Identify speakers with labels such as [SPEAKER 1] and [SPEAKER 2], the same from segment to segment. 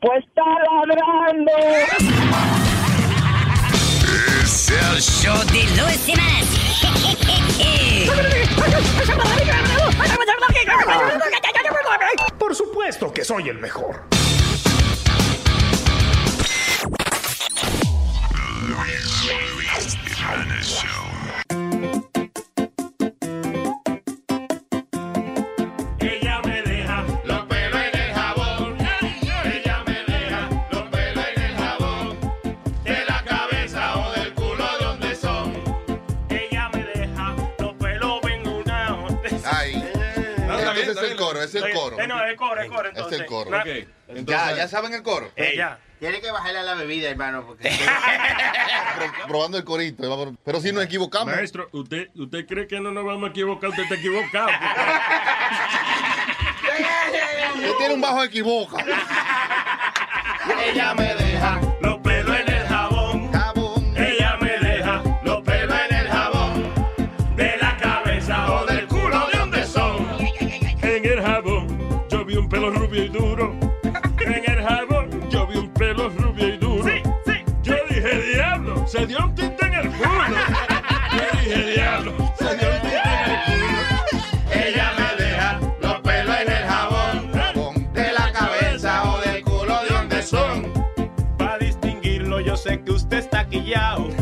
[SPEAKER 1] Pues está ladrando.
[SPEAKER 2] Es el show de
[SPEAKER 3] Luis Semanas.
[SPEAKER 4] Por supuesto que soy el mejor.
[SPEAKER 2] Luis Jiménez Show.
[SPEAKER 5] Coro, el coro.
[SPEAKER 6] El coro, es el coro.
[SPEAKER 5] Es
[SPEAKER 6] Entonces,
[SPEAKER 5] el coro.
[SPEAKER 6] Na-
[SPEAKER 5] Ya, ya saben el coro.
[SPEAKER 6] Eh, ya.
[SPEAKER 7] Tiene que bajarle a la bebida, hermano, porque...
[SPEAKER 5] Probando el corito. Pero si nos equivocamos.
[SPEAKER 6] Maestro, ¿usted, ¿usted cree que no nos vamos a equivocar? Usted está equivocado.
[SPEAKER 5] Usted tiene un bajo equivoca.
[SPEAKER 6] Ella me deja que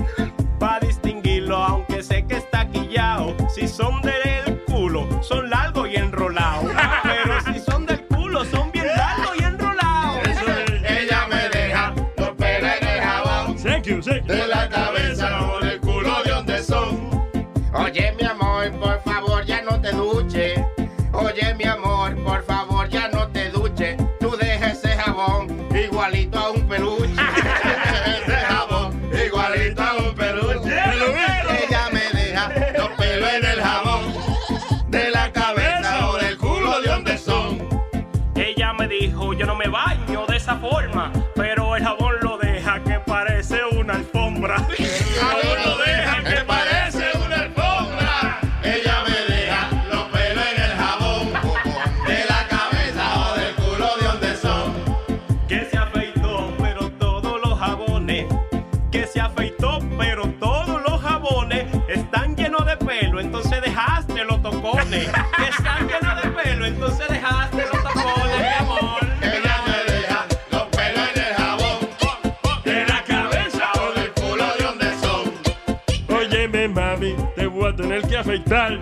[SPEAKER 6] afeitar.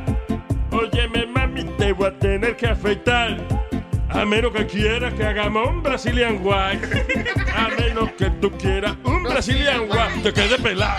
[SPEAKER 6] Óyeme, mami, te voy a tener que afeitar. A menos que quieras que hagamos un Brazilian White. A menos que tú quieras un Brazilian White. Te quede pelado.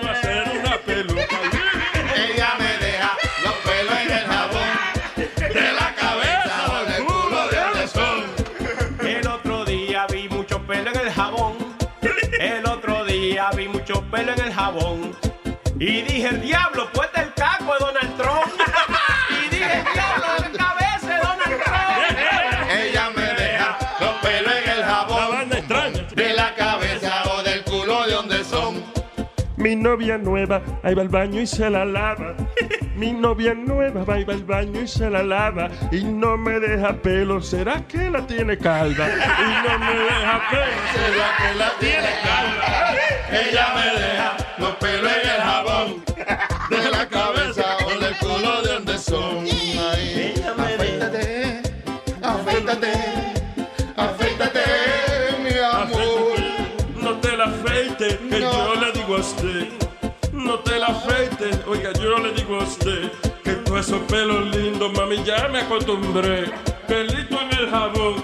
[SPEAKER 6] en el jabón. Y dije, el diablo, pues el caco de Donald Trump. y dije, el diablo, la cabeza de Donald Trump. Ella me deja los pelos en el jabón. De la cabeza o del culo de Mi novia nueva, ahí va al baño y se la lava. Mi novia nueva va y va al baño y se la lava. Y no me deja pelo, ¿será que la tiene calva? Y no me deja pelo, ¿será que la tiene calva? Ella me deja oiga, yo le digo a usted. Que todos esos pelos lindos, mami, ya me acostumbré. Pelito en el jabón,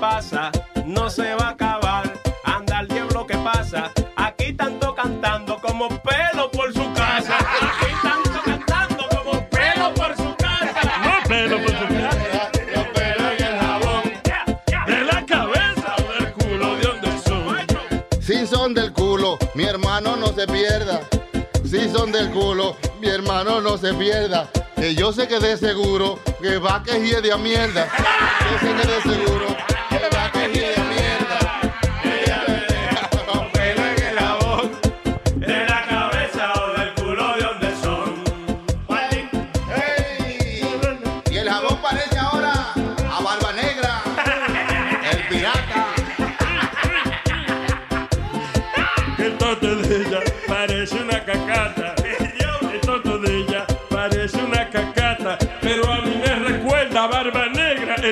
[SPEAKER 8] pasa. No se va a acabar, anda el diablo que pasa. Aquí tanto cantando como pelo por su casa. Aquí tanto cantando como pelo por su casa.
[SPEAKER 6] No pelo por su cara,
[SPEAKER 5] Los pelos en el jabón.
[SPEAKER 6] de la cabeza o del culo de donde son.
[SPEAKER 5] Si son del culo, mi hermano no se pierda. Si son del culo, mi hermano no se pierda. Que yo sé que de seguro que va que hiede a mierda. Yo sé que de seguro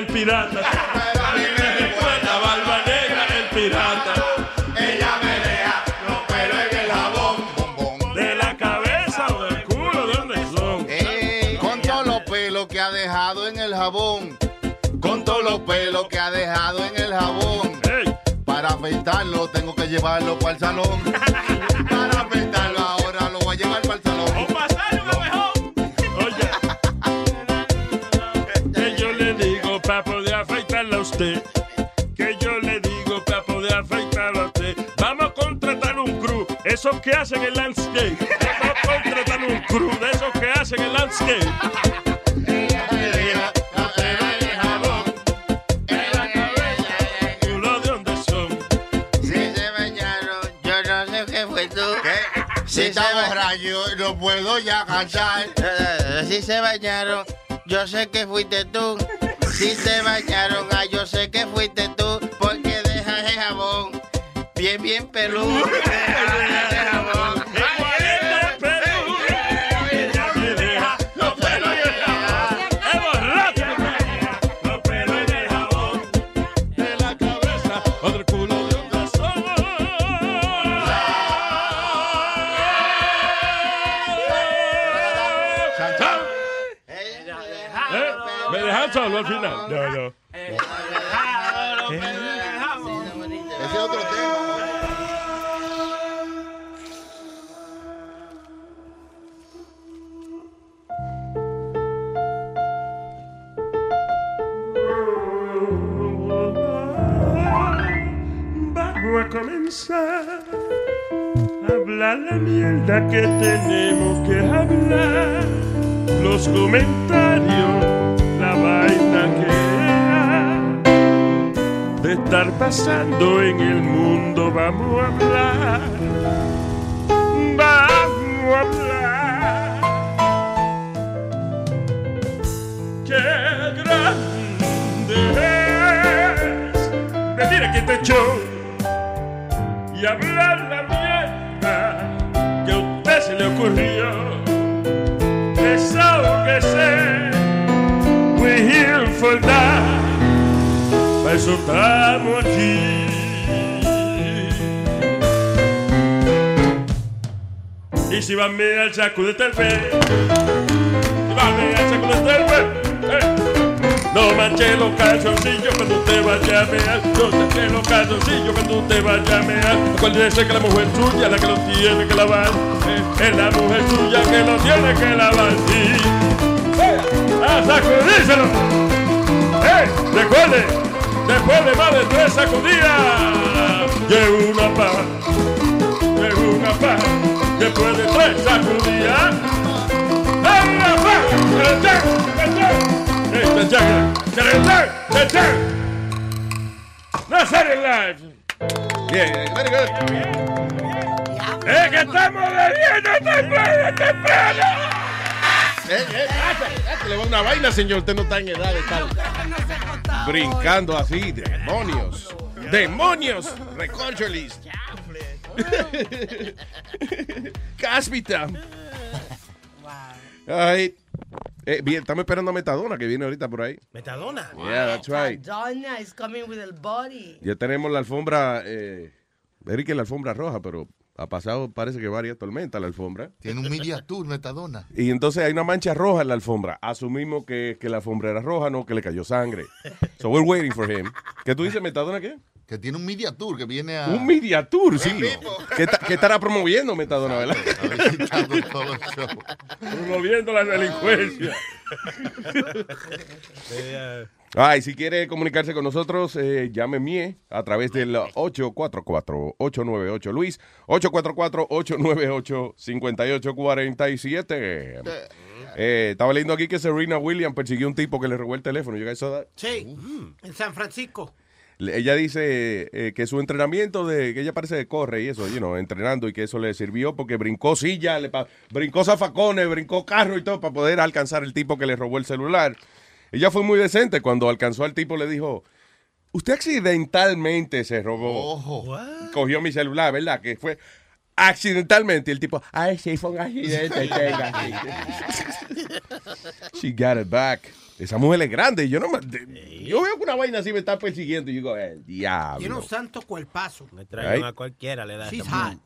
[SPEAKER 5] el pirata.
[SPEAKER 6] Pero a mí me recuerda barba negra el pirata.
[SPEAKER 5] Ella me deja los pelos en el jabón. Bombón.
[SPEAKER 6] De la cabeza o del culo, ¿de dónde son?
[SPEAKER 5] Ey, con todos los pelos que ha dejado en el jabón. Con todos los pelos que ha dejado en el jabón.
[SPEAKER 6] Ey,
[SPEAKER 5] Para afeitarlo tengo que llevarlo para el salón. Para afeitarlo
[SPEAKER 6] Esos que hacen el landscape. A contratar un crew de esos que hacen el landscape.
[SPEAKER 7] Si se bañaron, yo no sé qué fue tú.
[SPEAKER 5] Si está borracho, no puedo ya cantar.
[SPEAKER 7] Eh, Si se bañaron, yo sé que fuiste tú. Si se bañaron, ah, yo sé que fuiste tú. Porque dejas el jabón bien, bien peludo.
[SPEAKER 6] al final? No, no.
[SPEAKER 5] Ese es otro tema.
[SPEAKER 6] Vamos a comenzar a hablar la mierda que tenemos que hablar. Los comentarios, de estar pasando en el mundo. Vamos a hablar. Vamos a hablar. Qué grande es show y hablar la mierda que a usted se le ocurrió. Desahógese, we're here for that. Para eso estamos aquí. Y si va a mirar al pez, si va a mirar al pez, eh. no manche los calzoncillos cuando usted vaya a mear, no manche los calzoncillos cuando usted vaya a mear. Acuérdese que la mujer suya la que lo tiene que lavar, eh, es la mujer suya que lo tiene que lavar. Y, eh, a sacudíselo. ¡Eh! Recuerde, después de más de tres sacudidas, llega una paz, llega una paz, después de tres sacudidas, ¡llega una paz! ¡Terentén! ¡Eh, terentén! ¡Terentén! ¡Terentén! Nazario Live.
[SPEAKER 9] Yeah, very good.
[SPEAKER 6] ¡Es que estamos bebiendo temprano, temprano!
[SPEAKER 9] Eh, eh, ah, que le va una vaina, señor. Usted no está en edad de estar brincando así. Demonios. Demonios. Recorcholis. Cáspita. Ay. Eh, bien, estamos esperando a Metadona que viene ahorita por ahí.
[SPEAKER 10] Metadona.
[SPEAKER 9] Yeah, that's right.
[SPEAKER 11] Donna is coming with el body.
[SPEAKER 9] Ya tenemos la alfombra, eh, Eric, la alfombra roja, pero ha pasado, parece que varias tormentas la alfombra.
[SPEAKER 5] Tiene un media tour, Metadona.
[SPEAKER 9] Y entonces hay una mancha roja en la alfombra. Asumimos que, que la alfombra era roja, no, que le cayó sangre. So we're waiting for him. ¿Qué tú dices, Metadona, qué?
[SPEAKER 5] Que tiene un media tour que viene a.
[SPEAKER 9] Un media tour, sí. ¿Qué, ta- qué estará promoviendo Metadona, verdad?
[SPEAKER 5] todos los shows.
[SPEAKER 6] Promoviendo la delincuencia.
[SPEAKER 9] Ay, si quiere comunicarse con nosotros, eh, llame Mie a través del 844-898 Luis, 844-898-5847. Eh, estaba leyendo aquí que Serena Williams persiguió a un tipo que le robó el teléfono. Saw that?
[SPEAKER 10] Sí, en San Francisco.
[SPEAKER 9] Ella dice eh, que su entrenamiento de que ella parece que corre y eso, you know, entrenando y que eso le sirvió porque brincó silla, le pa- brincó zafacones, brincó carro y todo para poder alcanzar el tipo que le robó el celular. Ella fue muy decente cuando alcanzó al tipo le dijo, "Usted accidentalmente se robó,
[SPEAKER 5] Ojo.
[SPEAKER 9] cogió mi celular, ¿verdad? Que fue accidentalmente Y el tipo, ay sí fue un accidente, tenga". She got it back. Esa mujer es grande y yo no me, yo veo que una vaina así me está persiguiendo y digo, el diablo.
[SPEAKER 10] Tiene un santo cuerpazo.
[SPEAKER 12] Me
[SPEAKER 9] Ay.
[SPEAKER 12] a cualquiera, le da.
[SPEAKER 10] She's hot.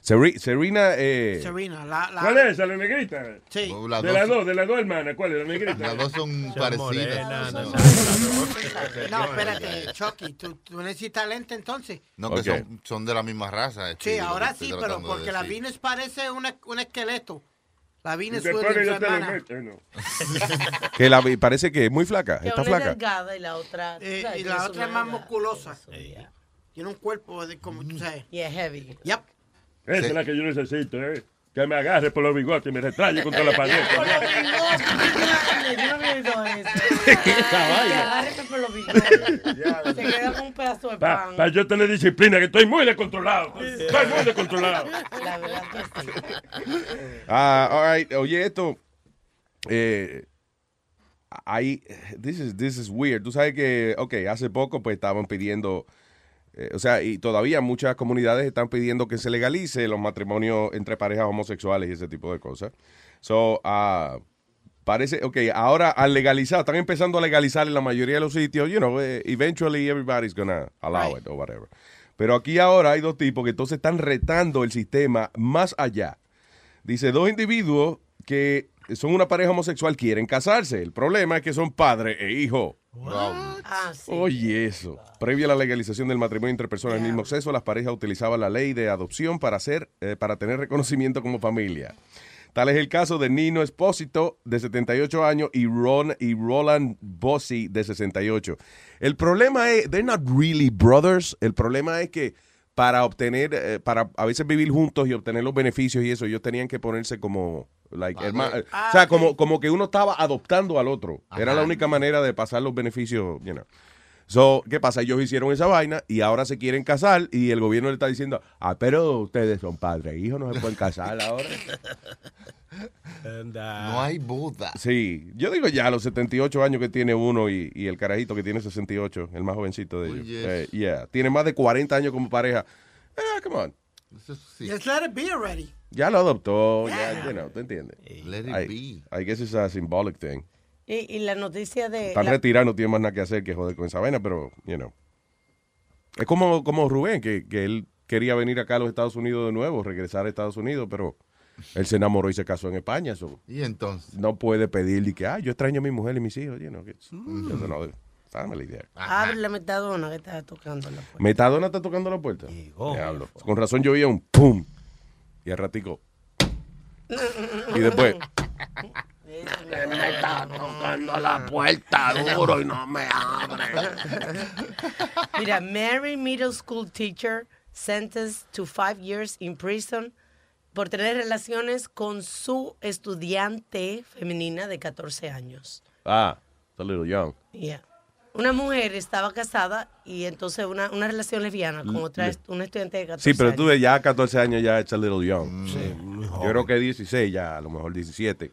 [SPEAKER 9] Serena, eh,
[SPEAKER 10] Serena, la, la-
[SPEAKER 6] ¿Cuál es esa, la negrita?
[SPEAKER 10] Sí.
[SPEAKER 5] Oh, las
[SPEAKER 6] De
[SPEAKER 5] dos-
[SPEAKER 6] las dos, de las dos hermanas. ¿Cuál es la negrita?
[SPEAKER 5] Las dos son parecidas. No,
[SPEAKER 10] No, espérate, Chucky, ¿tú, tú necesitas lente entonces.
[SPEAKER 5] No, que son, son de la misma raza. eh,
[SPEAKER 10] Sí, ahora sí, pero
[SPEAKER 5] tratando de
[SPEAKER 10] porque la. Venus parece una- un esqueleto. La
[SPEAKER 6] Y
[SPEAKER 10] Venus Williams,
[SPEAKER 6] pone
[SPEAKER 10] su
[SPEAKER 6] meto, no.
[SPEAKER 9] que la, parece que es muy flaca,
[SPEAKER 11] Que
[SPEAKER 9] está
[SPEAKER 11] una es
[SPEAKER 9] flaca.
[SPEAKER 11] delgada y la otra.
[SPEAKER 10] Eh, y la
[SPEAKER 11] es
[SPEAKER 10] otra es más musculosa. Tiene un cuerpo de como tú sabes.
[SPEAKER 11] Yeah, heavy.
[SPEAKER 10] Yep.
[SPEAKER 6] Esa
[SPEAKER 5] Sí.
[SPEAKER 6] es la que yo necesito, ¿eh? Que me agarre por los bigotes y me retraye contra la pared.
[SPEAKER 11] Por los bigotes, yo no eso.
[SPEAKER 6] vaina.
[SPEAKER 11] Agárrate por los bigotes. Se queda con un pedazo de
[SPEAKER 6] Para
[SPEAKER 11] pan.
[SPEAKER 6] yo tener disciplina, que estoy muy descontrolado. Estoy muy descontrolado.
[SPEAKER 11] La verdad que sí.
[SPEAKER 9] Ah, all right. Oye, esto. Eh, hay. This is, this is weird. Tú sabes que, ok, hace poco pues estaban pidiendo. Eh, o sea, y todavía muchas comunidades están pidiendo que se legalice los matrimonios entre parejas homosexuales y ese tipo de cosas. So, ah, parece, ok, ahora al legalizar, están empezando a legalizar en la mayoría de los sitios, you know, eh, eventually everybody's gonna allow it or whatever. Pero aquí ahora hay dos tipos que entonces están retando el sistema más allá. Dice, dos individuos que son una pareja homosexual quieren casarse. El problema es que son padre e hijo.
[SPEAKER 11] Ah, sí.
[SPEAKER 9] Oye, eso. Previo a la legalización del matrimonio entre personas del mismo sexo, las parejas utilizaban la ley de adopción para, hacer, eh, para tener reconocimiento como familia. Tal es el caso de Nino Espósito, de 78 años, y, Ron, y Roland Bossi, de 68. El problema es, they're not really brothers. El problema es que para obtener, eh, para a veces vivir juntos y obtener los beneficios y eso, ellos tenían que ponerse como, like, herma- eh, o sea, como, como que uno estaba adoptando al otro. Era la única manera de pasar los beneficios, you know. So, ¿qué pasa? Ellos hicieron esa vaina y ahora se quieren casar y el gobierno le está diciendo, ah, pero ustedes son padres e hijos, no se pueden casar ahora.
[SPEAKER 5] No hay boda.
[SPEAKER 9] Sí, yo digo ya los 78 años que tiene uno y, y el carajito que tiene 68, el más jovencito de ellos.
[SPEAKER 5] yes.
[SPEAKER 9] Eh, yeah, tiene más de 40 años como pareja. Ah, come on.
[SPEAKER 10] Just let it be already.
[SPEAKER 9] Ya lo adoptó, ya, you know, ¿te entiendes?
[SPEAKER 5] Let it
[SPEAKER 9] I, I guess it's a symbolic thing.
[SPEAKER 11] Y, y la noticia de...
[SPEAKER 9] Están
[SPEAKER 11] la-
[SPEAKER 9] retirados, no tiene más nada que hacer que joder con esa vaina, pero, you know. Es como, como Rubén, que, que él quería venir acá a los Estados Unidos de nuevo, regresar a Estados Unidos, pero él se enamoró y se casó en España. so
[SPEAKER 5] Y entonces.
[SPEAKER 9] no puede pedir y que, ah, yo extraño a mi mujer y mis hijos, you know, another family there.
[SPEAKER 11] Abre la metadona que está tocando la puerta.
[SPEAKER 9] Metadona está tocando la puerta. Diablo. Con razón yo oía un pum. Y al ratico. Y después.
[SPEAKER 4] Me está tocando la puerta duro y no me abre.
[SPEAKER 11] Mira, Mary Middle School Teacher sentenced to five years in prison por tener relaciones con su estudiante femenina de 14 años.
[SPEAKER 9] Ah, it's a little young.
[SPEAKER 11] Yeah. Una mujer estaba casada y entonces una, una relación lesbiana con otra una estudiante de 14
[SPEAKER 9] Sí, pero tú ves, ya a 14 años ya it's a little young. Yo creo que 16 ya, a lo mejor 17.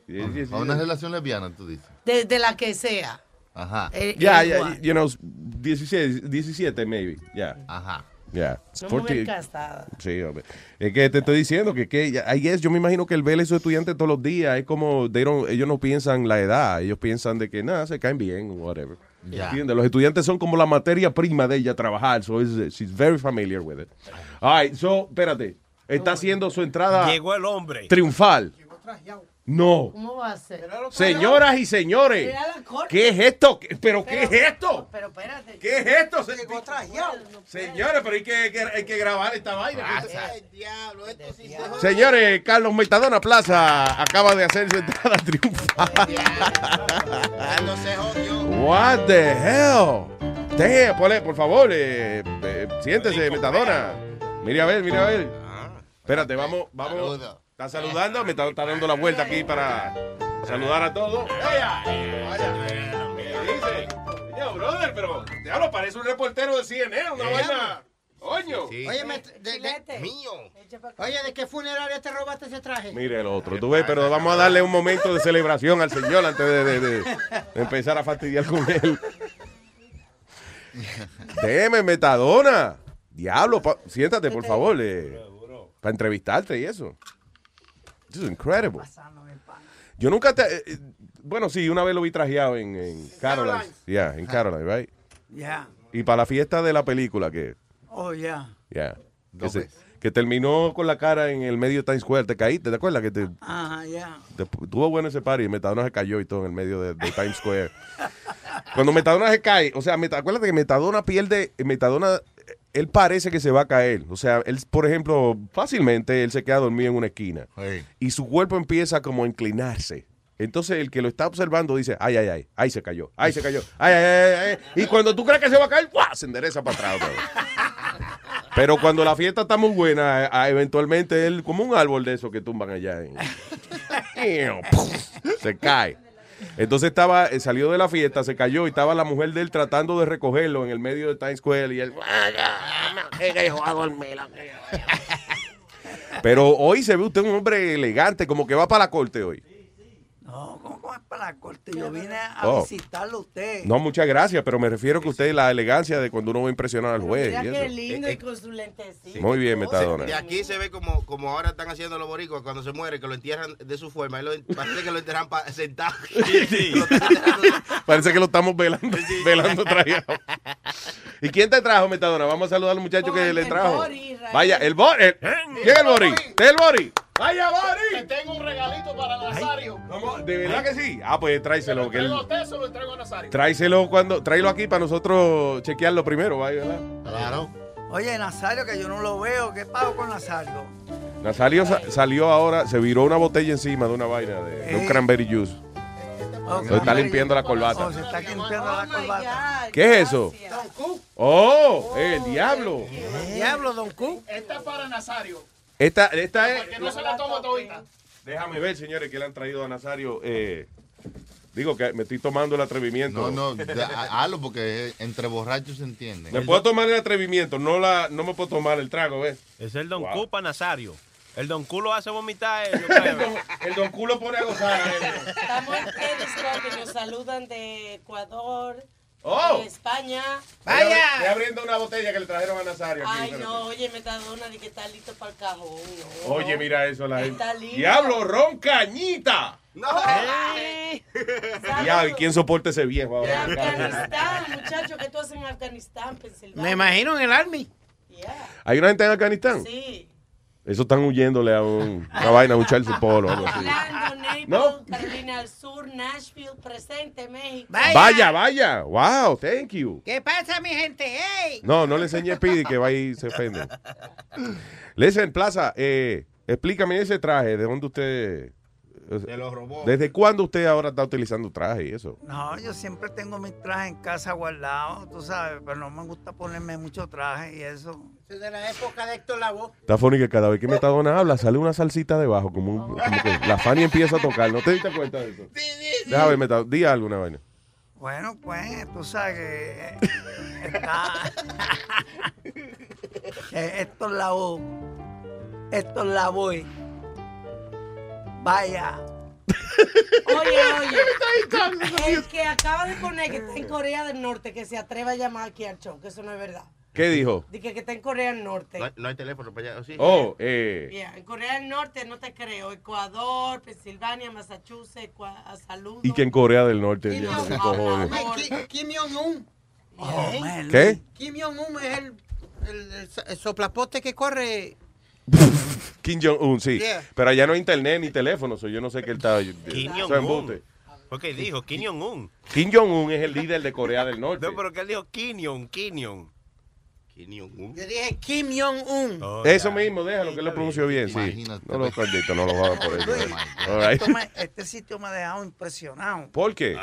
[SPEAKER 5] A una relación lesbiana, tú dices.
[SPEAKER 11] de, de la que sea.
[SPEAKER 5] Ajá.
[SPEAKER 11] Eh,
[SPEAKER 9] Ya, ya,
[SPEAKER 11] igual.
[SPEAKER 9] you know, 16, 17 maybe, ya.
[SPEAKER 5] Ajá.
[SPEAKER 9] Ya.
[SPEAKER 11] Mujer
[SPEAKER 9] 14
[SPEAKER 11] casada.
[SPEAKER 9] Sí, hombre. Es que te estoy diciendo que, que ya- I guess, yo me imagino que el ver a esos estudiantes todos los días es como, they don't- ellos no piensan la edad, ellos piensan de que nada, se caen bien, whatever. ¿Entiendes? Los estudiantes son como la materia prima de ella trabajar, so is- she's very familiar with it. All right, so, espérate, está haciendo su entrada
[SPEAKER 7] Llegó el hombre.
[SPEAKER 9] triunfal. No.
[SPEAKER 11] ¿Cómo va a ser?
[SPEAKER 9] Señoras y señores. ¿qué es esto? ¿Qué- ¿Pero qué es esto?
[SPEAKER 11] Pero espérate.
[SPEAKER 9] ¿Qué es esto? Se- Señores, pero hay que, hay que- grabar esta vaina.
[SPEAKER 13] diablo, esto sí se
[SPEAKER 9] Señores, Carlos Metadona Plaza acaba de hacer su entrada triunfal.
[SPEAKER 13] Jodió.
[SPEAKER 9] What the hell? Ponle, por favor, eh, eh, siéntese, Metadona. Mire a ver, mire a ver. Espérate, vamos, vamos. Está saludando, me está, está dando la vuelta aquí para saludar a todos. ¡Vaya! ¡Vaya! ¿Qué dice? Coño, brother, pero diablo, parece un reportero de CNN, una vaina. Coño.
[SPEAKER 10] Oye, me- de, de-
[SPEAKER 13] Mío.
[SPEAKER 10] Oye, ¿de qué funeraria te robaste ese traje?
[SPEAKER 9] Mire el otro, tú ves, pero vamos a darle un momento de celebración al señor antes de, de- de- de empezar a fastidiar con él. Deme, Metadona. Diablo, pa- siéntate, por favor, para entrevistarte y eso. This is incredible. Yo nunca te... eh, eh, bueno, sí, una vez lo vi trajeado en, en Caroline. Yeah, en Caroline, right?
[SPEAKER 10] Ya.
[SPEAKER 9] Y para la fiesta de la película que...
[SPEAKER 10] Oh, ya.
[SPEAKER 9] Yeah. Que, se- terminó con la cara en el medio de Times Square. ¿Te caíste? ¿Te acuerdas que te,
[SPEAKER 10] Ajá, ya.
[SPEAKER 9] te- tuvo bueno ese party? Metadona se cayó y todo en el medio de, de Times Square. Cuando Metadona se cae, o sea, Meta- acuérdate que Metadona pierde, Metadona, él parece que se va a caer. O sea, él, por ejemplo, fácilmente él se queda dormido en una esquina y su cuerpo empieza como a inclinarse. Entonces el que lo está observando dice, ay, ay, ay, ay, se cayó, ay, se cayó, ay, ay, ay, ay. Y cuando tú crees que se va a caer, ¡guau! se endereza para atrás otra vez. Pero cuando la fiesta está muy buena, ah, eventualmente él, como un árbol de esos que tumban allá, en- se cae. Entonces estaba, eh, salió de la fiesta, se cayó y estaba la mujer de él tratando de recogerlo en el medio de Times Square y él, pero hoy se ve usted un hombre elegante, como que va para la corte hoy.
[SPEAKER 12] No, ¿cómo va para la corte? Yo vine a
[SPEAKER 9] Oh.
[SPEAKER 12] visitarlo a usted.
[SPEAKER 9] No, muchas gracias, pero me refiero que usted la elegancia de cuando uno va a impresionar al juez.
[SPEAKER 11] Mira
[SPEAKER 9] y
[SPEAKER 11] qué
[SPEAKER 9] eso.
[SPEAKER 11] lindo y con su lentecito.
[SPEAKER 9] Muy bien, Metadona.
[SPEAKER 13] De aquí se ve como, como ahora están haciendo los boricuas cuando se muere, que lo entierran de su forma. Y lo, parece que lo enterran pa- sentado. Enterrando-
[SPEAKER 9] Parece que lo estamos velando, velando traído. ¿Y quién te trajo, Metadona? Vamos a saludar al muchacho que
[SPEAKER 11] el
[SPEAKER 9] le trajo.
[SPEAKER 11] Israel.
[SPEAKER 9] Vaya, el Bori. el- ¿Quién es el Bori? ¿Usted es el Bori? Vaya, Bori.
[SPEAKER 14] tengo un regalito para Nazario.
[SPEAKER 9] ¿De verdad que sí? Ah, pues tráiselo. Que él,
[SPEAKER 14] usted, se lo entrego a Nazario.
[SPEAKER 9] tráiselo cuando, tráelo aquí para nosotros chequearlo primero, vaya, ¿verdad?
[SPEAKER 5] Claro.
[SPEAKER 12] Oye, Nazario, que yo no lo veo. ¿Qué pago con Nazario?
[SPEAKER 9] Nazario sa- salió ahora, se viró una botella encima de una vaina de, de un cranberry juice.
[SPEAKER 12] Ok.
[SPEAKER 9] Se está limpiando la corbata.
[SPEAKER 12] Oh, se está limpiando la corbata.
[SPEAKER 9] ¿Qué es eso? Oh, el diablo.
[SPEAKER 10] Diablo, Don Q.
[SPEAKER 14] Esta es para Nazario.
[SPEAKER 9] Esta, esta es.
[SPEAKER 14] Que no se la toma todita.
[SPEAKER 9] Déjame ver, señores, que le han traído a Nazario. eh, digo que me estoy tomando el atrevimiento.
[SPEAKER 5] No, no, hazlo porque entre borrachos se entiende.
[SPEAKER 9] Me puedo tomar el atrevimiento, no la, no me puedo tomar el trago, ¿ves?
[SPEAKER 7] Es el Don
[SPEAKER 9] Wow.
[SPEAKER 7] Cupa Nazario.
[SPEAKER 8] El don culo hace vomitar. eh, yo creo.
[SPEAKER 9] El don culo pone a gozar.
[SPEAKER 11] Estamos en Periscope y nos saludan de Ecuador,
[SPEAKER 9] Oh.
[SPEAKER 11] de España.
[SPEAKER 9] Estoy abriendo una botella que le trajeron a Nazario. aquí,
[SPEAKER 11] Ay,
[SPEAKER 9] espérate.
[SPEAKER 11] no, oye, Metadona, de que está listo para el cajón. no.
[SPEAKER 9] Oye, mira eso, la gente.
[SPEAKER 11] Está lindo.
[SPEAKER 9] Diablo, ron cañita.
[SPEAKER 11] Ay.
[SPEAKER 9] Ya, ¿y quién soporta ese viejo
[SPEAKER 11] De
[SPEAKER 9] ahora?
[SPEAKER 11] Afganistán, muchacho, ¿qué tú haces en Afganistán, Pensilvania?
[SPEAKER 13] Me imagino en el Army.
[SPEAKER 9] ¿Hay una gente en Afganistán?
[SPEAKER 11] Sí.
[SPEAKER 9] Eso están huyéndole a un- una vaina, a un Chelsea Polo. algo así.
[SPEAKER 11] Orlando, Naples,
[SPEAKER 9] No.
[SPEAKER 11] Carolina del Sur, Nashville, presente, México.
[SPEAKER 9] Vaya, vaya. Wow, thank you.
[SPEAKER 10] ¿Qué pasa, mi gente? ¡Ey!
[SPEAKER 9] No, no le enseñé Pidi que va y se ofende. Listen, Plaza, eh, explícame ese traje, ¿de dónde usted...
[SPEAKER 13] Se lo robó.
[SPEAKER 9] ¿Desde cuándo usted ahora está utilizando traje y eso?
[SPEAKER 12] No, yo siempre tengo mi traje en casa guardado, tú sabes, pero no me gusta ponerme mucho traje y eso.
[SPEAKER 10] Es de la época de Héctor Lavoe.
[SPEAKER 9] Está funny que cada vez que Metadona habla sale una salsita debajo, como, un- como que la Fanny empieza a tocar. ¿No te diste cuenta de eso? Déjame ver, Metadona, di alguna vaina.
[SPEAKER 12] Bueno, pues, tú sabes que eh, está... que esto es la Vaya.
[SPEAKER 11] Oye, oye, el que acaba de poner que está en Corea del Norte, que se atreva a llamar aquí al show, que eso no es verdad.
[SPEAKER 9] ¿Qué dijo?
[SPEAKER 11] Dice que está en Corea del Norte.
[SPEAKER 13] No, hay- no hay teléfono para allá. ¿sí?
[SPEAKER 9] Oh, eh,
[SPEAKER 11] Yeah, en Corea del Norte no te creo. Ecuador, Pensilvania, Massachusetts, Saludos.
[SPEAKER 9] y que en Corea del Norte,
[SPEAKER 11] Kim Jong-un.
[SPEAKER 12] Oh, man.
[SPEAKER 9] ¿Qué?
[SPEAKER 10] Kim Jong-un es el, el, el so- el soplapote que corre.
[SPEAKER 9] Kim Jong-un, sí.
[SPEAKER 10] Yeah.
[SPEAKER 9] Pero allá no hay internet ni teléfono, so yo no sé qué él está...
[SPEAKER 8] Kim. Jong-un. Porque dijo Kim Jong-un.
[SPEAKER 9] Kim Jong-un es el líder de Corea del Norte.
[SPEAKER 8] No, pero que él dijo Kim Jong, Kim Jong.
[SPEAKER 13] Kim Jong-un.
[SPEAKER 10] Yo dije Kim Jong-un.
[SPEAKER 8] Oh,
[SPEAKER 9] Eso
[SPEAKER 8] ya.
[SPEAKER 9] mismo, déjalo que él lo pronunció bien, sí. No lo caldito, no lo va a dar por eso.
[SPEAKER 12] Luis,
[SPEAKER 9] All right.
[SPEAKER 12] esto me- este sitio me ha dejado impresionado.
[SPEAKER 9] ¿Por qué?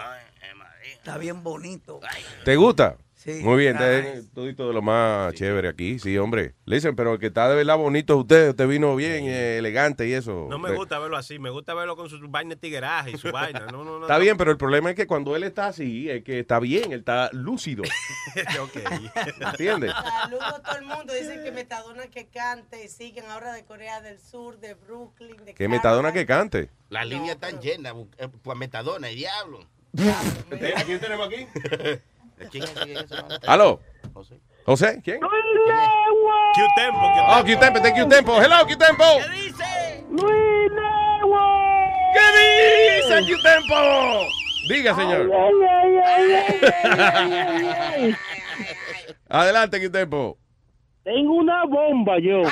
[SPEAKER 12] Está bien bonito.
[SPEAKER 9] ¿Te gusta?
[SPEAKER 12] Sí.
[SPEAKER 9] Muy bien, te- todito de lo más chévere aquí, sí, hombre. Listen, pero el que está de verdad bonito es usted, usted vino bien, eh, elegante y eso.
[SPEAKER 8] No me gusta verlo así, me gusta verlo con su vaina de tigueraje y su vaina. No, no, no.
[SPEAKER 9] Está bien, pero el problema es que cuando él está así, es que está bien, él está lúcido.
[SPEAKER 8] ok.
[SPEAKER 9] ¿Entiendes?
[SPEAKER 11] Saludos a todo el mundo. Dicen que Metadona que cante. Siguen ahora de Corea del Sur, de Brooklyn, de
[SPEAKER 9] Que Metadona que cante.
[SPEAKER 13] Las líneas están llenas. eh, Pues metadona y diablo.
[SPEAKER 9] ¿A quién tenemos aquí?
[SPEAKER 13] ¿Quién es?
[SPEAKER 9] ¿Aló?
[SPEAKER 13] José.
[SPEAKER 9] ¿José? ¿Quién?
[SPEAKER 8] Q-Tempo,
[SPEAKER 9] Oh, Q-Tempo, thank you, Tempo. Hello, Q-Tempo.
[SPEAKER 15] Luis Network.
[SPEAKER 9] ¿Qué dice Q-Tempo? Diga, señor.
[SPEAKER 15] Ay, ay, ay, ay, ay, ay, ay.
[SPEAKER 9] Adelante, Q-Tempo.
[SPEAKER 15] Tengo una bomba yo.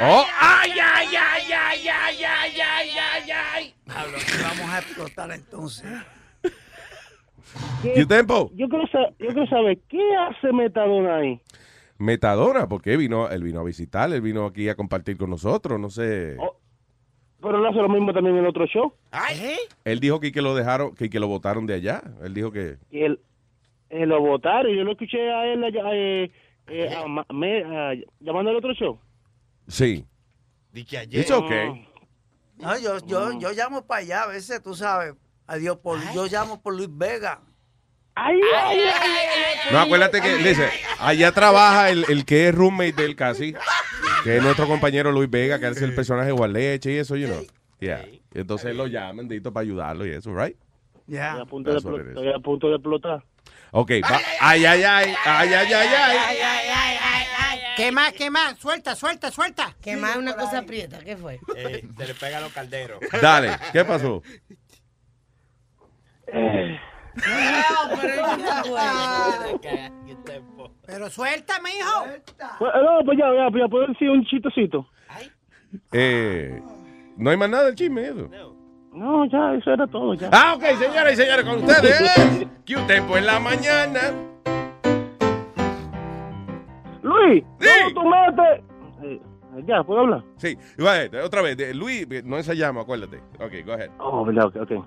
[SPEAKER 9] Oh,
[SPEAKER 15] ay, ay, ay, ay, ay, ay, ay, ay, ay.
[SPEAKER 12] Pablo, vamos a explotar entonces.
[SPEAKER 15] ¿Qué-
[SPEAKER 9] Q-Tempo.
[SPEAKER 15] Yo quiero, sa- yo quiero saber, ¿qué hace Metadona ahí?
[SPEAKER 9] Metadona, porque vino, él vino a visitar, él vino aquí a compartir con nosotros, no sé.
[SPEAKER 15] Oh. Pero no hace lo mismo también en el otro show.
[SPEAKER 9] Él dijo que, que lo dejaron, que, que lo votaron de allá. Él dijo que...
[SPEAKER 15] Y él, eh, lo votaron. Yo lo escuché a él allá, eh, eh, a me- a- llamando al otro show.
[SPEAKER 9] Sí.
[SPEAKER 13] Di que ayer.
[SPEAKER 9] It's okay.
[SPEAKER 12] No, yo, yo, yo llamo para allá a veces, tú sabes. Adiós, por, yo llamo por Luis Vega.
[SPEAKER 15] Ay, ay, ay, ay,
[SPEAKER 9] No, acuérdate que, dice, allá trabaja el, el que es roommate del casi, que es nuestro compañero Luis Vega, que es el personaje Gualeche y eso, you know. Yeah. Entonces lo llaman, dito, para ayudarlo y eso, right?
[SPEAKER 12] Ya.
[SPEAKER 9] Is.
[SPEAKER 15] estoy a punto de explotar.
[SPEAKER 9] Ok, va. Ay, ay, ay, ay, ay, ay, ay.
[SPEAKER 10] ¿Qué más? ¿Qué más? Suelta, suelta, suelta.
[SPEAKER 11] Que más una cosa aprieta. ¿Qué fue?
[SPEAKER 8] Eh, se le pega a los calderos.
[SPEAKER 9] Dale, ¿qué pasó?
[SPEAKER 11] No, pero
[SPEAKER 10] suéltame, hijo.
[SPEAKER 15] Pues, no, pues ya, ya, ya, puedo decir un chistecito.
[SPEAKER 9] Eh, no hay más nada del chisme, eso.
[SPEAKER 15] No, ya, eso era todo, ya.
[SPEAKER 9] Ah, ok, señoras y señores, con ustedes. Q-Tempo en la mañana.
[SPEAKER 15] Luis,
[SPEAKER 9] Sí.
[SPEAKER 15] ¿cómo tú metes? Eh, ya, ¿puedo hablar?
[SPEAKER 9] Sí, otra vez. Luis, no ensayamos, acuérdate. Ok, go ahead.
[SPEAKER 15] Oh, verdad, ok, ok.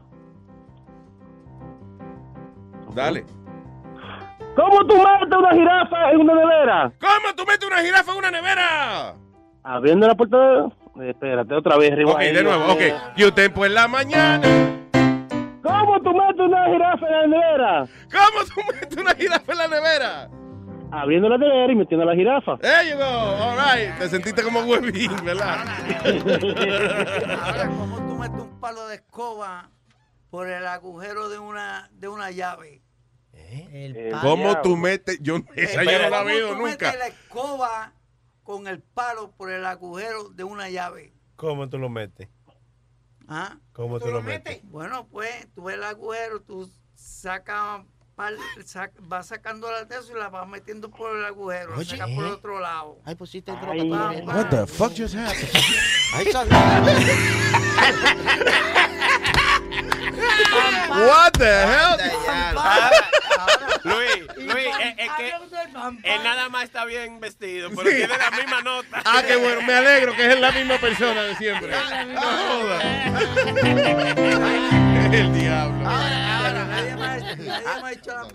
[SPEAKER 9] Dale.
[SPEAKER 15] ¿Cómo tú metes una jirafa en una nevera?
[SPEAKER 9] ¿Cómo tú metes una jirafa en una nevera?
[SPEAKER 15] Abriendo la puerta de... Espérate, otra vez.
[SPEAKER 9] Arriba ok, ahí, de nuevo, ok. Y usted pues la mañana...
[SPEAKER 15] ¿Cómo tú metes una jirafa en la nevera?
[SPEAKER 9] ¿Cómo tú metes una jirafa en la nevera?
[SPEAKER 16] abriendo la nevera y metiendo la jirafa.
[SPEAKER 9] There you go, all. Te sentiste como huevín, ¿verdad?
[SPEAKER 12] Ahora, ¿cómo tú metes un palo de escoba por el agujero de una, de una llave.
[SPEAKER 11] ¿Eh?
[SPEAKER 9] ¿Cómo tú metes? Yo, eh, esa yo no la
[SPEAKER 12] veo
[SPEAKER 9] nunca.
[SPEAKER 12] la escoba con el palo por el agujero de una llave.
[SPEAKER 8] ¿Cómo tú lo metes?
[SPEAKER 12] ¿Ah?
[SPEAKER 8] ¿Cómo tú, tú lo metes? metes?
[SPEAKER 12] Bueno, pues tú ves el agujero, tú sacas Sac, va sacando la teso y la va metiendo por el agujero,
[SPEAKER 13] Oye,
[SPEAKER 12] saca por el otro lado.
[SPEAKER 13] Ay, pusiste el tropa.
[SPEAKER 9] What the fuck just happened?
[SPEAKER 13] Ay,
[SPEAKER 9] What the hell?
[SPEAKER 8] Luis, Luis, es, eh, eh, que él nada más está bien vestido, pero
[SPEAKER 9] Sí.
[SPEAKER 8] tiene la misma nota.
[SPEAKER 9] Ah, qué bueno, me alegro que es la misma persona de siempre. El diablo.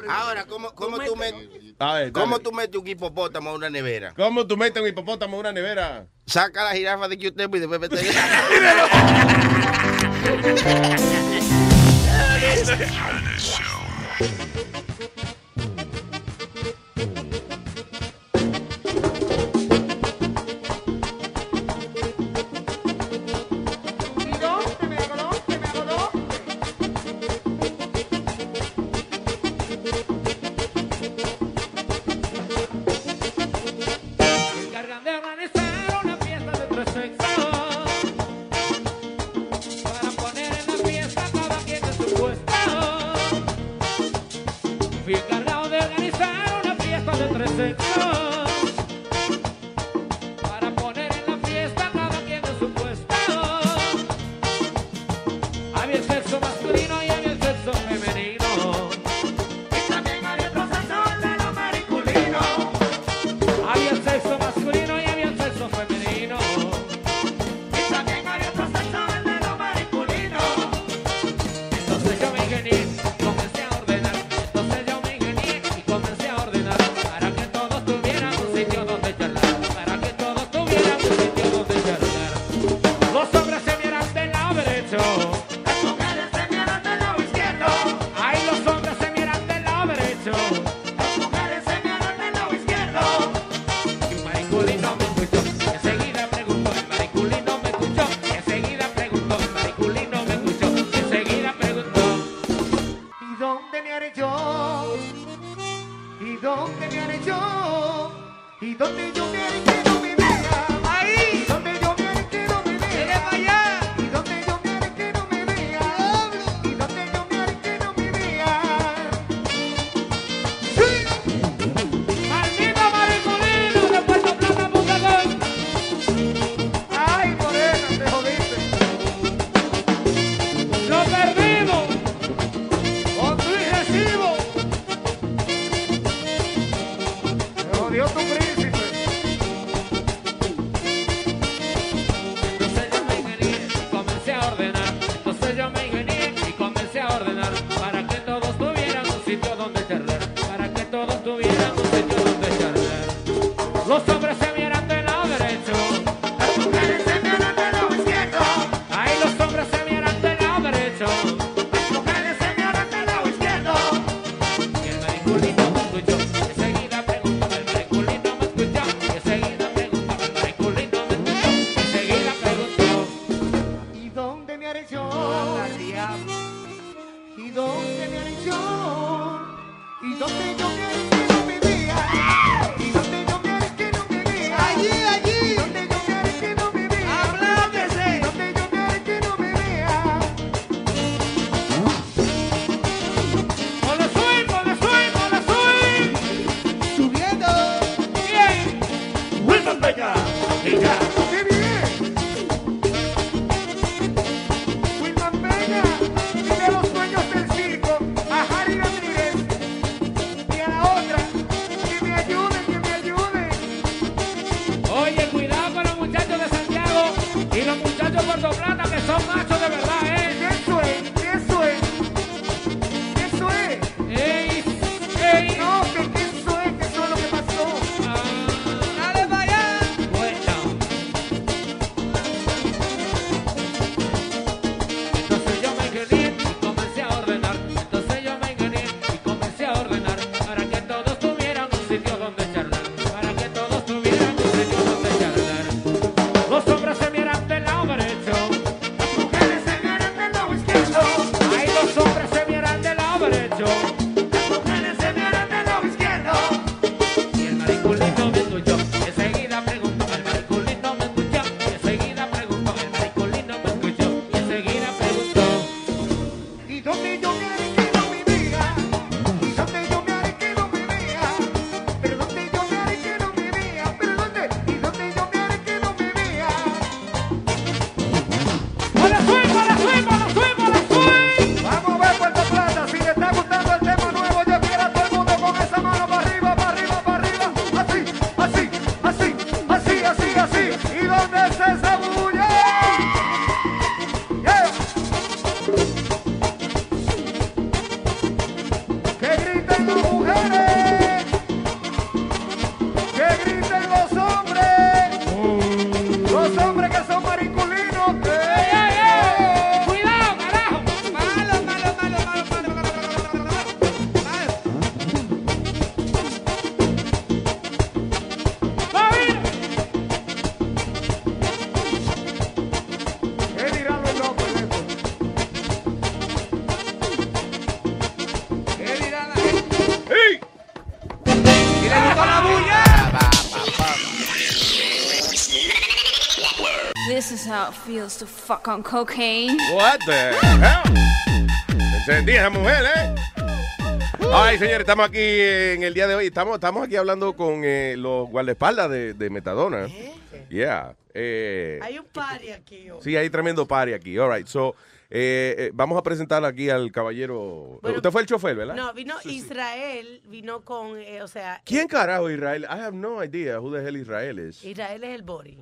[SPEAKER 13] Ahora, ¿cómo, cómo tú metes
[SPEAKER 9] A ver, dale.
[SPEAKER 13] ¿cómo tú metes un hipopótamo a una nevera?
[SPEAKER 9] ¿Cómo tú metes un hipopótamo en una nevera?
[SPEAKER 13] Saca la jirafa de Q-Tempo y después
[SPEAKER 17] vete. Finish him. presentó.
[SPEAKER 18] How it feels to fuck on cocaine.
[SPEAKER 9] What the hell? Encendí esa mujer, ¿eh? Ay, señores, estamos aquí en el día de hoy. Estamos, estamos aquí hablando con eh, los guardaespaldas de, de Metadona. Yeah. eh,
[SPEAKER 11] Hay un party aquí hoy.
[SPEAKER 9] sí, hay tremendo party aquí. All right. So, eh, eh, vamos a presentar aquí al caballero. Usted fue el chofer, ¿verdad?
[SPEAKER 11] No, vino Israel, vino con, eh, o sea,
[SPEAKER 9] ¿Quién carajo Israel? I have no idea who the hell Israel is.
[SPEAKER 11] Israel es el body.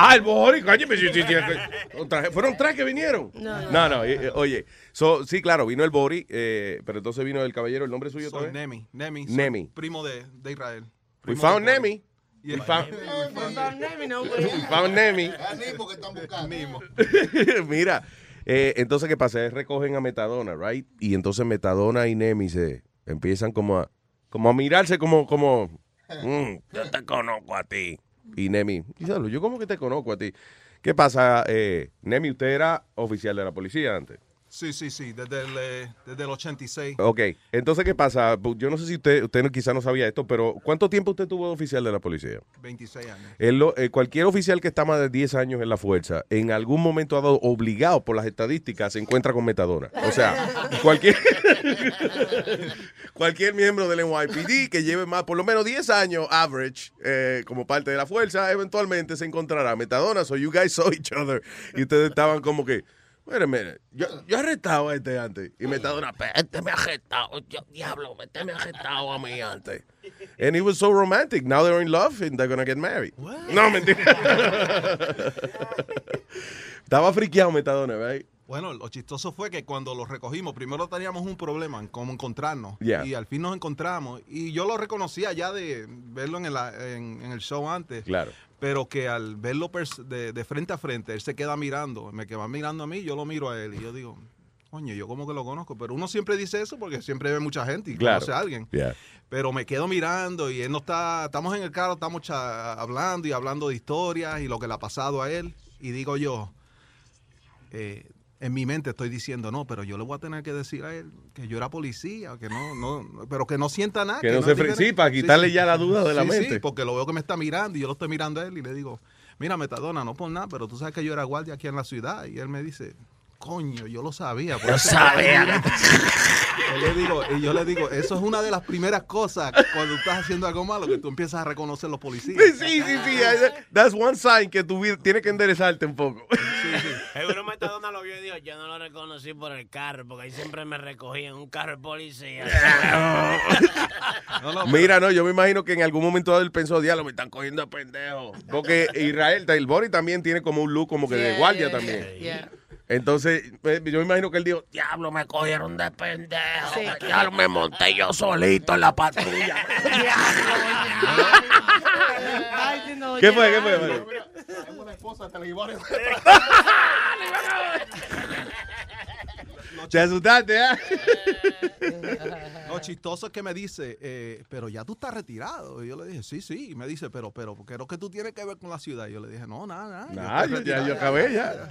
[SPEAKER 9] Ah, el sí, otra- fueron tres que vinieron.
[SPEAKER 11] No, no.
[SPEAKER 9] No, no, eh, eh, oye, so, sí, claro, vino el Bori, eh, pero entonces vino el caballero, el nombre suyo
[SPEAKER 19] Soy
[SPEAKER 9] también.
[SPEAKER 19] Nemi. Nemi.
[SPEAKER 9] Nemi.
[SPEAKER 19] Primo de, de Israel.
[SPEAKER 9] We found. Nemi.
[SPEAKER 19] Yeah.
[SPEAKER 9] We found,
[SPEAKER 11] no,
[SPEAKER 9] we found Nemi.
[SPEAKER 5] que están buscando.
[SPEAKER 9] Mira, eh, entonces, ¿qué pasa? Recogen a Metadona, right? Y entonces Metadona y Nemi se empiezan como a, como a mirarse como, como, "Mm, yo te conozco a ti. Y Nemi, "Diablo, yo como que te conozco a ti. ¿Qué pasa, eh, Nemi? Usted era oficial de la policía antes.
[SPEAKER 19] Sí, sí, sí, desde el, eh, desde el 86.
[SPEAKER 9] Ok, entonces, ¿qué pasa? Yo no sé si usted, usted quizá no sabía esto, pero ¿cuánto tiempo usted tuvo de oficial de la policía?
[SPEAKER 19] 26 años.
[SPEAKER 9] Lo- eh, cualquier oficial que está más de 10 años en la fuerza, en algún momento ha dado obligado por las estadísticas, se encuentra con metadona. O sea, cualquier, cualquier miembro del NYPD que lleve más, por lo menos 10 años average, eh, como parte de la fuerza, eventualmente se encontrará metadona. So you guys saw each other. Y ustedes estaban como que, mire, mire, yo, yo he arrestado a este antes. Y metadona, "Pe- este me ha arrestado. Yo, diablo, este me ha arrestado a mí antes. And it was so romantic. Now they're in love and they're gonna get married. No, mentira. Estaba friqueado Metadona, right?
[SPEAKER 19] Bueno, lo chistoso fue que cuando los recogimos, primero teníamos un problema en cómo encontrarnos.
[SPEAKER 9] Yeah.
[SPEAKER 19] Y al fin nos encontramos. Y yo lo reconocía ya de verlo en el, en, en el show antes.
[SPEAKER 9] Claro.
[SPEAKER 19] Pero que al verlo de, de frente a frente, él se queda mirando. Me queda mirando a mí, yo lo miro a él. Y yo digo, coño, yo como que lo conozco. Pero uno siempre dice eso porque siempre ve mucha gente y
[SPEAKER 9] Claro.
[SPEAKER 19] conoce a alguien.
[SPEAKER 9] Yeah.
[SPEAKER 19] Pero me quedo mirando y él no está, estamos en el carro, estamos hablando y hablando de historias y lo que le ha pasado a él. Y digo yo, eh, en mi mente estoy diciendo, no, pero yo le voy a tener que decir a él que yo era policía, que no, no, pero que no sienta nada.
[SPEAKER 9] Que no se fre- sí, para quitarle ya la duda de la
[SPEAKER 19] Sí,
[SPEAKER 9] mente.
[SPEAKER 19] Sí, porque lo veo que me está mirando y yo lo estoy mirando a él y le digo, mira, Metadona, no por nada, pero tú sabes que yo era guardia aquí en la ciudad. Y él me dice, coño, yo lo sabía.
[SPEAKER 4] Yo sabía.
[SPEAKER 19] Yo le digo, y yo le digo, eso es una de las primeras cosas cuando estás haciendo algo malo, que tú empiezas a reconocer los policías.
[SPEAKER 9] Sí, sí, sí. sí. That's one sign que tu vida tiene que enderezarte un poco.
[SPEAKER 8] Seguro Metadona lo vio y dijo, yo no lo reconocí por el carro, porque ahí siempre me recogían un carro de policía.
[SPEAKER 9] Mira, no, yo me imagino que en algún momento él pensó, diablo, me están cogiendo de pendejo. Porque Israel, el Bori también tiene como un look como que de guardia
[SPEAKER 4] yeah,
[SPEAKER 9] también.
[SPEAKER 4] yeah, yeah.
[SPEAKER 9] Entonces, yo me imagino que él dijo,
[SPEAKER 4] Diablo, me cogieron de pendejo. Diablo, me monté yo solito en la patrulla.
[SPEAKER 9] ¿Qué fue? ¿Qué fue? Mario?
[SPEAKER 14] Una esposa te la llevaron.
[SPEAKER 9] Te asustaste.
[SPEAKER 19] Lo chistoso es que me dice, eh, pero ya tú estás retirado. Y yo le dije, sí, sí. Y me dice, pero, pero, creo que tú tienes que ver con la ciudad. Y yo le dije, no, nada, nada.
[SPEAKER 9] Nah, yo- ya-
[SPEAKER 19] retirado".
[SPEAKER 9] yo acabé ya.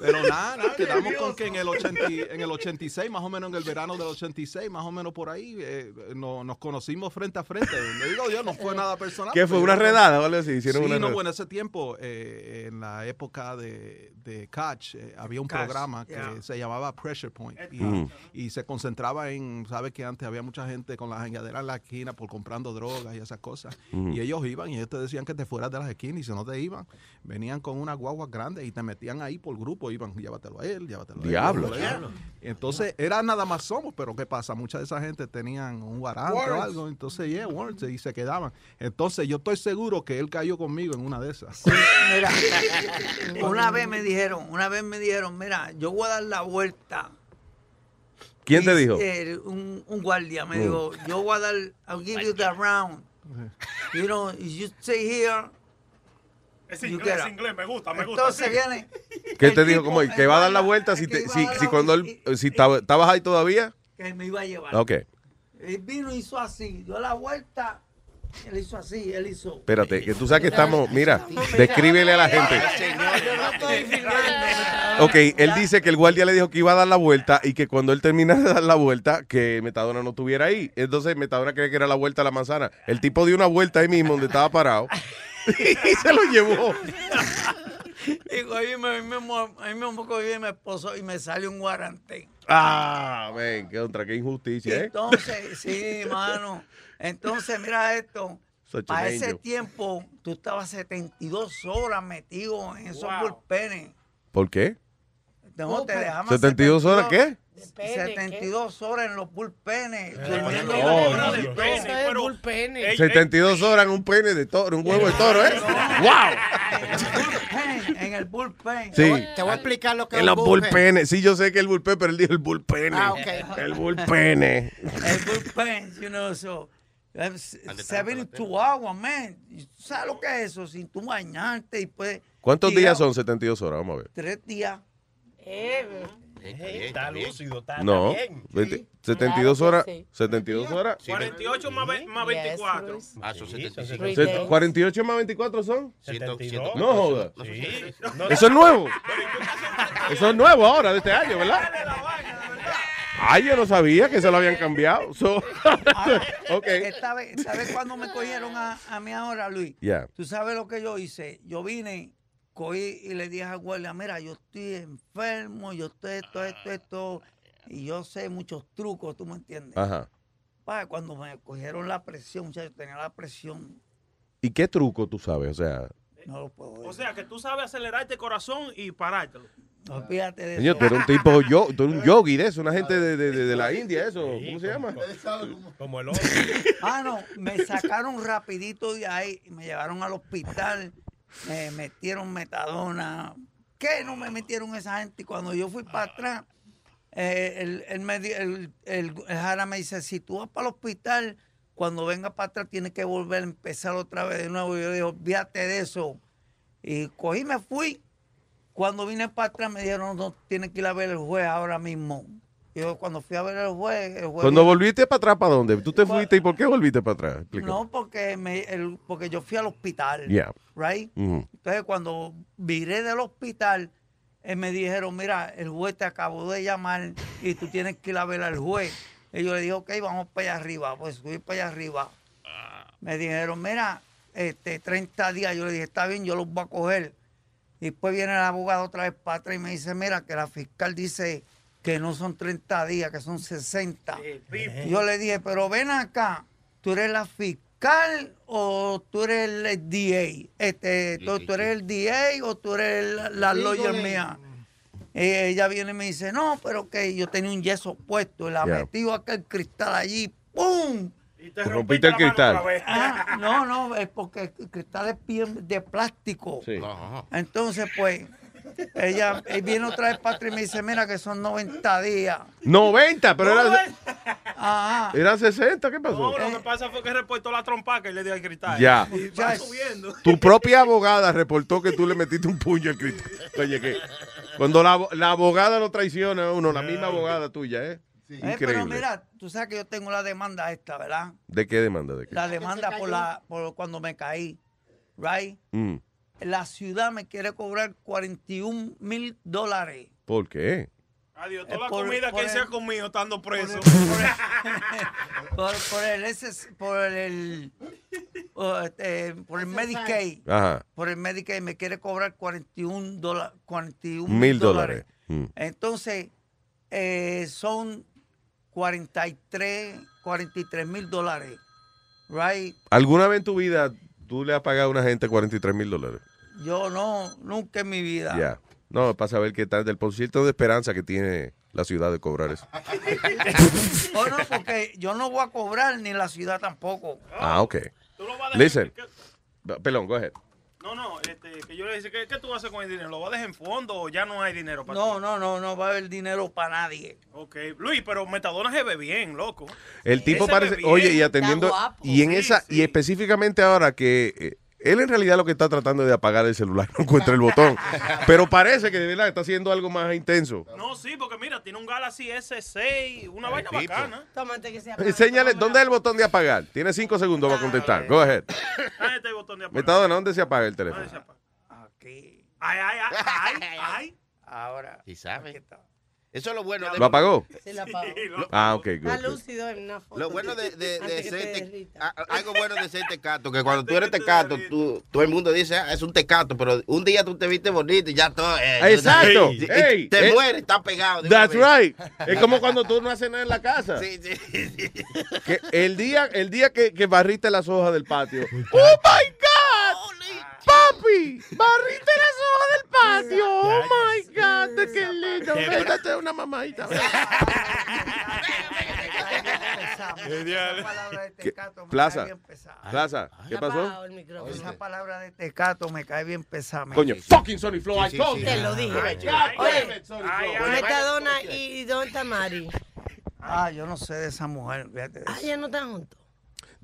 [SPEAKER 19] Pero nada, nada, quedamos con que en el, 80 y- en el 86, más o menos en el verano del 86, más o menos por ahí, eh, no- nos conocimos frente a frente. Le digo yo, no fue nada personal.
[SPEAKER 9] ¿Qué fue? ¿Una redada o algo así? Hicieron
[SPEAKER 19] sí,
[SPEAKER 9] una
[SPEAKER 19] no,
[SPEAKER 9] redada.
[SPEAKER 19] bueno, ese tiempo, eh, en la época de, de Catch, eh, había un
[SPEAKER 4] Catch,
[SPEAKER 19] programa que
[SPEAKER 4] yeah.
[SPEAKER 19] se llamaba Pressure Point. Y,
[SPEAKER 9] Mm.
[SPEAKER 19] y se concentraba en, ¿sabes que antes había mucha gente con las jangueaderas en la esquina por comprando drogas y esas cosas?
[SPEAKER 9] Mm.
[SPEAKER 19] Y ellos iban y ellos te decían que te fueras de las esquinas y si no te iban, venían con una guagua grande y te metían ahí por grupo, iban, llévatelo a él, llévatelo a él.
[SPEAKER 9] Diablo.
[SPEAKER 19] llévatelo a él".
[SPEAKER 9] Diablo.
[SPEAKER 19] Entonces, era nada más somos, pero ¿qué pasa? Mucha de esa gente tenían un guarante o algo, entonces, yeah, warrants, y se quedaban. Entonces, yo estoy seguro que él cayó conmigo en una de esas.
[SPEAKER 12] Mira, una vez me dijeron, una vez me dijeron, mira, yo voy a dar la vuelta.
[SPEAKER 9] ¿Quién te dijo?
[SPEAKER 12] eh, un, un guardia me
[SPEAKER 9] Mm.
[SPEAKER 12] dijo, yo voy a dar, I'll give you the round. You know, if you stay here.
[SPEAKER 7] Es inglés, es
[SPEAKER 12] out."
[SPEAKER 7] inglés, me gusta, me gusta.
[SPEAKER 12] Entonces
[SPEAKER 7] sí.
[SPEAKER 12] viene.
[SPEAKER 9] ¿Qué te dijo? ¿Cómo? ¿Que va a dar la vuelta si, te, si, si cuando él, si estaba- estabas ahí todavía?
[SPEAKER 12] que me iba a llevar.
[SPEAKER 9] Ok.
[SPEAKER 12] Él vino y hizo así, dio la vuelta, él hizo así, él hizo.
[SPEAKER 9] Espérate, que tú sabes que estamos, mira, descríbele a la gente.
[SPEAKER 12] Yo no estoy filmando.
[SPEAKER 9] Ok, él dice que el guardia le dijo que iba a dar la vuelta y que cuando él terminara de dar la vuelta, que Metadona no estuviera ahí. Entonces Metadona cree que era la vuelta a la manzana. El tipo dio una vuelta ahí mismo donde estaba parado y se lo llevó.
[SPEAKER 12] Y cogí, me, me, ahí mismo cogí a mi esposo y me sale un guarantén.
[SPEAKER 9] Ah, ven, qué otra, qué injusticia, ¿eh?
[SPEAKER 12] Entonces, sí, mano. Entonces, mira esto. Para ese tiempo, tú estabas 72 horas metido en esos
[SPEAKER 8] Wow.
[SPEAKER 12] bullpenes.
[SPEAKER 9] ¿Por qué?
[SPEAKER 12] No, te dejaban
[SPEAKER 9] 72 horas, ¿qué?
[SPEAKER 12] 72 horas en los bullpenes. Durmiendo
[SPEAKER 9] no,
[SPEAKER 12] en
[SPEAKER 9] no,
[SPEAKER 12] los
[SPEAKER 9] no.
[SPEAKER 12] bullpenes.
[SPEAKER 11] Eso es bullpen.
[SPEAKER 9] 72 horas en un pene de toro, un huevo de toro, ¿eh? ¡Wow!
[SPEAKER 12] bullpen, en el bullpen.
[SPEAKER 9] Sí.
[SPEAKER 10] Te voy a explicar lo que
[SPEAKER 9] En
[SPEAKER 10] es
[SPEAKER 9] los
[SPEAKER 10] un bullpen.
[SPEAKER 9] bullpenes. Sí, yo sé que el bullpen, pero él dijo el bullpen.
[SPEAKER 10] Ah, ok.
[SPEAKER 9] El bullpen.
[SPEAKER 12] El bullpen, you know, so. Um, s- 72 hours, man. ¿Y tú ¿Sabes lo que es eso? Sin tú bañarte y pues.
[SPEAKER 9] ¿Cuántos
[SPEAKER 12] tirado
[SPEAKER 9] días son 72 horas? Vamos a ver.
[SPEAKER 12] Tres días.
[SPEAKER 8] Está lúcido, está,
[SPEAKER 9] No,
[SPEAKER 8] bien.
[SPEAKER 9] 20 72
[SPEAKER 8] Claro
[SPEAKER 9] horas.
[SPEAKER 8] sí.
[SPEAKER 9] 72 horas.
[SPEAKER 8] 48 más, ve- más 24.
[SPEAKER 2] Ah, son 75.
[SPEAKER 9] Se- 48 más 24 son.
[SPEAKER 8] 72.
[SPEAKER 9] No joda.
[SPEAKER 8] Sí.
[SPEAKER 9] Eso es nuevo. Eso es nuevo ahora, de este año, ¿verdad? Ay, yo no sabía que se lo habían cambiado. So- ok.
[SPEAKER 12] Esta vez, ¿Sabes cuándo me cogieron a, a mí ahora, Luis?
[SPEAKER 9] Ya.
[SPEAKER 12] Tú sabes lo que yo hice. Yo vine, cogí y le dije al guardia, mira, yo estoy enfermo, yo estoy esto, esto, esto, y yo sé muchos trucos, ¿tú me entiendes?
[SPEAKER 9] Ajá.
[SPEAKER 12] Pa, cuando me cogieron la presión, muchachos, tenía la presión,
[SPEAKER 9] ¿Y qué truco tú sabes? O sea,
[SPEAKER 12] no lo puedo
[SPEAKER 7] O sea, que tú sabes acelerarte el corazón y parártelo.
[SPEAKER 12] Olvídate de
[SPEAKER 9] señor,
[SPEAKER 12] eso.
[SPEAKER 9] tú eres un tipo, yo, tú eres un yogi de eso, una gente de, de- de- de la India, eso. ¿Cómo se llama?
[SPEAKER 8] Como el otro.
[SPEAKER 12] Ah, no, me sacaron rapidito de ahí y me llevaron al hospital, me metieron metadona. ¿Qué no me metieron esa gente? Y cuando yo fui para atrás, eh, el, el, el, el- el Jara me dice, si tú vas para el hospital, cuando vengas para atrás tienes que volver a empezar otra vez de nuevo. Y yo dije, olvídate de eso. Y cogí, y me fui. Cuando vine para atrás me dijeron, no, tienes que ir a ver el juez ahora mismo. Yo cuando fui a ver el juez, el juez
[SPEAKER 9] Cuando
[SPEAKER 12] dijo,
[SPEAKER 9] volviste para atrás, ¿para dónde? ¿Tú te fuiste y por qué volviste para atrás? Explícame.
[SPEAKER 12] no, porque, me, el- porque yo fui al hospital.
[SPEAKER 9] Yeah.
[SPEAKER 12] Right? Entonces, cuando viré del hospital, eh, me dijeron, mira, el juez te acabó de llamar y tú tienes que ir a ver al juez. Y yo le dije, ok, vamos para allá arriba. Pues fui para allá arriba. Me dijeron, mira, este, 30 días. Yo le dije, está bien, yo los voy a coger. Y después viene el abogado otra vez para atrás y me dice, mira, que la fiscal dice que no son 30 días, que son 60. Y yo le dije, pero ven acá, ¿tú eres la fiscal o tú eres el DA? Este, ¿tú, tú eres el DA o tú eres la, la lawyer mía? Y ella viene y me dice, no, pero que yo tenía un yeso puesto la
[SPEAKER 9] Ya.
[SPEAKER 12] metí aquel cristal allí, ¡pum!
[SPEAKER 9] Te rompiste el cristal.
[SPEAKER 12] Ah, no, no, es porque el cristal es bien de plástico.
[SPEAKER 9] Sí.
[SPEAKER 12] Entonces, pues, ella eh, viene otra vez para atrás y me dice, mira que son 90 días.
[SPEAKER 9] 90, pero eran,
[SPEAKER 12] Ajá.
[SPEAKER 9] eran 60, ¿qué pasó?
[SPEAKER 7] No, lo que pasa fue que reportó la trompa que le dio al cristal.
[SPEAKER 9] Ya.
[SPEAKER 7] Y va subiendo.
[SPEAKER 9] Tu propia abogada reportó que tú le metiste un puño al cristal. Oye, que cuando la, la abogada lo traiciona a uno, la misma abogada tuya, ¿eh?
[SPEAKER 12] Eh,
[SPEAKER 9] Increíble.
[SPEAKER 12] pero mira, tú sabes que yo tengo la demanda esta, ¿verdad?
[SPEAKER 9] ¿De qué demanda? ¿De qué?
[SPEAKER 12] La demanda por, la, por cuando me caí, ¿right?
[SPEAKER 9] Mm,
[SPEAKER 12] La ciudad me quiere cobrar 41 mil dólares.
[SPEAKER 9] ¿Por qué?
[SPEAKER 7] Adiós, toda
[SPEAKER 12] Eh,
[SPEAKER 7] la
[SPEAKER 12] por-
[SPEAKER 7] comida
[SPEAKER 12] por
[SPEAKER 7] que se
[SPEAKER 12] el-
[SPEAKER 7] ha comido estando preso.
[SPEAKER 12] Por, por el, ese- por el, o, este, por el Medicaid.
[SPEAKER 9] Ajá.
[SPEAKER 12] Por el Medicaid me quiere cobrar 41 dólares. 41
[SPEAKER 9] Mil dólares. Mm.
[SPEAKER 12] Entonces, eh, son 43, 43 mil dólares. Right?
[SPEAKER 9] ¿Alguna vez en tu vida tú le has pagado a una gente 43 mil dólares?
[SPEAKER 12] Yo no, nunca en mi vida.
[SPEAKER 9] Ya. No, para saber qué tal del concierto de esperanza que tiene la ciudad de cobrar eso.
[SPEAKER 12] Oh, no, porque yo no voy a cobrar ni la ciudad tampoco.
[SPEAKER 9] Ah, ok. Listen. Pelón, go ahead.
[SPEAKER 7] No, no, este, que yo le dije, ¿qué, ¿qué tú vas a hacer con el dinero? ¿Lo vas a dejar en fondo o ya no hay dinero para
[SPEAKER 12] No,
[SPEAKER 7] ti?
[SPEAKER 12] no, no, no va a haber dinero para nadie.
[SPEAKER 7] Ok, Luis, pero Metadona se ve bien, loco.
[SPEAKER 9] El tipo
[SPEAKER 7] Ese
[SPEAKER 9] parece, oye, y atendiendo, y en
[SPEAKER 7] Sí,
[SPEAKER 9] esa, y específicamente ahora que eh, él en realidad lo que está tratando es de apagar el celular, no encuentra el botón, pero parece que de verdad está haciendo algo más intenso.
[SPEAKER 7] No, sí, porque mira, tiene un Galaxy S6, una vaina
[SPEAKER 9] tipo.
[SPEAKER 7] bacana.
[SPEAKER 11] Tómate que sea.
[SPEAKER 9] Enséñale, ¿dónde es el botón de apagar? Tiene cinco segundos para contestar. Go ahead.
[SPEAKER 7] Ah, este botón de apagar.
[SPEAKER 9] Metadona, ¿dónde se apaga el teléfono?
[SPEAKER 12] Aquí.
[SPEAKER 7] Ay, ay, ay, ay, ay.
[SPEAKER 12] Ahora.
[SPEAKER 2] ¿Y sabe?
[SPEAKER 12] aquí está.
[SPEAKER 13] Eso es lo bueno. de-
[SPEAKER 9] ¿Lo apagó?
[SPEAKER 11] Sí, la apagó.
[SPEAKER 9] Ah, ok, good,
[SPEAKER 11] Está
[SPEAKER 9] good.
[SPEAKER 11] lúcido en una foto.
[SPEAKER 13] Lo bueno de, ser
[SPEAKER 11] te
[SPEAKER 13] te- algo bueno de ser tecato, que cuando tú eres tecato, tú, todo el mundo dice, ah, es un tecato, pero un día tú te viste bonito y ya todo. eh,
[SPEAKER 9] Exacto.
[SPEAKER 13] y- y
[SPEAKER 9] Hey,
[SPEAKER 13] te
[SPEAKER 9] eh,
[SPEAKER 13] mueres, estás pegado.
[SPEAKER 9] That's right. Es como cuando tú no haces nada en la casa.
[SPEAKER 13] Sí, sí.
[SPEAKER 9] Que el día, el día que, que barriste las hojas del patio. ¡Oh, my God! ¡Papi! ¡Barriste las hojas del patio! ¡Oh, my God! ¡Qué lindo! Métate una mamadita. ¿Qué? Plaza. Plaza. ¿Qué pasó?
[SPEAKER 12] Esa palabra de tecato me cae bien pesada.
[SPEAKER 9] Coño, fucking Sonny Flow, I told.
[SPEAKER 11] Te lo dije. Metadona y dónde está Mari.
[SPEAKER 12] Ah, yo no sé de esa mujer.
[SPEAKER 11] Ah, ya no están juntos.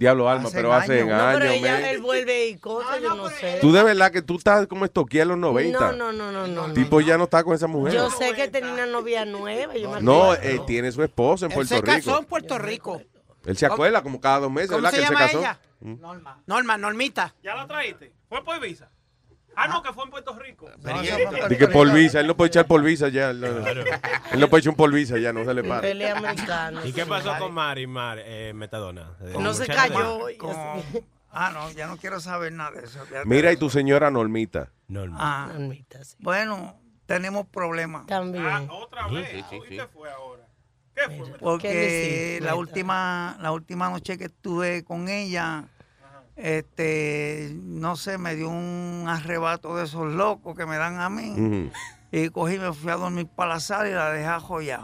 [SPEAKER 9] Diablo, Alma,
[SPEAKER 12] Hacen
[SPEAKER 9] pero hacen
[SPEAKER 12] años.
[SPEAKER 11] No, pero
[SPEAKER 9] años,
[SPEAKER 11] ella, él vuelve y cosas, yo no sé.
[SPEAKER 9] Tú de verdad que tú estás como estoquía en los 90.
[SPEAKER 11] No, no, no, no, no.
[SPEAKER 9] Tipo ya no está con esa mujer.
[SPEAKER 11] Yo sé que tenía una novia nueva. Yo me
[SPEAKER 9] No,
[SPEAKER 11] acuerdo.
[SPEAKER 9] él tiene su esposa en
[SPEAKER 10] Él
[SPEAKER 9] Puerto
[SPEAKER 10] se casó
[SPEAKER 9] Rico.
[SPEAKER 10] en Puerto Rico.
[SPEAKER 9] Él se acuerda como cada dos meses,
[SPEAKER 10] ¿Cómo
[SPEAKER 9] ¿verdad?
[SPEAKER 10] se
[SPEAKER 9] que él
[SPEAKER 10] llama
[SPEAKER 9] se casó.
[SPEAKER 10] ella?
[SPEAKER 9] Mm.
[SPEAKER 10] Norma, Normita.
[SPEAKER 7] ¿Ya la traíste? ¿Fue por visa? Ah, no, que fue en Puerto Rico.
[SPEAKER 9] Dice que por visa, él no puede echar por visa ya. Él no, él no puede echar un por visa ya, no se le para.
[SPEAKER 11] Pelea americana.
[SPEAKER 8] ¿Y qué pasó con Mari, Mari eh, Metadona?
[SPEAKER 11] No se cayó. y.
[SPEAKER 12] Ah, no, ya no quiero saber nada de eso.
[SPEAKER 9] Mira, y tu señora Normita.
[SPEAKER 12] Ah, bueno, tenemos problemas.
[SPEAKER 11] También.
[SPEAKER 7] Ah, otra vez.
[SPEAKER 13] Sí, sí,
[SPEAKER 7] ¿Y
[SPEAKER 13] sí.
[SPEAKER 7] qué fue ahora? ¿Qué fue?
[SPEAKER 11] ¿Qué le
[SPEAKER 12] Porque la última, la última noche que estuve con ella, este, no sé, me dio un arrebato de esos locos que me dan a mí. Y cogí, me fui a dormir para la sala y la dejé joya.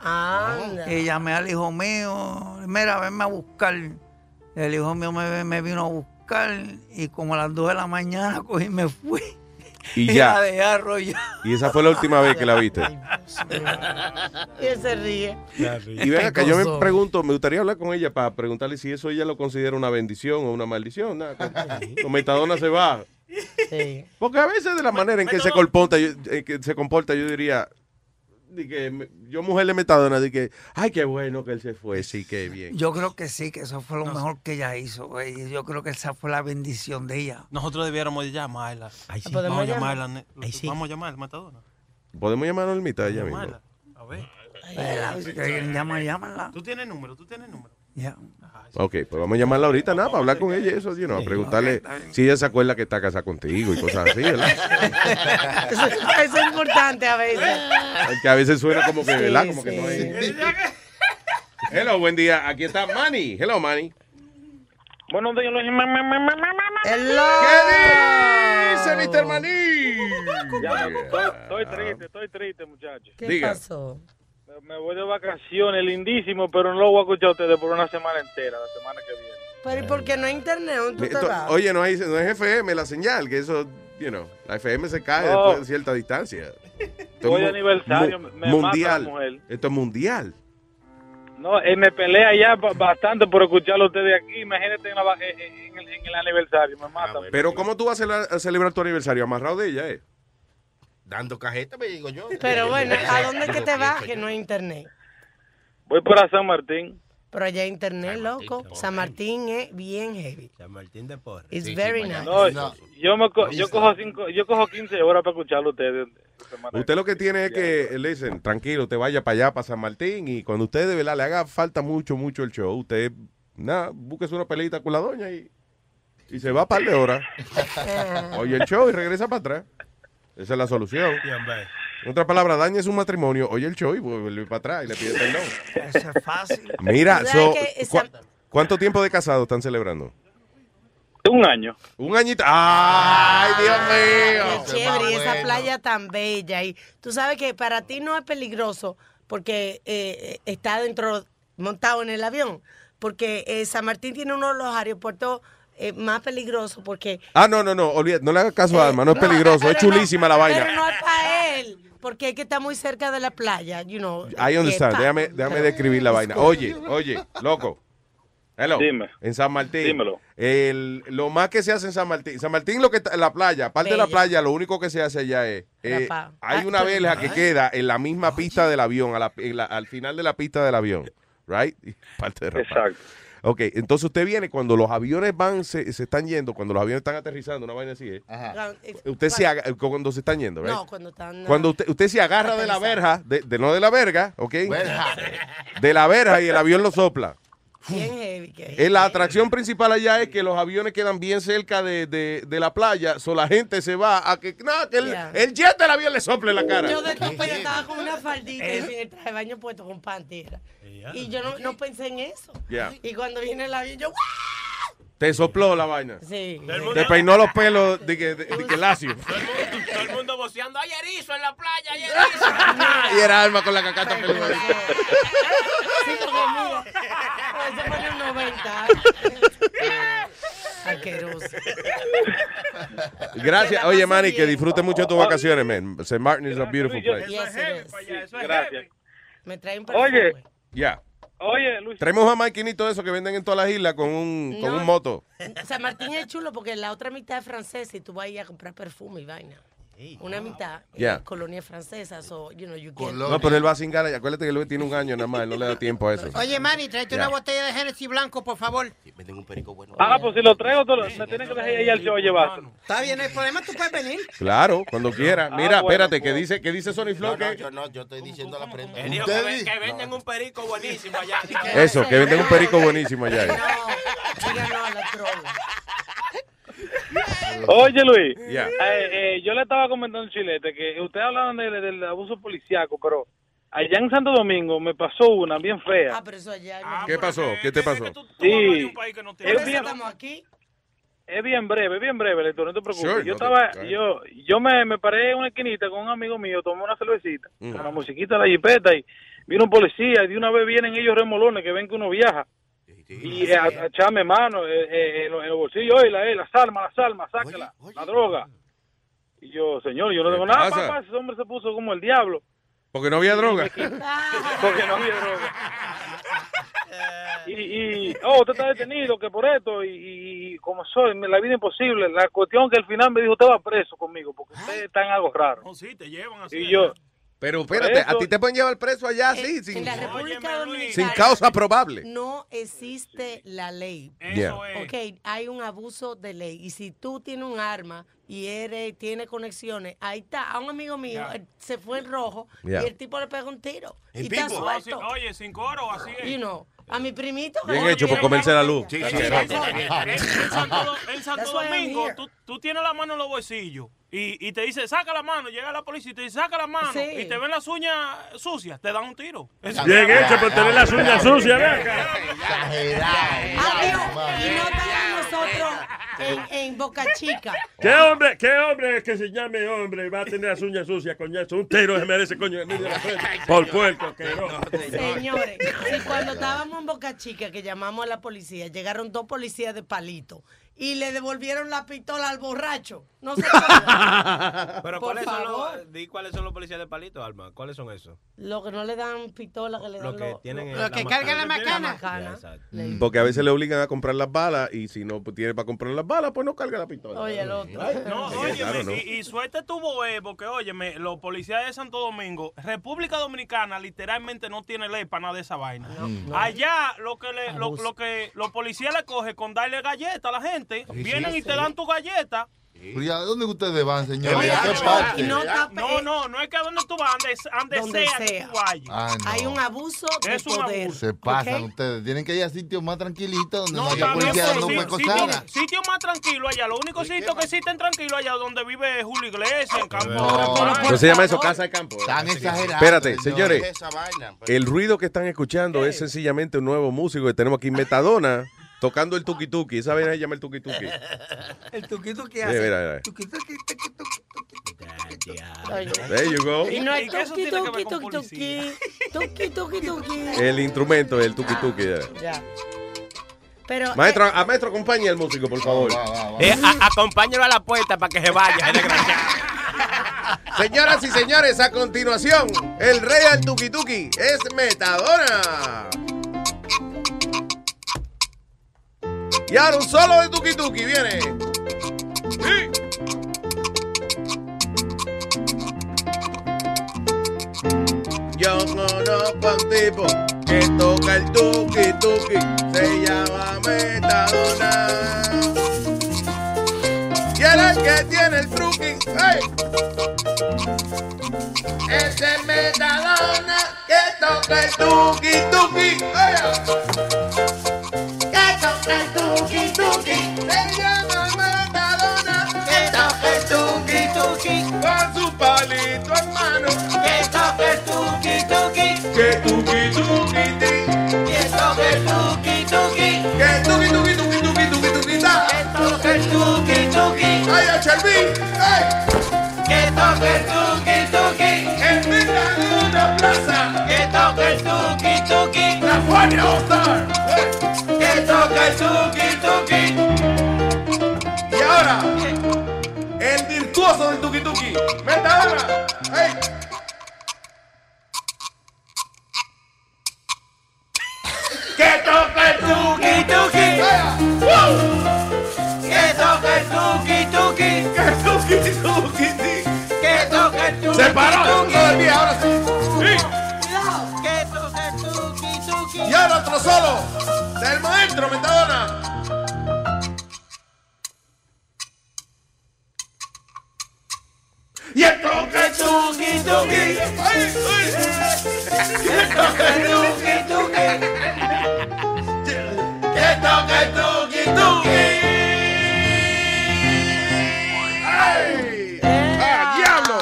[SPEAKER 11] Anda.
[SPEAKER 12] Y llamé al hijo mío, mira, venme a buscar. El hijo mío me, me vino a buscar y como a las 2 de la mañana cogí y me fui.
[SPEAKER 9] Y
[SPEAKER 12] la
[SPEAKER 9] ya.
[SPEAKER 12] dejé arrollar.
[SPEAKER 9] Y esa fue la última vez que la viste.
[SPEAKER 11] Y él se ríe.
[SPEAKER 9] Y ven acá, yo me pregunto, me gustaría hablar con ella para preguntarle si eso ella lo considera una bendición o una maldición. Nada, con, con Metadona se va.
[SPEAKER 11] Sí.
[SPEAKER 9] Porque a veces de la manera en que se comporta, yo, en que se comporta, yo diría, di que yo mujer de Metadona, di que, ay, qué bueno que él se fue, sí, qué bien.
[SPEAKER 12] Yo creo que sí, que eso fue lo mejor que ella hizo. güey. Y Yo creo que esa fue la bendición de ella.
[SPEAKER 2] Nosotros debiéramos llamarla.
[SPEAKER 12] sí.
[SPEAKER 2] Vamos
[SPEAKER 12] ¿Podemos
[SPEAKER 2] a
[SPEAKER 12] llamar?
[SPEAKER 2] llamarla. ne- Vamos a llamar, Matadona.
[SPEAKER 9] Podemos llamar a Normita ella misma.
[SPEAKER 2] Llamarla. A ver.
[SPEAKER 12] Eh, llamar, llámala.
[SPEAKER 2] Tú tienes número, tú tienes número.
[SPEAKER 12] Ya.
[SPEAKER 9] Ok, pues vamos a llamarla ahorita, nada, para hablar con ella y eso, you know, a preguntarle si ella se acuerda que está casada contigo y cosas así, ¿verdad?
[SPEAKER 11] Eso, eso es importante a veces.
[SPEAKER 9] Que a veces suena como que, ¿verdad? Como que
[SPEAKER 11] sí.
[SPEAKER 9] no es. Hello, buen día. Aquí está Manny. Hello, Manny.
[SPEAKER 15] Buenos días, Luis.
[SPEAKER 9] ¿Qué dice, Mr. Maní?
[SPEAKER 15] Ya, estoy, estoy triste, estoy triste, muchachos.
[SPEAKER 11] ¿Qué
[SPEAKER 9] Diga.
[SPEAKER 11] pasó?
[SPEAKER 15] Me- voy de vacaciones, lindísimo, pero no lo voy a escuchar a ustedes por una semana entera, la semana que viene.
[SPEAKER 11] Pero ¿y por qué no hay internet? ¿Dónde tú te
[SPEAKER 9] Esto-
[SPEAKER 11] vas?
[SPEAKER 9] Oye, no, hay, no es FM la señal, que eso, you know, la FM se cae
[SPEAKER 15] No.
[SPEAKER 9] después de cierta distancia. Esto
[SPEAKER 15] Voy
[SPEAKER 9] es mu-
[SPEAKER 15] aniversario,
[SPEAKER 9] mu-
[SPEAKER 15] me mata la
[SPEAKER 9] mundial.
[SPEAKER 15] mujer.
[SPEAKER 9] Esto es mundial.
[SPEAKER 15] No, eh, me pelea ya ba- bastante por escucharlo a ustedes aquí. Imagínate en, la va- en- en el, en el aniversario, me mata.
[SPEAKER 9] Pero ¿cómo tú vas a celebrar, a celebrar tu aniversario? Amarrado de ella, ¿eh?
[SPEAKER 13] Dando cajeta, me digo yo.
[SPEAKER 11] Pero bueno, ¿a dónde es que te vas que no hay internet?
[SPEAKER 15] Voy para San Martín.
[SPEAKER 11] Pero allá hay internet, loco. San Martín es bien heavy.
[SPEAKER 8] San Martín de Porres.
[SPEAKER 11] It's very nice.
[SPEAKER 15] No, yo, me co- yo, cojo cinco, yo cojo 15 horas para escucharlo a ustedes.
[SPEAKER 9] Usted lo que tiene es que, le dicen, tranquilo, usted vaya para allá, para San Martín, y cuando usted de verdad le haga falta mucho, mucho el show, usted, nada, búsquese una peleita con la doña y, y se va a par de horas. Oye el show y regresa para atrás. Esa es la solución. En otras palabras, daña su matrimonio, oye el show y vuelve para atrás y le pide perdón.
[SPEAKER 12] Eso es fácil.
[SPEAKER 9] Mira,
[SPEAKER 11] ¿Sabes
[SPEAKER 9] so,
[SPEAKER 11] que esa-
[SPEAKER 9] ¿cu- ¿cuánto tiempo de casado están celebrando?
[SPEAKER 15] Un año.
[SPEAKER 9] Un añito. ¡Ay, Dios mío!
[SPEAKER 11] Qué chévere, y esa playa tan bella. Y tú sabes que para ti no es peligroso porque eh, está dentro, montado en el avión. Porque eh, San Martín tiene uno de los aeropuertos eh, más peligrosos porque...
[SPEAKER 9] Ah, no, no, no, olvida, no le haga caso a Alma, no es peligroso, es chulísima la vaina.
[SPEAKER 11] Pero no es para él, porque es que está muy cerca de la playa, you know.
[SPEAKER 9] I understand.
[SPEAKER 11] Eh, pa-
[SPEAKER 9] Déjame, déjame describir la vaina. Oye, oye, loco. Hello.
[SPEAKER 15] Dime.
[SPEAKER 9] En San Martín.
[SPEAKER 15] Dímelo.
[SPEAKER 9] El, lo más que se hace en San Martín. San Martín, lo que está en la playa, aparte de la
[SPEAKER 11] Bella.
[SPEAKER 9] playa, lo único que se hace allá es. eh, hay
[SPEAKER 11] Ah,
[SPEAKER 9] una verja que queda en la misma pista del avión, a la- en la- al final de la pista del avión. Right? Parte de.
[SPEAKER 15] Exacto.
[SPEAKER 9] Ok, entonces usted viene cuando los aviones van, se, se están yendo, cuando los aviones están aterrizando, una vaina así, ¿eh?
[SPEAKER 11] Eh,
[SPEAKER 9] Usted se aga- cuando se están yendo, ¿verdad?
[SPEAKER 11] No, cuando están.
[SPEAKER 9] Cuando
[SPEAKER 11] ah,
[SPEAKER 9] usted, usted se agarra de la verja, de, de- no de la verga, ¿ok?
[SPEAKER 11] Verja.
[SPEAKER 9] De la verja y el avión lo sopla.
[SPEAKER 11] Bien heavy. que-
[SPEAKER 9] Eh, la atracción principal allá es que los aviones quedan bien cerca de, de- de la playa, so la gente se va a que, no, que el,
[SPEAKER 11] Yeah.
[SPEAKER 9] el jet del avión le sople la cara.
[SPEAKER 11] Yo de tope yo estaba con una faldita y sin el traje de baño puesto con pantera. Y yo no, no pensé en eso.
[SPEAKER 9] Yeah.
[SPEAKER 11] Y cuando viene el avión, yo.
[SPEAKER 9] Te sopló la vaina.
[SPEAKER 11] Sí.
[SPEAKER 9] Te peinó los pelos de que, de, de que lacio.
[SPEAKER 8] Todo el mundo voceando, hay erizo en la playa, hay erizo.
[SPEAKER 9] y era alma con la cacata feliz.
[SPEAKER 11] Sí, porque mira, pues se pone un 90. Asqueroso.
[SPEAKER 9] Gracias. Oye, Manny, que disfrute mucho tus vacaciones, man. St. Martin is a beautiful place.
[SPEAKER 11] Yes, it is.
[SPEAKER 15] Gracias.
[SPEAKER 11] Me trae un
[SPEAKER 15] Oye,
[SPEAKER 9] Ya.
[SPEAKER 15] Oye, Luis.
[SPEAKER 9] Traemos a maquinito de eso que venden en todas las islas con un, con
[SPEAKER 11] No.
[SPEAKER 9] un moto.
[SPEAKER 11] San Martín es chulo porque la otra mitad es francesa y tú vas a ir a comprar perfume y vaina. Una mitad
[SPEAKER 9] Yeah.
[SPEAKER 11] es colonia francesa, so, you know, you get...
[SPEAKER 9] No, pero él va a cingar. Acuérdate que él tiene un año nada más. él No le da tiempo a eso.
[SPEAKER 10] Oye, Manny, tráete una
[SPEAKER 9] Ya.
[SPEAKER 10] botella de Genesis blanco, por favor.
[SPEAKER 15] Ah, pues si lo traigo, tú lo- me tienes que dejar ahí al show a llevar.
[SPEAKER 10] Está bien, el problema tú puedes venir.
[SPEAKER 9] Claro, cuando quiera.
[SPEAKER 15] Ah,
[SPEAKER 9] Mira,
[SPEAKER 15] bueno,
[SPEAKER 9] espérate,
[SPEAKER 15] pues.
[SPEAKER 9] que dice, que dice Sony Flow que
[SPEAKER 8] Yo no, yo estoy diciendo la prenda. Él dijo que,
[SPEAKER 9] Usted
[SPEAKER 8] ven-
[SPEAKER 9] di-
[SPEAKER 8] que venden un perico buenísimo allá.
[SPEAKER 9] eso, que venden un perico buenísimo allá.
[SPEAKER 11] Díganos a la droga.
[SPEAKER 15] Oye, Luis, eh, eh, yo le estaba comentando Chilete que ustedes hablaban de- del abuso policiaco, pero allá en Santo Domingo me pasó una bien fea.
[SPEAKER 11] Ah, pero eso allá...
[SPEAKER 9] ¿Qué pasó? ¿Qué te pasó?
[SPEAKER 15] Sí, es bien,
[SPEAKER 11] estamos aquí.
[SPEAKER 15] es bien breve, es bien breve, Lector, no te preocupes.
[SPEAKER 9] Sure,
[SPEAKER 15] yo
[SPEAKER 9] no
[SPEAKER 15] estaba, yo, yo me, me paré en una esquinita con un amigo mío, tomé una cervecita,
[SPEAKER 9] Mm.
[SPEAKER 15] con la musiquita de la jipeta y vino un policía y de una vez vienen ellos remolones que ven que uno viaja. Y eh, a, a echarme mano eh, eh, en, los, en los bolsillos, oye, la, eh, las armas, las armas, sáquela, la droga. Y yo, señor, yo no tengo nada,
[SPEAKER 9] pasa?
[SPEAKER 15] papá, ese hombre se puso como el diablo.
[SPEAKER 9] Porque no había droga.
[SPEAKER 15] Porque no había droga. Y, y, oh, usted está detenido, que por esto, y, y como soy, la vida imposible. La cuestión que al final me dijo, usted va preso conmigo, porque usted está en algo raro.
[SPEAKER 2] sí, te llevan así.
[SPEAKER 15] Y yo,
[SPEAKER 9] Pero espérate,
[SPEAKER 15] Eso-
[SPEAKER 9] a ti te pueden llevar preso allá así,
[SPEAKER 11] En
[SPEAKER 9] sin,
[SPEAKER 11] la República Dominicana
[SPEAKER 9] sin causa probable.
[SPEAKER 11] no existe la ley.
[SPEAKER 9] Yeah.
[SPEAKER 11] Ok, hay un abuso de ley. Y si tú tienes un arma y eres, tiene conexiones, ahí está. A un amigo mío eh, se fue en rojo
[SPEAKER 9] Yeah.
[SPEAKER 11] y el tipo le pega un tiro.
[SPEAKER 2] ¿En
[SPEAKER 11] y está suelto.
[SPEAKER 2] No, sí, oye, sin coro, así es.
[SPEAKER 11] You know, a mi primito.
[SPEAKER 9] Bien hecho por comerse la luz.
[SPEAKER 2] En,
[SPEAKER 9] Sí,
[SPEAKER 2] en-
[SPEAKER 9] sí.
[SPEAKER 2] en- Santo, Domingo, tú, tú tienes la mano en los bolsillos y, y te dice, saca la mano, llega la policía y te dice, saca la mano
[SPEAKER 11] Sí.
[SPEAKER 2] y te ven las uñas sucias, te dan un tiro.
[SPEAKER 6] Bien hecho por tener las uñas sucias.
[SPEAKER 11] Adiós. Y no estamos nosotros en, en Boca Chica.
[SPEAKER 6] ¿Qué hombre, qué hombre que se llame hombre va a tener las uñas sucias, coñazo? Un tiro se merece, coño, en medio de la frente. Por puerco, que no.
[SPEAKER 11] Señores, si cuando estábamos en Boca Chica que llamamos a la policía, llegaron dos policías de palito y le devolvieron la pistola al borracho. No joda.
[SPEAKER 8] Pero
[SPEAKER 11] Por
[SPEAKER 8] ¿cuáles son,
[SPEAKER 11] favor.
[SPEAKER 8] los, di cuáles son los policías de palito, Alma? ¿Cuáles son esos?
[SPEAKER 11] Lo que no le dan pistola, que le dan
[SPEAKER 8] Los que
[SPEAKER 11] lo-
[SPEAKER 8] tienen
[SPEAKER 11] lo-
[SPEAKER 8] en
[SPEAKER 10] que cargan la macana.
[SPEAKER 11] macana.
[SPEAKER 8] exacto.
[SPEAKER 9] Porque a veces le obligan a comprar las balas y si no tiene para comprar las balas, pues no carga la pistola.
[SPEAKER 11] Oye, el otro.
[SPEAKER 2] No,
[SPEAKER 9] Sí,
[SPEAKER 2] óyeme,
[SPEAKER 9] claro, ¿no?
[SPEAKER 2] y, y suerte tuvo eh, porque, óyeme, los policías de Santo Domingo, República Dominicana literalmente no tiene ley para nada de esa vaina.
[SPEAKER 9] no.
[SPEAKER 2] Allá lo que le, lo, lo que los policías le cogen con darle galletas a la gente,
[SPEAKER 5] Sí,
[SPEAKER 2] vienen
[SPEAKER 5] sí,
[SPEAKER 2] y te dan tu galleta.
[SPEAKER 5] Pero ¿y a dónde ustedes van, señores?
[SPEAKER 2] Oye,
[SPEAKER 5] ¿A qué
[SPEAKER 2] no,
[SPEAKER 11] no
[SPEAKER 2] No, no, no es que a donde tú vas, ande, ande
[SPEAKER 11] Donde
[SPEAKER 2] sea, que
[SPEAKER 11] sea.
[SPEAKER 2] tú vayas.
[SPEAKER 5] Ah, no.
[SPEAKER 11] Hay un abuso de
[SPEAKER 2] Es un
[SPEAKER 11] poder.
[SPEAKER 2] abuso.
[SPEAKER 5] Se pasan ustedes. Tienen que ir a sitios más tranquilitos donde no,
[SPEAKER 2] No,
[SPEAKER 5] haya policía
[SPEAKER 2] pues,
[SPEAKER 5] dando
[SPEAKER 2] sí,
[SPEAKER 5] pecosadas.
[SPEAKER 2] sitio, sitio más tranquilo allá. Los únicos sitios que existen tranquilos allá donde vive Julio Iglesias, en campo.
[SPEAKER 9] ¿Cómo se llama eso? Casa de campo.
[SPEAKER 5] Están exagerados.
[SPEAKER 9] Espérate,
[SPEAKER 5] señores.
[SPEAKER 9] señores. El ruido que están escuchando es sencillamente un nuevo músico que tenemos aquí, Metadona, tocando el tuki tuki. ¿Esa vaina se llama el tuki tuki?
[SPEAKER 12] El que
[SPEAKER 9] Sí,
[SPEAKER 12] hace.
[SPEAKER 9] mira, mira.
[SPEAKER 11] Oye.
[SPEAKER 9] There you go.
[SPEAKER 11] Y no
[SPEAKER 2] ¿Y
[SPEAKER 11] es
[SPEAKER 2] qué eso
[SPEAKER 11] tuki, tuki, tuki, tuki. Tuki, tuki, tuki.
[SPEAKER 9] El instrumento es el tuki tuki. ya.
[SPEAKER 11] Pero,
[SPEAKER 9] Maestro, a maestro, acompañe al músico, por favor.
[SPEAKER 8] Eh, a- acompáñalo a la puerta para que se vaya.
[SPEAKER 9] Señoras y señores, a continuación, el rey del tuki tuki es Metadona. Y ahora un solo de tuki tuki viene. Yo conozco a un tipo que toca el tuki tuki se llama Metadona. Y es el que tiene el truqui. ¡Hey! Ese es Metadona que toca el tuki tuki. ¡Oye! Que toca el tuki se llama que tuki tuki con su palito en mano. Que tuki tuki. Que tuki tuki ti. Que tuki tuki. Que tuki tuki tuki tuki tuki tuki ta. Que tuki tuki. ¡Ay! ¡Ay! Que tuki tuki. En Plaza. Que toca el tuki tuki. La Juana All Star. Que toca el tuki tuki. Metadona. ¡Hey! Que toca el tuki tuki. Que toca el tuki tuki. Que tuki tuki. Que toca el tuki. Se paró. Todavía, ahora sí. Sí.
[SPEAKER 13] Que toca el tuki tuki.
[SPEAKER 9] Y ahora otro solo. Del maestro Metadona. Y el toca el tuki tuki. Ay, ay. Y el toca el tuki tuki. Que toca el tuki tuki. ¡Ay! ¡Ah, diablo!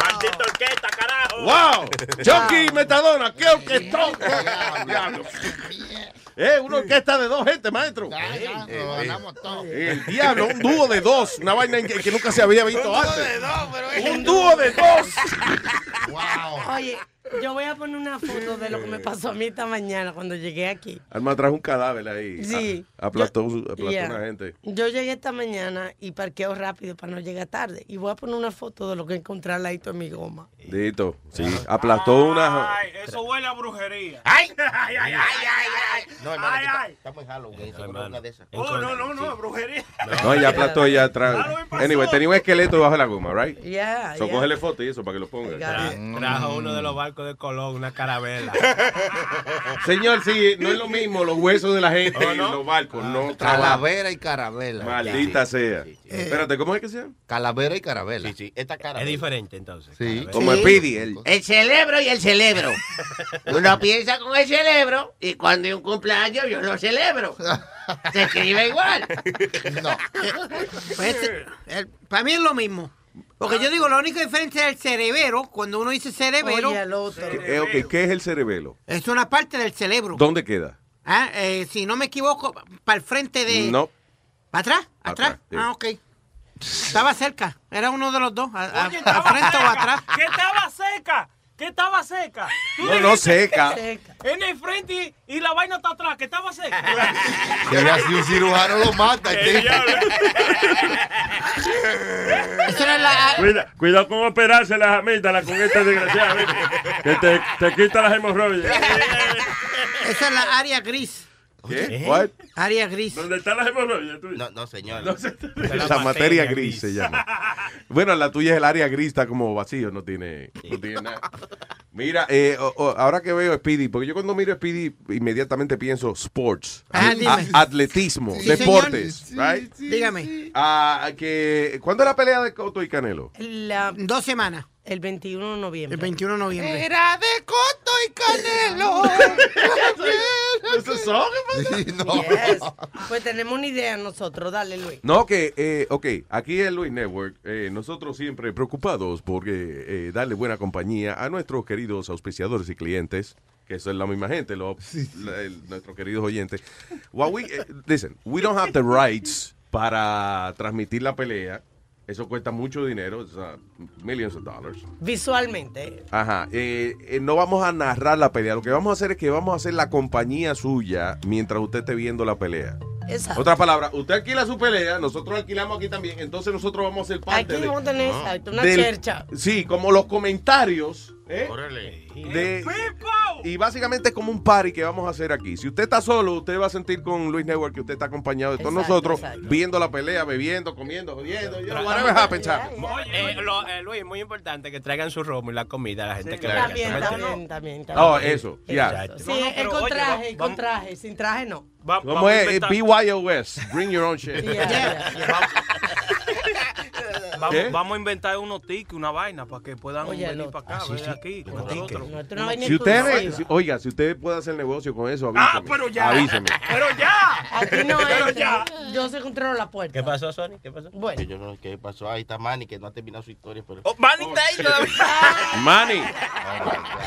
[SPEAKER 2] Maldita orquesta, carajo.
[SPEAKER 9] ¡Wow! Chucky Metadona, qué orquestón. Diablo. Eh, una orquesta de dos gente, maestro.
[SPEAKER 5] Lo ganamos todo.
[SPEAKER 9] El diablo, un dúo de dos, una vaina que, que nunca se había visto antes. Un dúo de dos.
[SPEAKER 11] Oye, yo voy a poner una foto de lo que me pasó a mí esta mañana cuando llegué aquí.
[SPEAKER 9] Alma trajo un cadáver ahí.
[SPEAKER 11] Sí.
[SPEAKER 9] A- aplastó aplastó
[SPEAKER 11] Yeah.
[SPEAKER 9] una gente.
[SPEAKER 11] Yo llegué esta mañana y parqueo rápido para no llegar tarde. Y voy a poner una foto de lo que encontré al ladito de mi goma.
[SPEAKER 9] Dito, sí. Aplastó una.
[SPEAKER 2] Ay, eso huele a brujería.
[SPEAKER 13] ¡Ay!
[SPEAKER 2] ¡Ay, ay, ay, ay, ay!
[SPEAKER 13] No, hermano,
[SPEAKER 2] Ay,
[SPEAKER 13] está-
[SPEAKER 2] ay.
[SPEAKER 13] estamos en Halloween. eso no es una de esas.
[SPEAKER 2] Oh, no, no, no, brujería.
[SPEAKER 9] No, ya aplastó ella atrás. Anyway, tenía un esqueleto debajo de la goma, right?
[SPEAKER 11] Yeah,
[SPEAKER 9] So,
[SPEAKER 11] yeah.
[SPEAKER 9] cógele foto y eso para que lo ponga.
[SPEAKER 8] Tra- Trajo uno de los barcos de Colón, una carabela.
[SPEAKER 9] Señor, sí, no es lo mismo los huesos de la gente
[SPEAKER 8] ¿Oh,
[SPEAKER 9] en
[SPEAKER 8] no?
[SPEAKER 9] los barcos. No,
[SPEAKER 5] Calavera y carabela.
[SPEAKER 9] Maldita sea. Espérate, ¿cómo es que se llama?
[SPEAKER 5] Calavera y carabela.
[SPEAKER 13] Sí, sí, esta cara.
[SPEAKER 8] Es diferente entonces.
[SPEAKER 5] Sí.
[SPEAKER 9] Como el Pidi. El...
[SPEAKER 13] El cerebro y el cerebro. Uno piensa con el cerebro y cuando hay un cumpleaños yo lo celebro. Se escribe igual.
[SPEAKER 5] No.
[SPEAKER 10] Pues, para mí es lo mismo. Porque yo digo, la única diferencia es el cerebro. Cuando uno dice cerebro,
[SPEAKER 11] Oye, al otro.
[SPEAKER 9] Eh, ok, ¿qué es el cerebelo?
[SPEAKER 10] es una parte del cerebro.
[SPEAKER 9] ¿Dónde queda?
[SPEAKER 10] Ah, eh, si no me equivoco, para el frente de...
[SPEAKER 9] No.
[SPEAKER 10] ¿Para atrás? ¿Atrás?
[SPEAKER 9] Atrás, sí.
[SPEAKER 10] Ah, ok. Estaba cerca. Era uno de los dos. a- al frente o
[SPEAKER 2] seca.
[SPEAKER 10] atrás.
[SPEAKER 2] Que estaba seca. Que estaba seca. Tú
[SPEAKER 9] No, no,
[SPEAKER 2] dijiste
[SPEAKER 9] seca.
[SPEAKER 2] En el frente y, y la vaina está atrás. Que estaba seca.
[SPEAKER 5] Que así un cirujano lo mata.
[SPEAKER 10] La...
[SPEAKER 6] Cuida, cuidado con operarse las amígdalas con esta desgraciada. ¿viste? Que te, te quita las hemorroides.
[SPEAKER 10] Esa es la área gris.
[SPEAKER 9] ¿Qué? What?
[SPEAKER 10] Área gris.
[SPEAKER 6] ¿Dónde están las hemorroides?
[SPEAKER 13] No, no, señor.
[SPEAKER 9] La, materia gris, se llama. Bueno, la tuya es el área gris, está como vacío, no tiene, no tiene nada. Mira, eh, o- o- ahora que veo Speedy, porque yo cuando miro Speedy inmediatamente pienso sports,
[SPEAKER 10] Ah,
[SPEAKER 9] a- atletismo,
[SPEAKER 10] Sí,
[SPEAKER 9] deportes, right?
[SPEAKER 10] Dígame.
[SPEAKER 9] Ah, que, ¿Cuándo es la pelea de Coto y Canelo?
[SPEAKER 11] La-
[SPEAKER 10] Dos semanas.
[SPEAKER 11] el 21 de noviembre.
[SPEAKER 10] El 21 de noviembre.
[SPEAKER 5] Era de Coto y Canelo. No.
[SPEAKER 11] Yes. Pues tenemos una idea nosotros. Dale, Luis.
[SPEAKER 9] No, que, eh, ok, aquí en Luis Network, eh, nosotros siempre preocupados por eh, darle buena compañía a nuestros queridos auspiciadores y clientes, que son la misma gente, los, la- el- nuestros queridos oyentes. While we, eh, listen, we don't have the rights para transmitir la pelea. Eso cuesta mucho dinero, sea, millions of dollars.
[SPEAKER 11] Visualmente.
[SPEAKER 9] Ajá, eh, eh, no vamos a narrar la pelea. Lo que vamos a hacer es que vamos a hacer la compañía suya mientras usted esté viendo la pelea.
[SPEAKER 11] Exacto.
[SPEAKER 9] Otra palabra, usted alquila su pelea, nosotros alquilamos aquí también, entonces nosotros vamos a ser parte
[SPEAKER 11] Aquí
[SPEAKER 9] de-
[SPEAKER 11] vamos a tener exacto, una
[SPEAKER 9] del-
[SPEAKER 11] chercha.
[SPEAKER 9] Sí, como los comentarios ¿Eh?
[SPEAKER 8] Órale.
[SPEAKER 9] De- y básicamente es como un party que vamos a hacer aquí. Si usted está solo, usted va a sentir con Luis Network que usted está acompañado de todos
[SPEAKER 8] Exacto,
[SPEAKER 9] nosotros,
[SPEAKER 8] exacto.
[SPEAKER 9] viendo la pelea, bebiendo, comiendo, jodiendo. know, whatever happens, happens.
[SPEAKER 8] Eh, lo- eh, Luis, muy importante que traigan su romo y la comida a la gente que venga.
[SPEAKER 11] También,
[SPEAKER 8] ¿Me
[SPEAKER 11] también,
[SPEAKER 8] entiendes?
[SPEAKER 11] también, también.
[SPEAKER 9] Oh, eso, ya.
[SPEAKER 11] Sí,
[SPEAKER 8] No, no,
[SPEAKER 11] es
[SPEAKER 8] pero,
[SPEAKER 11] con
[SPEAKER 8] oye,
[SPEAKER 11] traje,
[SPEAKER 8] vamos-
[SPEAKER 11] con traje. Sin traje no.
[SPEAKER 9] ¿Cómo es? BYOS. Bring your own shit.
[SPEAKER 2] Vamos,
[SPEAKER 9] ¿Qué?
[SPEAKER 2] Vamos a inventar unos tickets, una vaina, para que puedan
[SPEAKER 11] Oye,
[SPEAKER 2] venir para acá,
[SPEAKER 11] Ah, sí,
[SPEAKER 2] venir
[SPEAKER 11] sí,
[SPEAKER 2] aquí con nosotros.
[SPEAKER 11] es
[SPEAKER 9] Si usted, si- oiga, si usted puede hacer negocio con eso, avíseme.
[SPEAKER 2] Ah, pero ya.
[SPEAKER 9] Avíseme.
[SPEAKER 2] Pero ya.
[SPEAKER 11] Aquí no
[SPEAKER 2] Pero
[SPEAKER 11] entra. Yo se controlo la puerta.
[SPEAKER 8] ¿Qué pasó, Sony? ¿Qué pasó?
[SPEAKER 11] Bueno.
[SPEAKER 13] Yo no sé qué pasó. Ahí está Manny, que no ha terminado su historia. Pero...
[SPEAKER 8] Oh, Manny está ahí todavía.
[SPEAKER 9] Manny.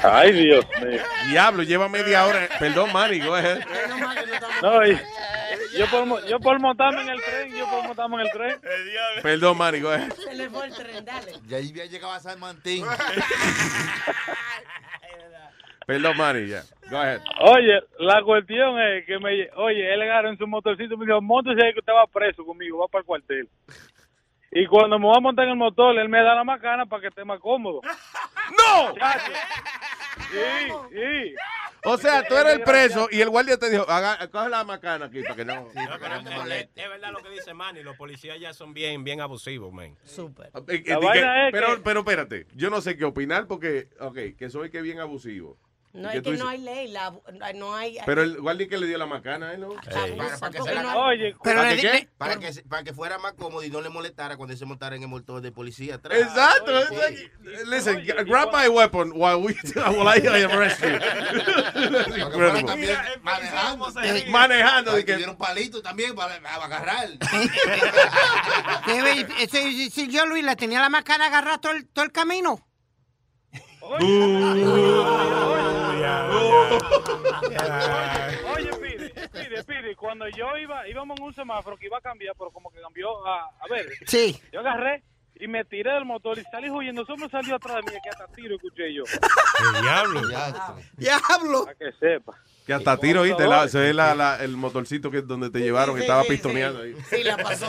[SPEAKER 15] Ay, Dios mío.
[SPEAKER 9] Diablo, lleva media hora. Perdón, Manny, go ahead.
[SPEAKER 15] No, y- yo, por, mo- yo por montarme en el tren, yo por montarme en el tren.
[SPEAKER 9] Perdón, Manny, go ahead.
[SPEAKER 11] Se le fue el tren, dale.
[SPEAKER 13] Ya ahí había llegado a San Martín.
[SPEAKER 9] Perdón, Manny, ya. Go ahead.
[SPEAKER 15] Oye, la cuestión es que me, oye, él agarra en su motorcito y me dijo, montese ahí que usted va preso conmigo, va para el cuartel. Y cuando me voy a montar en el motor, él me da la macana para que esté más cómodo.
[SPEAKER 9] ¡No!
[SPEAKER 15] Sí, sí.
[SPEAKER 9] O sea, tú eres el preso y el guardia te dijo, haga, coge la macana aquí para que no.
[SPEAKER 8] No, pero es, es verdad lo que dice Manny, los policías ya son bien, bien abusivos, man.
[SPEAKER 11] Súper.
[SPEAKER 9] Eh, eh,
[SPEAKER 15] La
[SPEAKER 9] di
[SPEAKER 15] vaina
[SPEAKER 9] que-
[SPEAKER 15] es
[SPEAKER 9] pero,
[SPEAKER 15] que-
[SPEAKER 9] pero espérate, yo no sé qué opinar porque, ok, que soy que bien abusivo.
[SPEAKER 11] No,
[SPEAKER 9] ¿Y qué
[SPEAKER 11] es que
[SPEAKER 9] dices?
[SPEAKER 11] no hay ley. La, no hay.
[SPEAKER 9] Pero el guardia que le dio la macana, ¿eh? ¿no?
[SPEAKER 13] Para, para que
[SPEAKER 11] porque
[SPEAKER 13] se-
[SPEAKER 11] no hay-
[SPEAKER 15] Oye,
[SPEAKER 13] ¿Para,
[SPEAKER 9] ¿Para
[SPEAKER 13] que,
[SPEAKER 9] qué?
[SPEAKER 13] para, que, se- para que fuera más cómodo y no le molestara cuando se montara en el motor de policía atrás.
[SPEAKER 9] Exacto.
[SPEAKER 13] Oye,
[SPEAKER 9] like, listen, grab my weapon while we while I arrest you.
[SPEAKER 13] Manejando.
[SPEAKER 9] Manejando, que-
[SPEAKER 13] tuvieron palito también para, para agarrar.
[SPEAKER 10] Si, si yo, Luis, le tenía la macana agarrada todo el, todo el camino.
[SPEAKER 15] Oye, pide, pide, pide. Cuando yo iba, íbamos en un semáforo que iba a cambiar, pero como que cambió a, a ver.
[SPEAKER 10] Sí.
[SPEAKER 15] Yo agarré y me tiré del motor y salí huyendo. Eso me salió atrás de mí, que hasta tiro escuché yo.
[SPEAKER 8] El diablo.
[SPEAKER 10] ¡Diablo!
[SPEAKER 15] Para que sepa.
[SPEAKER 9] Que hasta tiro, ¿viste? La- se ve la, la- el motorcito que donde te llevaron, que
[SPEAKER 11] Sí,
[SPEAKER 9] estaba
[SPEAKER 11] sí,
[SPEAKER 9] pistoneando
[SPEAKER 11] sí.
[SPEAKER 9] ahí.
[SPEAKER 11] Sí, la pasó.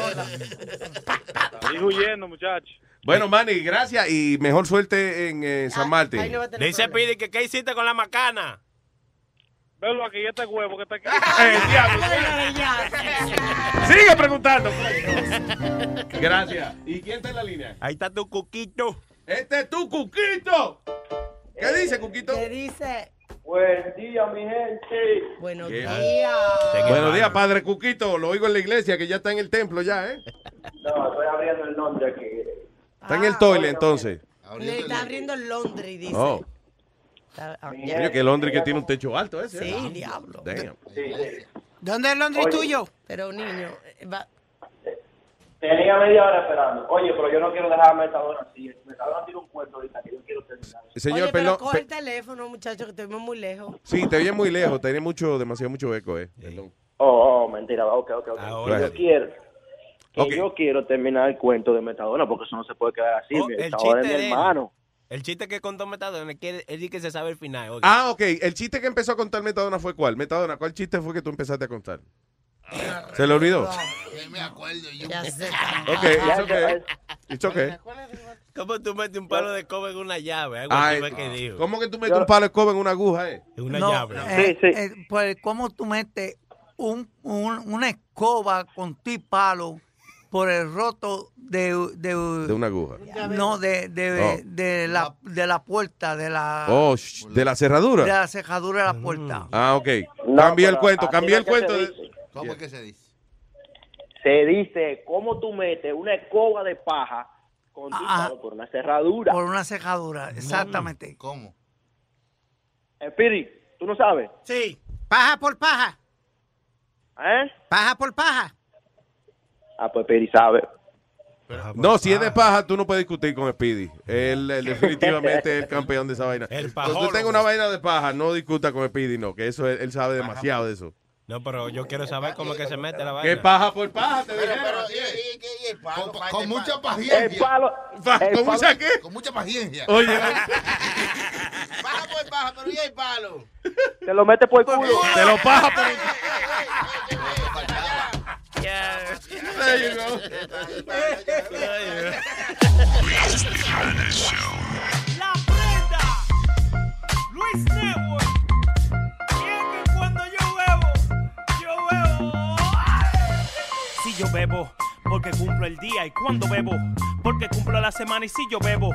[SPEAKER 15] Salí huyendo, muchachos.
[SPEAKER 9] Bueno, Manny, gracias y mejor suerte en eh, San Martín.
[SPEAKER 11] Ahí no va a tener
[SPEAKER 8] Dice
[SPEAKER 11] problema.
[SPEAKER 8] Pidi que qué hiciste con la macana.
[SPEAKER 15] Velo aquí, este huevo que está aquí.
[SPEAKER 9] Eh, diablo. Sigue preguntando. Gracias. ¿Y quién está en la línea?
[SPEAKER 8] Ahí está tu cuquito.
[SPEAKER 9] Este es tu Cuquito. ¿Qué dice, Cuquito?
[SPEAKER 11] ¿Qué dice?
[SPEAKER 15] Buen día, mi gente.
[SPEAKER 11] Buenos
[SPEAKER 9] ¿Qué?
[SPEAKER 11] días.
[SPEAKER 9] Buenos días, Padre Cuquito. Lo oigo en la iglesia, que ya está en el templo ya, ¿eh?
[SPEAKER 15] No, estoy abriendo el nombre aquí.
[SPEAKER 9] Está en el toile, entonces.
[SPEAKER 11] Le está abriendo el Londres, dice.
[SPEAKER 9] Oh.
[SPEAKER 11] Está- ah,
[SPEAKER 9] Coño, que Londres que tiene un techo alto ese.
[SPEAKER 11] Sí, diablo.
[SPEAKER 9] Damn.
[SPEAKER 10] ¿Dónde es el Londres
[SPEAKER 15] Oye.
[SPEAKER 10] tuyo?
[SPEAKER 11] Pero niño, eh, va-
[SPEAKER 15] Tenía media hora esperando. Oye, pero yo no quiero dejar a Metadona así. Metadona tiene un cuento ahorita que yo quiero terminar.
[SPEAKER 9] Señor,
[SPEAKER 11] Oye,
[SPEAKER 9] perdón.
[SPEAKER 11] pero coge
[SPEAKER 9] pe-
[SPEAKER 11] el teléfono, muchacho, que estuvimos muy lejos.
[SPEAKER 9] sí, te oye muy lejos. Tiene mucho, demasiado mucho eco, ¿eh? Perdón.
[SPEAKER 15] Oh, oh, mentira. Ok, ok, ok.
[SPEAKER 8] Ahora
[SPEAKER 15] yo quiero. Yo quiero terminar el cuento de Metadona porque eso no se puede quedar así.
[SPEAKER 8] Oh,
[SPEAKER 15] Metadona es
[SPEAKER 8] chiste
[SPEAKER 15] mi hermano.
[SPEAKER 8] El chiste que contó Metadona, que él dice que se sabe el final.
[SPEAKER 9] Ah, ok. El chiste que empezó a contar Metadona fue cuál? Metadona, ¿cuál chiste fue que tú empezaste a contar? ¿Se le olvidó?
[SPEAKER 13] me acuerdo yo.
[SPEAKER 11] Ya sé.
[SPEAKER 9] Ok, it's okay. It's okay.
[SPEAKER 8] ¿Cómo tú metes un palo de cobre en una llave? Algo
[SPEAKER 9] Ay,
[SPEAKER 8] dijo.
[SPEAKER 9] ¿Cómo que tú metes un palo de cobre en una aguja, eh?
[SPEAKER 8] En una
[SPEAKER 12] No,
[SPEAKER 8] llave.
[SPEAKER 12] eh,
[SPEAKER 15] Sí, sí.
[SPEAKER 12] eh, pues, ¿cómo tú metes un, un- una escoba con tu palo por el roto de, de,
[SPEAKER 9] De una aguja.
[SPEAKER 12] no de, de,
[SPEAKER 9] Oh.
[SPEAKER 12] de la, de la puerta, de la,
[SPEAKER 9] Oh, ¿de la cerradura?
[SPEAKER 12] de la cejadura de la puerta.
[SPEAKER 9] Ah, ok.
[SPEAKER 15] No,
[SPEAKER 9] Cambia el cuento, cambia el cuento.
[SPEAKER 13] ¿Cómo es que se dice?
[SPEAKER 15] Se dice, ¿cómo tú metes una escoba de paja con tu
[SPEAKER 12] Ah,
[SPEAKER 15] por una cerradura?
[SPEAKER 12] Por una cejadura, exactamente.
[SPEAKER 13] ¿Cómo?
[SPEAKER 15] Espiri, ¿tú no sabes?
[SPEAKER 10] Sí. Paja por paja.
[SPEAKER 15] ¿Eh?
[SPEAKER 10] Paja por paja.
[SPEAKER 15] Ah, pues Piri sabe.
[SPEAKER 9] No, si es de paja, tú no puedes discutir con Speedy. Él, él definitivamente es el campeón de esa vaina.
[SPEAKER 8] El
[SPEAKER 9] Cuando tengas una vaina de paja, no discuta con Speedy, no, que eso él, él sabe demasiado de eso.
[SPEAKER 8] No, pero yo quiero saber cómo es que se mete la vaina.
[SPEAKER 9] ¿Qué paja por paja? Te
[SPEAKER 13] Pero,
[SPEAKER 9] dijeron.
[SPEAKER 13] pero, y, y- y- y el palo,
[SPEAKER 5] Con, mucha paciencia.
[SPEAKER 15] El palo.
[SPEAKER 9] ¿Con mucha qué?
[SPEAKER 5] Con mucha paciencia.
[SPEAKER 9] Oye,
[SPEAKER 13] Baja por baja, pero ¿y el palo?
[SPEAKER 15] Te lo mete por el culo.
[SPEAKER 9] te lo paja por el...
[SPEAKER 8] Yeah.
[SPEAKER 9] There you go.
[SPEAKER 7] La prenda.
[SPEAKER 2] Luis Network. Y es que cuando yo bebo, yo bebo. Si yo bebo, porque cumplo el día. Y cuando bebo, porque cumplo la semana. Y si yo bebo,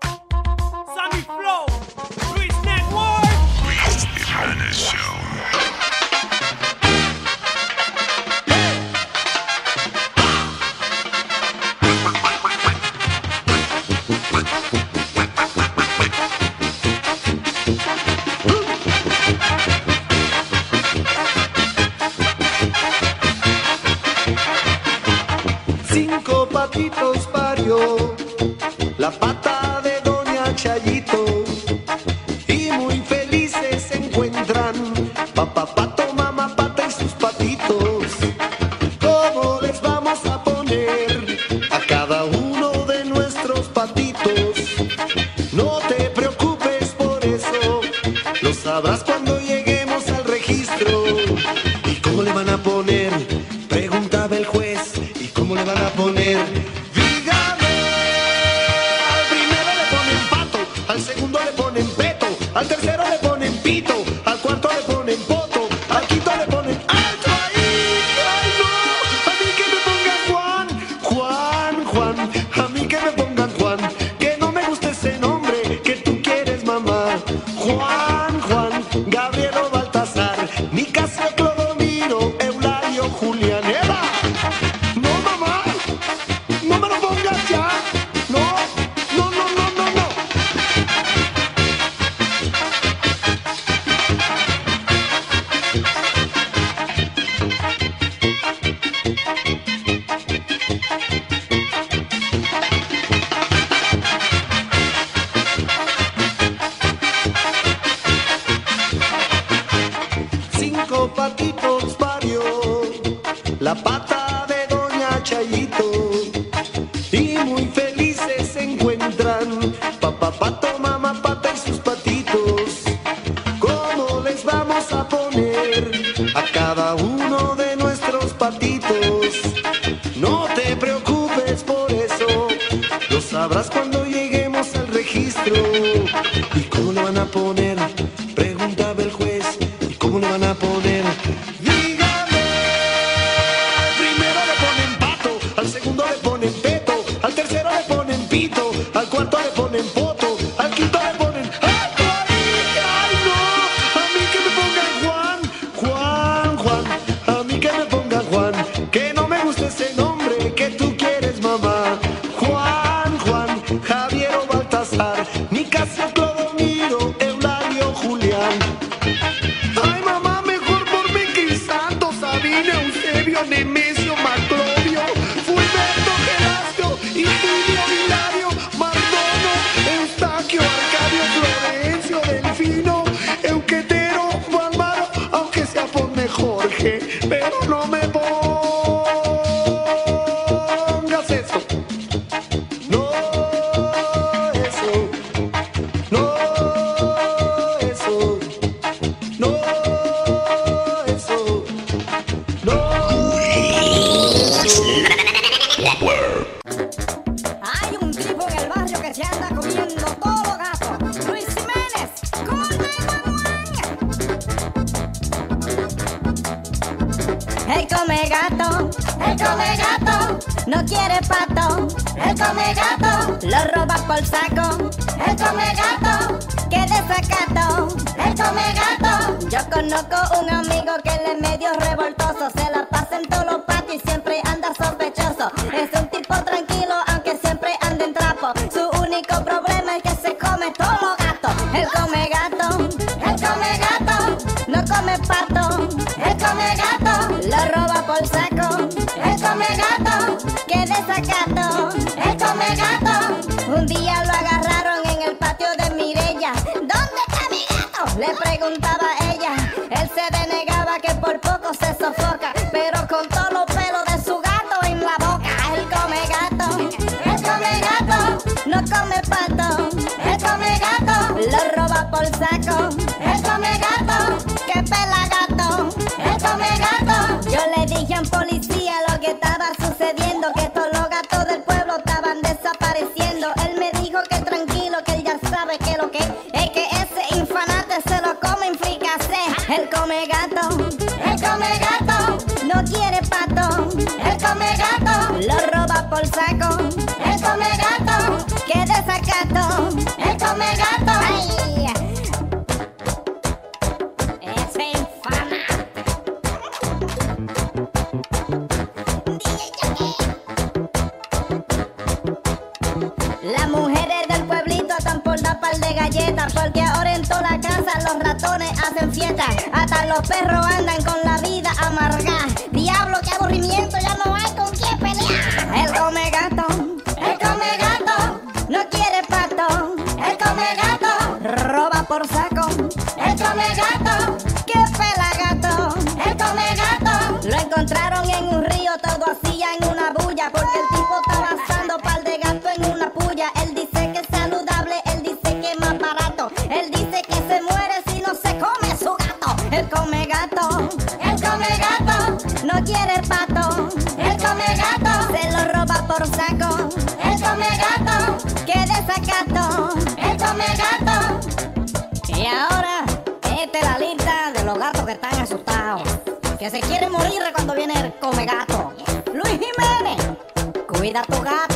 [SPEAKER 20] Patitos parió la pata de Doña Chayito y muy felices se encuentran. Papá
[SPEAKER 21] Que se quieren morir cuando viene el come gato. Luis Jiménez, cuida tu gato.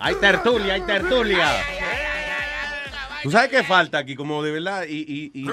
[SPEAKER 9] Hay tertulia, hay tertulia. ¿Tú sabes qué falta aquí? Como de verdad. Y, y, y-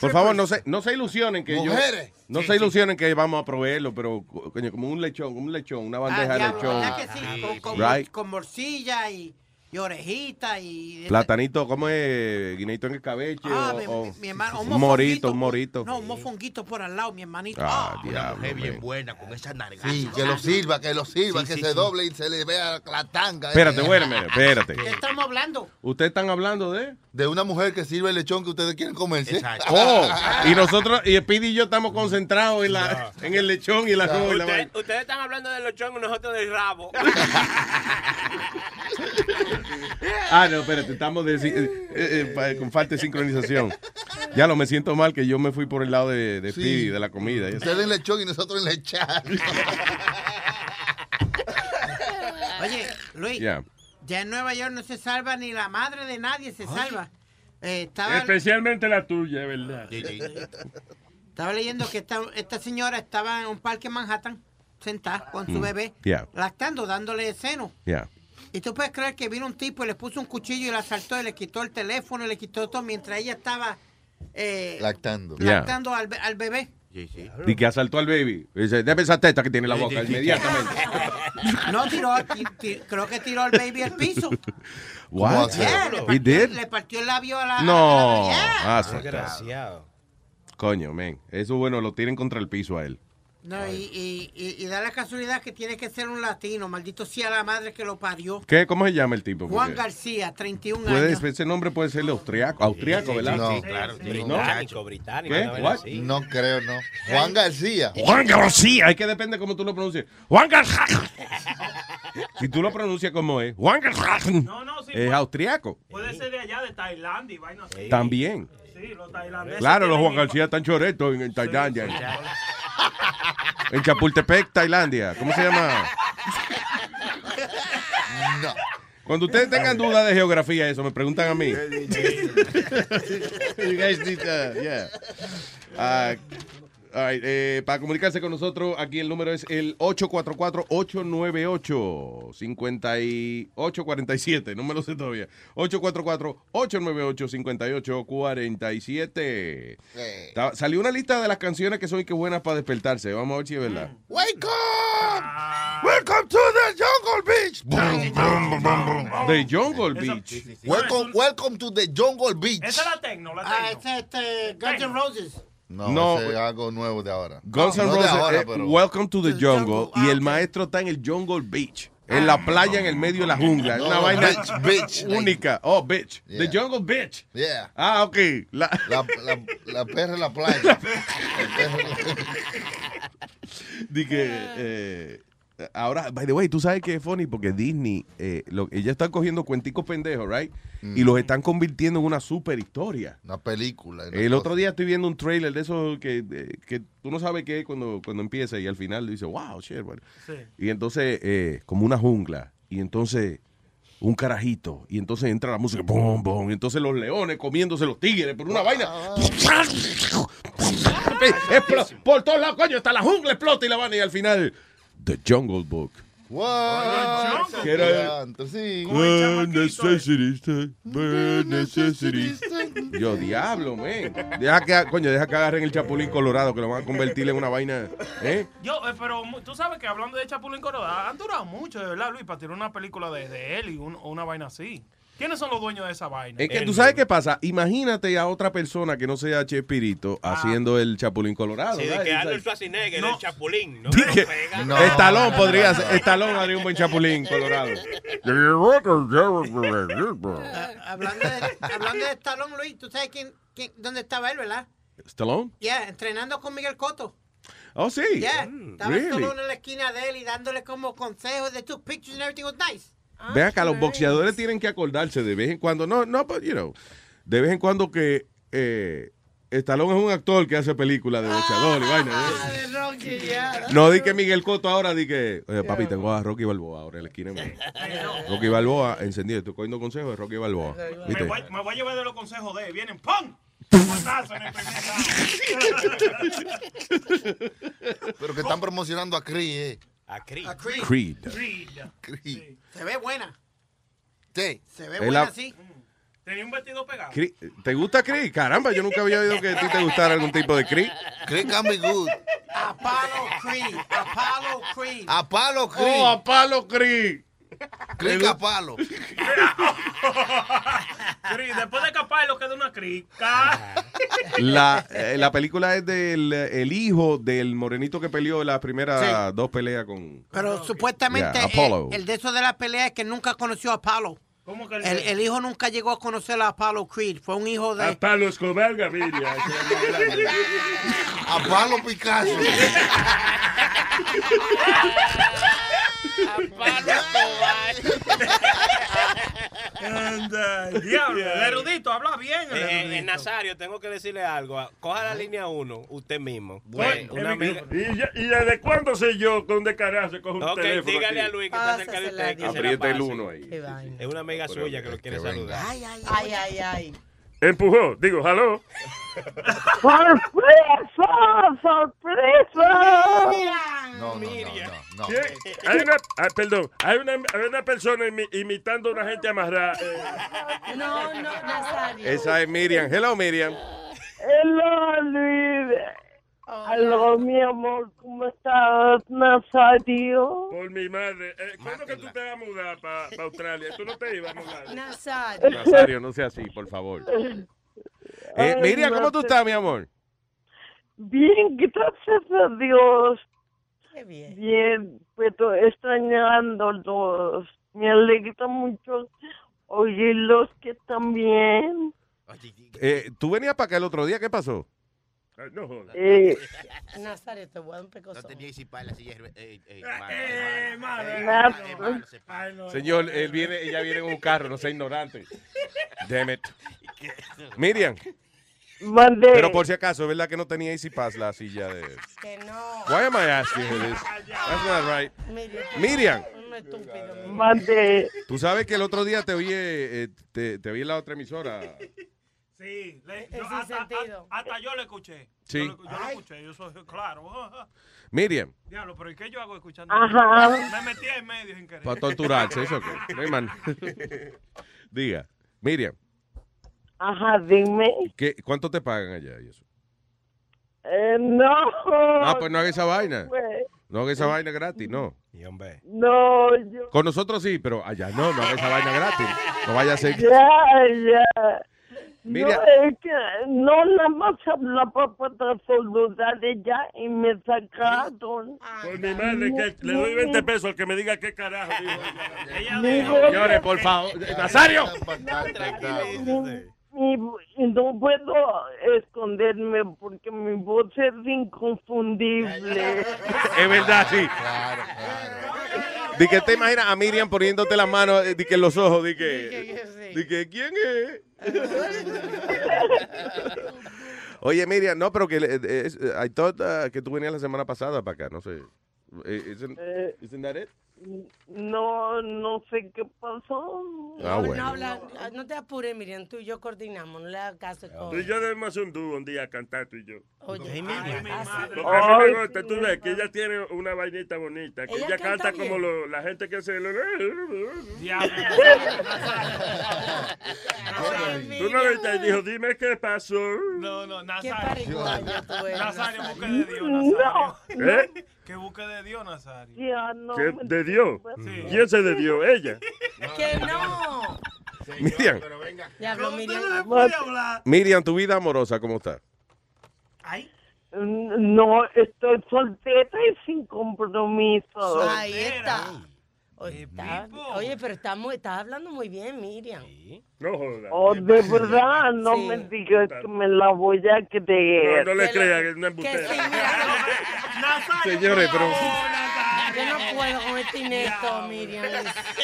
[SPEAKER 9] por favor, no se, no se ilusionen que
[SPEAKER 22] Mujeres.
[SPEAKER 9] yo. No se ilusionen que vamos a proveerlo, pero coño, como un lechón, como un lechón, una bandeja
[SPEAKER 10] Ah,
[SPEAKER 9] de
[SPEAKER 10] diablo,
[SPEAKER 9] lechón.
[SPEAKER 10] ¿verdad que sí? Con, con-
[SPEAKER 9] Right.
[SPEAKER 10] con morcilla y, y orejita y...
[SPEAKER 9] Platanito, ¿cómo es? Guineito en el cabeche
[SPEAKER 10] Ah,
[SPEAKER 9] o,
[SPEAKER 10] mi,
[SPEAKER 9] o
[SPEAKER 10] mi- mi hermano,
[SPEAKER 9] un morito, un morito.
[SPEAKER 10] No, un mofonguito por al lado, mi hermanito.
[SPEAKER 9] Ah,
[SPEAKER 10] Ah,
[SPEAKER 9] diablo.
[SPEAKER 22] mujer bien buena con esa nalga. Sí, que lo sirva, que lo sirva,
[SPEAKER 9] Sí,
[SPEAKER 22] que
[SPEAKER 9] sí,
[SPEAKER 22] se
[SPEAKER 9] sí.
[SPEAKER 22] doble y se le vea la tanga.
[SPEAKER 9] Espérate, bueno, espérate.
[SPEAKER 10] ¿Qué estamos hablando?
[SPEAKER 9] ¿Ustedes están hablando de?
[SPEAKER 22] De una mujer que sirve el lechón que ustedes quieren comerse.
[SPEAKER 9] Oh, y nosotros, y Speedy y yo estamos concentrados en, la, en el lechón y la
[SPEAKER 22] Ya.
[SPEAKER 9] y la
[SPEAKER 8] Usted-
[SPEAKER 9] vaina.
[SPEAKER 8] ustedes están hablando del lechón y nosotros del rabo.
[SPEAKER 9] Ah, no, espérate, estamos de- eh, eh, pa- con falta de sincronización. Ya lo me siento mal que yo me fui por el lado de, de
[SPEAKER 22] Sí.
[SPEAKER 9] De la comida.
[SPEAKER 22] Ustedes en lechón y nosotros en lechar.
[SPEAKER 10] Oye, Luis,
[SPEAKER 9] Yeah.
[SPEAKER 10] Ya en Nueva York no se salva ni la madre de nadie se salva. Eh, estaba,
[SPEAKER 6] Especialmente la tuya, ¿verdad?
[SPEAKER 10] estaba leyendo que esta, esta señora estaba en un parque en Manhattan, sentada con su
[SPEAKER 9] Mm.
[SPEAKER 10] bebé,
[SPEAKER 9] Yeah.
[SPEAKER 10] lactando, dándole seno.
[SPEAKER 9] Yeah.
[SPEAKER 10] Y tú puedes creer que vino un tipo y le puso un cuchillo y la asaltó y le quitó el teléfono y le quitó todo mientras ella estaba eh,
[SPEAKER 22] Lactando.
[SPEAKER 9] Yeah.
[SPEAKER 10] lactando al, be- al bebé.
[SPEAKER 9] Y que asaltó al baby. Dice, déme esa teta que tiene en la boca inmediatamente.
[SPEAKER 10] No tiró, ti- ti- creo que tiró al baby al piso.
[SPEAKER 9] What?
[SPEAKER 10] Yeah, le
[SPEAKER 9] He
[SPEAKER 10] partió,
[SPEAKER 9] did?
[SPEAKER 10] le partió el labio a la.
[SPEAKER 9] No.
[SPEAKER 10] a la- yeah.
[SPEAKER 9] Ah, Desgraciado. Coño, men. Eso bueno, lo tienen contra el piso a él.
[SPEAKER 10] No, y, y, y, y da la casualidad que tiene que ser un latino. Maldito sea la madre que lo parió.
[SPEAKER 9] ¿Qué? ¿Cómo se llama el tipo?
[SPEAKER 10] Juan García, 31
[SPEAKER 9] puede-
[SPEAKER 10] años.
[SPEAKER 9] ese nombre puede ser austriaco, austriaco ¿verdad?
[SPEAKER 22] No.
[SPEAKER 8] claro,
[SPEAKER 22] Sí,
[SPEAKER 8] británico, británico.
[SPEAKER 9] ¿Qué?
[SPEAKER 22] No creo, no. Juan García.
[SPEAKER 9] Juan García. Es que depende cómo tú lo pronuncies. Juan García. si tú lo pronuncias como es, Juan García.
[SPEAKER 2] No, no, sí.
[SPEAKER 9] Es
[SPEAKER 2] puede-
[SPEAKER 9] austriaco.
[SPEAKER 2] Puede ser de allá, de Tailandia y vaina así.
[SPEAKER 9] También.
[SPEAKER 2] Sí, los tailandeses.
[SPEAKER 9] Claro, los Juan García están choretos en, en Tailandia. En Chapultepec, Tailandia. ¿Cómo se llama?
[SPEAKER 22] No.
[SPEAKER 9] Cuando ustedes tengan dudas de geografía, eso, me preguntan a mí. you guys need yeah. Ah, all right, eh, para comunicarse con nosotros, aquí el número es el 844-898-5847. No me lo sé todavía. 844-898-5847. Ta- Salió una lista de las canciones que son y que buenas para despertarse. Vamos a ver si es verdad.
[SPEAKER 22] Wake up! Welcome to the Jungle Beach. Boom, boom, boom, boom, boom.
[SPEAKER 9] The Jungle Beach.
[SPEAKER 22] Welcome, welcome to the Jungle Beach.
[SPEAKER 2] Esa es la tecno, la
[SPEAKER 10] Ah,
[SPEAKER 2] tecno.
[SPEAKER 10] este, este, Guns N' Roses.
[SPEAKER 22] No,
[SPEAKER 9] No.
[SPEAKER 22] es algo nuevo de ahora.
[SPEAKER 9] Guns N'
[SPEAKER 22] No
[SPEAKER 9] Roses,
[SPEAKER 22] ahora,
[SPEAKER 9] eh,
[SPEAKER 22] pero-
[SPEAKER 9] Welcome to the Jungle, y el maestro está en el Jungle Beach, en la playa en el medio de la jungla,
[SPEAKER 22] No,
[SPEAKER 9] una vaina
[SPEAKER 22] bitch, bitch.
[SPEAKER 9] única. Oh, bitch,
[SPEAKER 22] Yeah.
[SPEAKER 9] the Jungle Beach.
[SPEAKER 22] Yeah.
[SPEAKER 9] Ah, ok. La-
[SPEAKER 22] La, la, la perra en la playa.
[SPEAKER 9] Di que, eh, ahora, by the way, tú sabes que es funny porque Disney, eh, lo, ellos están cogiendo cuenticos pendejos, right? Y los están convirtiendo en una super historia.
[SPEAKER 22] Una película. una
[SPEAKER 9] El
[SPEAKER 22] cosa.
[SPEAKER 9] otro día estoy viendo un trailer de eso que, que tú no sabes qué es cuando, cuando empieza y al final dice, wow, shit, bueno.
[SPEAKER 2] Sí.
[SPEAKER 9] Y entonces, eh, como una jungla. Y entonces, un carajito. Y entonces entra la música, bom, bom. Y entonces los leones comiéndose los tigres por una vaina. Explo- por todos lados, coño, hasta la jungla explota y la vaina. Y al final, The Jungle Book.
[SPEAKER 22] What?
[SPEAKER 9] Que era-
[SPEAKER 22] Antes, sí.
[SPEAKER 9] Burn necessities. Yo, diablo, man. Deja que, coño, deja que agarren el chapulín colorado, que lo van a convertir en una vaina. ¿eh?
[SPEAKER 2] Yo, eh, pero tú sabes que hablando de Chapulín Colorado, han durado mucho, de verdad, Luis, para tirar una película de, de él y un- una vaina así. ¿Quiénes son los dueños de esa vaina?
[SPEAKER 9] Es que tú sabes qué pasa. Imagínate a otra persona que no sea Chespirito haciendo el chapulín colorado.
[SPEAKER 8] Sí, de que Arnold Schwarzenegger, el chapulín. No, pega.
[SPEAKER 22] No.
[SPEAKER 9] Estalón podría ser. Estalón haría un buen chapulín colorado.
[SPEAKER 10] Ah, hablando, de, hablando de Stallone, Luis, ¿tú sabes quién, quién- dónde estaba él, verdad?
[SPEAKER 9] ¿Stallone?
[SPEAKER 10] Ya, entrenando con Miguel Cotto.
[SPEAKER 9] Oh, sí.
[SPEAKER 10] Ya, estaba
[SPEAKER 9] really?
[SPEAKER 10] En la esquina de él y dándole como consejos. They took pictures and everything was nice.
[SPEAKER 9] Vean acá, los boxeadores tienen que acordarse de vez en cuando. No, no, but, you know, de vez en cuando que eh, Stallone es un actor que hace películas de boxeador y vaina. ¿eh? No di que Miguel Cotto ahora di que, oye, papi, tengo a Rocky Balboa ahora en la esquina. Rocky Balboa, encendido, estoy cogiendo consejos de Rocky Balboa.
[SPEAKER 2] Me voy, me voy a llevar de los consejos de él. Vienen, ¡pum!
[SPEAKER 22] Pero que están promocionando a Cree, eh.
[SPEAKER 8] A Creed.
[SPEAKER 10] A Creed.
[SPEAKER 9] Creed.
[SPEAKER 2] Creed.
[SPEAKER 22] Cree.
[SPEAKER 10] Se ve buena.
[SPEAKER 22] Sí.
[SPEAKER 10] Se ve
[SPEAKER 9] Es
[SPEAKER 10] buena
[SPEAKER 9] la-
[SPEAKER 10] así.
[SPEAKER 2] Tenía un vestido pegado.
[SPEAKER 9] Cri- ¿Te gusta Creed? Caramba, yo nunca había oído que a ti te gustara algún tipo de Creed.
[SPEAKER 22] Cree can be good.
[SPEAKER 10] Apollo Creed. Apollo Creed.
[SPEAKER 22] A palo Cree.
[SPEAKER 9] Oh, a palo Creed.
[SPEAKER 22] Cree a palo.
[SPEAKER 2] Creed. Después de capar lo queda una crica.
[SPEAKER 9] La, eh, la película es del el hijo del morenito que peleó en las primeras dos peleas con...
[SPEAKER 10] Pero supuestamente
[SPEAKER 9] Yeah, Apollo.
[SPEAKER 10] el, el de eso de la pelea es que nunca conoció a Apollo.
[SPEAKER 2] ¿Cómo que el,
[SPEAKER 10] El, el hijo nunca llegó a conocer a Apollo Creed. Fue un hijo de...
[SPEAKER 6] A Palo Escobar Gaviria.
[SPEAKER 22] A palo Picasso.
[SPEAKER 2] Anda, diablo, el erudito habla bien. El
[SPEAKER 8] Eh, eh. Nazario, tengo que decirle algo. Coja la línea 1, usted mismo.
[SPEAKER 6] Bueno,
[SPEAKER 8] Eh, una amiga-
[SPEAKER 6] ¿Y, ya- ¿Y desde cuándo sé yo con descararse con un
[SPEAKER 8] Ok,
[SPEAKER 6] teléfono?
[SPEAKER 8] dígale
[SPEAKER 6] aquí?
[SPEAKER 8] a Luis que está cerca de usted. que se la
[SPEAKER 9] Aprieta el
[SPEAKER 8] pase.
[SPEAKER 9] uno ahí.
[SPEAKER 8] Es una amiga suya que lo quiere saludar.
[SPEAKER 11] Ay, ay, ay.
[SPEAKER 6] Empujó, digo, jaló.
[SPEAKER 23] ¡Sorpresa! ¡Sorpresa!
[SPEAKER 5] No, no, no, no.
[SPEAKER 6] Hay una, ah, perdón, hay una, hay una persona imi- imitando a una gente amarrada.
[SPEAKER 11] No, no, Nazario.
[SPEAKER 9] Esa es Miriam. Hello, Miriam.
[SPEAKER 23] Hello, Luis. Hello, mi amor. ¿Cómo estás, Nazario?
[SPEAKER 6] Por mi madre. Eh, ¿Cuándo que tú te vas a mudar para Australia? ¿Tú no te ibas a mudar?
[SPEAKER 11] Nazario.
[SPEAKER 9] Nazario, no sea así, por favor. Eh,
[SPEAKER 23] Ay,
[SPEAKER 9] Miriam, ¿cómo tú estás, mi amor?
[SPEAKER 23] Bien, gracias a Dios.
[SPEAKER 11] Qué bien.
[SPEAKER 23] Bien, pero extrañándolos. Me alegra mucho oírlos que también.
[SPEAKER 9] Eh, ¿Tú venías para acá el otro día? ¿Qué pasó?
[SPEAKER 6] Ay, no jodas.
[SPEAKER 23] Eh,
[SPEAKER 11] Nazario, te voy a dar un pecoso.
[SPEAKER 13] No tenía para la silla. Eh, eh,
[SPEAKER 2] Eh, madre.
[SPEAKER 9] Señor, él viene, ella viene en un carro, no sea ignorante. Damn it. Miriam,
[SPEAKER 23] Mandé.
[SPEAKER 9] pero por si acaso, ¿es verdad que no tenía Easy Pass la silla de...
[SPEAKER 11] Que no.
[SPEAKER 9] Why am I asking her this? That's not right. Miriam,
[SPEAKER 11] estúpido.
[SPEAKER 23] Mandé.
[SPEAKER 9] tú sabes que el otro día te oí, eh, te, te oí en la otra emisora.
[SPEAKER 2] Sí, le-
[SPEAKER 11] Es
[SPEAKER 2] yo hasta,
[SPEAKER 11] sentido.
[SPEAKER 2] a- hasta yo le escuché.
[SPEAKER 9] Sí.
[SPEAKER 2] Yo, lo, yo lo escuché, yo soy claro.
[SPEAKER 9] Miriam,
[SPEAKER 2] Diablo, pero ¿y qué yo hago escuchando?
[SPEAKER 23] Ajá.
[SPEAKER 2] Me metí en medio sin querer.
[SPEAKER 9] para torturarse, eso qué. No hay man. Diga, Miriam,
[SPEAKER 23] Ajá, dime.
[SPEAKER 9] ¿qué, ¿cuánto te pagan allá y eso?
[SPEAKER 23] Eh, no.
[SPEAKER 9] Ah, pues no haga esa vaina.
[SPEAKER 23] Pues,
[SPEAKER 9] No haga esa vaina gratis, no.
[SPEAKER 23] No, yo.
[SPEAKER 9] Con nosotros sí, pero allá no, no haga esa vaina gratis. No vaya a ser que...
[SPEAKER 23] Ya, ya.
[SPEAKER 9] Mira.
[SPEAKER 23] No, es que no nada más hablaba para saludar ella y me sacaron.
[SPEAKER 6] Por mi madre, que le doy 20 pesos al que me diga qué carajo ella.
[SPEAKER 9] Señores, por favor. Nazario.
[SPEAKER 23] Y, y no puedo esconderme porque mi voz es inconfundible.
[SPEAKER 9] Es verdad, sí. Di que te imaginas a Miriam poniéndote las manos eh, di que en los ojos, di que, di que ¿quién es? Oye, Miriam, no, pero que eh, es- I thought uh, que tú venías la semana pasada para acá, no sé. Eh, Isn't,
[SPEAKER 23] Eh,
[SPEAKER 9] isn't that it?
[SPEAKER 23] No, no sé qué pasó.
[SPEAKER 9] Ah,
[SPEAKER 11] No,
[SPEAKER 9] bueno.
[SPEAKER 11] habla, no te apures, Miriam, tú y yo coordinamos, no le hagas caso.
[SPEAKER 9] Ah,
[SPEAKER 6] Tú y yo debemos un dúo un día a cantar tú y yo.
[SPEAKER 11] Oye,
[SPEAKER 6] Ay,
[SPEAKER 11] así.
[SPEAKER 6] Lo que
[SPEAKER 23] Ay,
[SPEAKER 6] me gusta, tú ves que ella tiene una vainita bonita, que
[SPEAKER 11] Ella
[SPEAKER 6] ella,
[SPEAKER 11] canta
[SPEAKER 6] canta como lo- la gente que se... lo- Tú no viste y dijo, dime qué pasó.
[SPEAKER 2] No, no, Nazario. Nazario, busque de Dios, Nazario.
[SPEAKER 6] ¿Eh?
[SPEAKER 2] Que busque de Dios, Nazario.
[SPEAKER 23] Ya no
[SPEAKER 6] ¿Qué?
[SPEAKER 23] me-
[SPEAKER 6] ¿De Dios?
[SPEAKER 2] Sí.
[SPEAKER 6] ¿Quién se de Dios? Ella.
[SPEAKER 11] Que no.
[SPEAKER 9] Miriam,
[SPEAKER 11] Diablo, Miriam.
[SPEAKER 9] Miriam, tu vida amorosa, ¿cómo está?
[SPEAKER 23] No, estoy soltera y sin compromiso.
[SPEAKER 11] Ahí está. Oye, está- oye, pero está estás hablando muy bien, Miriam.
[SPEAKER 6] No jodas.
[SPEAKER 23] Oh, de verdad, no
[SPEAKER 11] Sí.
[SPEAKER 23] me digas que me la voy a
[SPEAKER 6] No,
[SPEAKER 23] creer.
[SPEAKER 6] no le
[SPEAKER 11] Que lo-
[SPEAKER 6] creas que es una
[SPEAKER 11] sí,
[SPEAKER 6] embustera.
[SPEAKER 9] Señores, pero...
[SPEAKER 11] yo no puedo con este inesto, Miriam.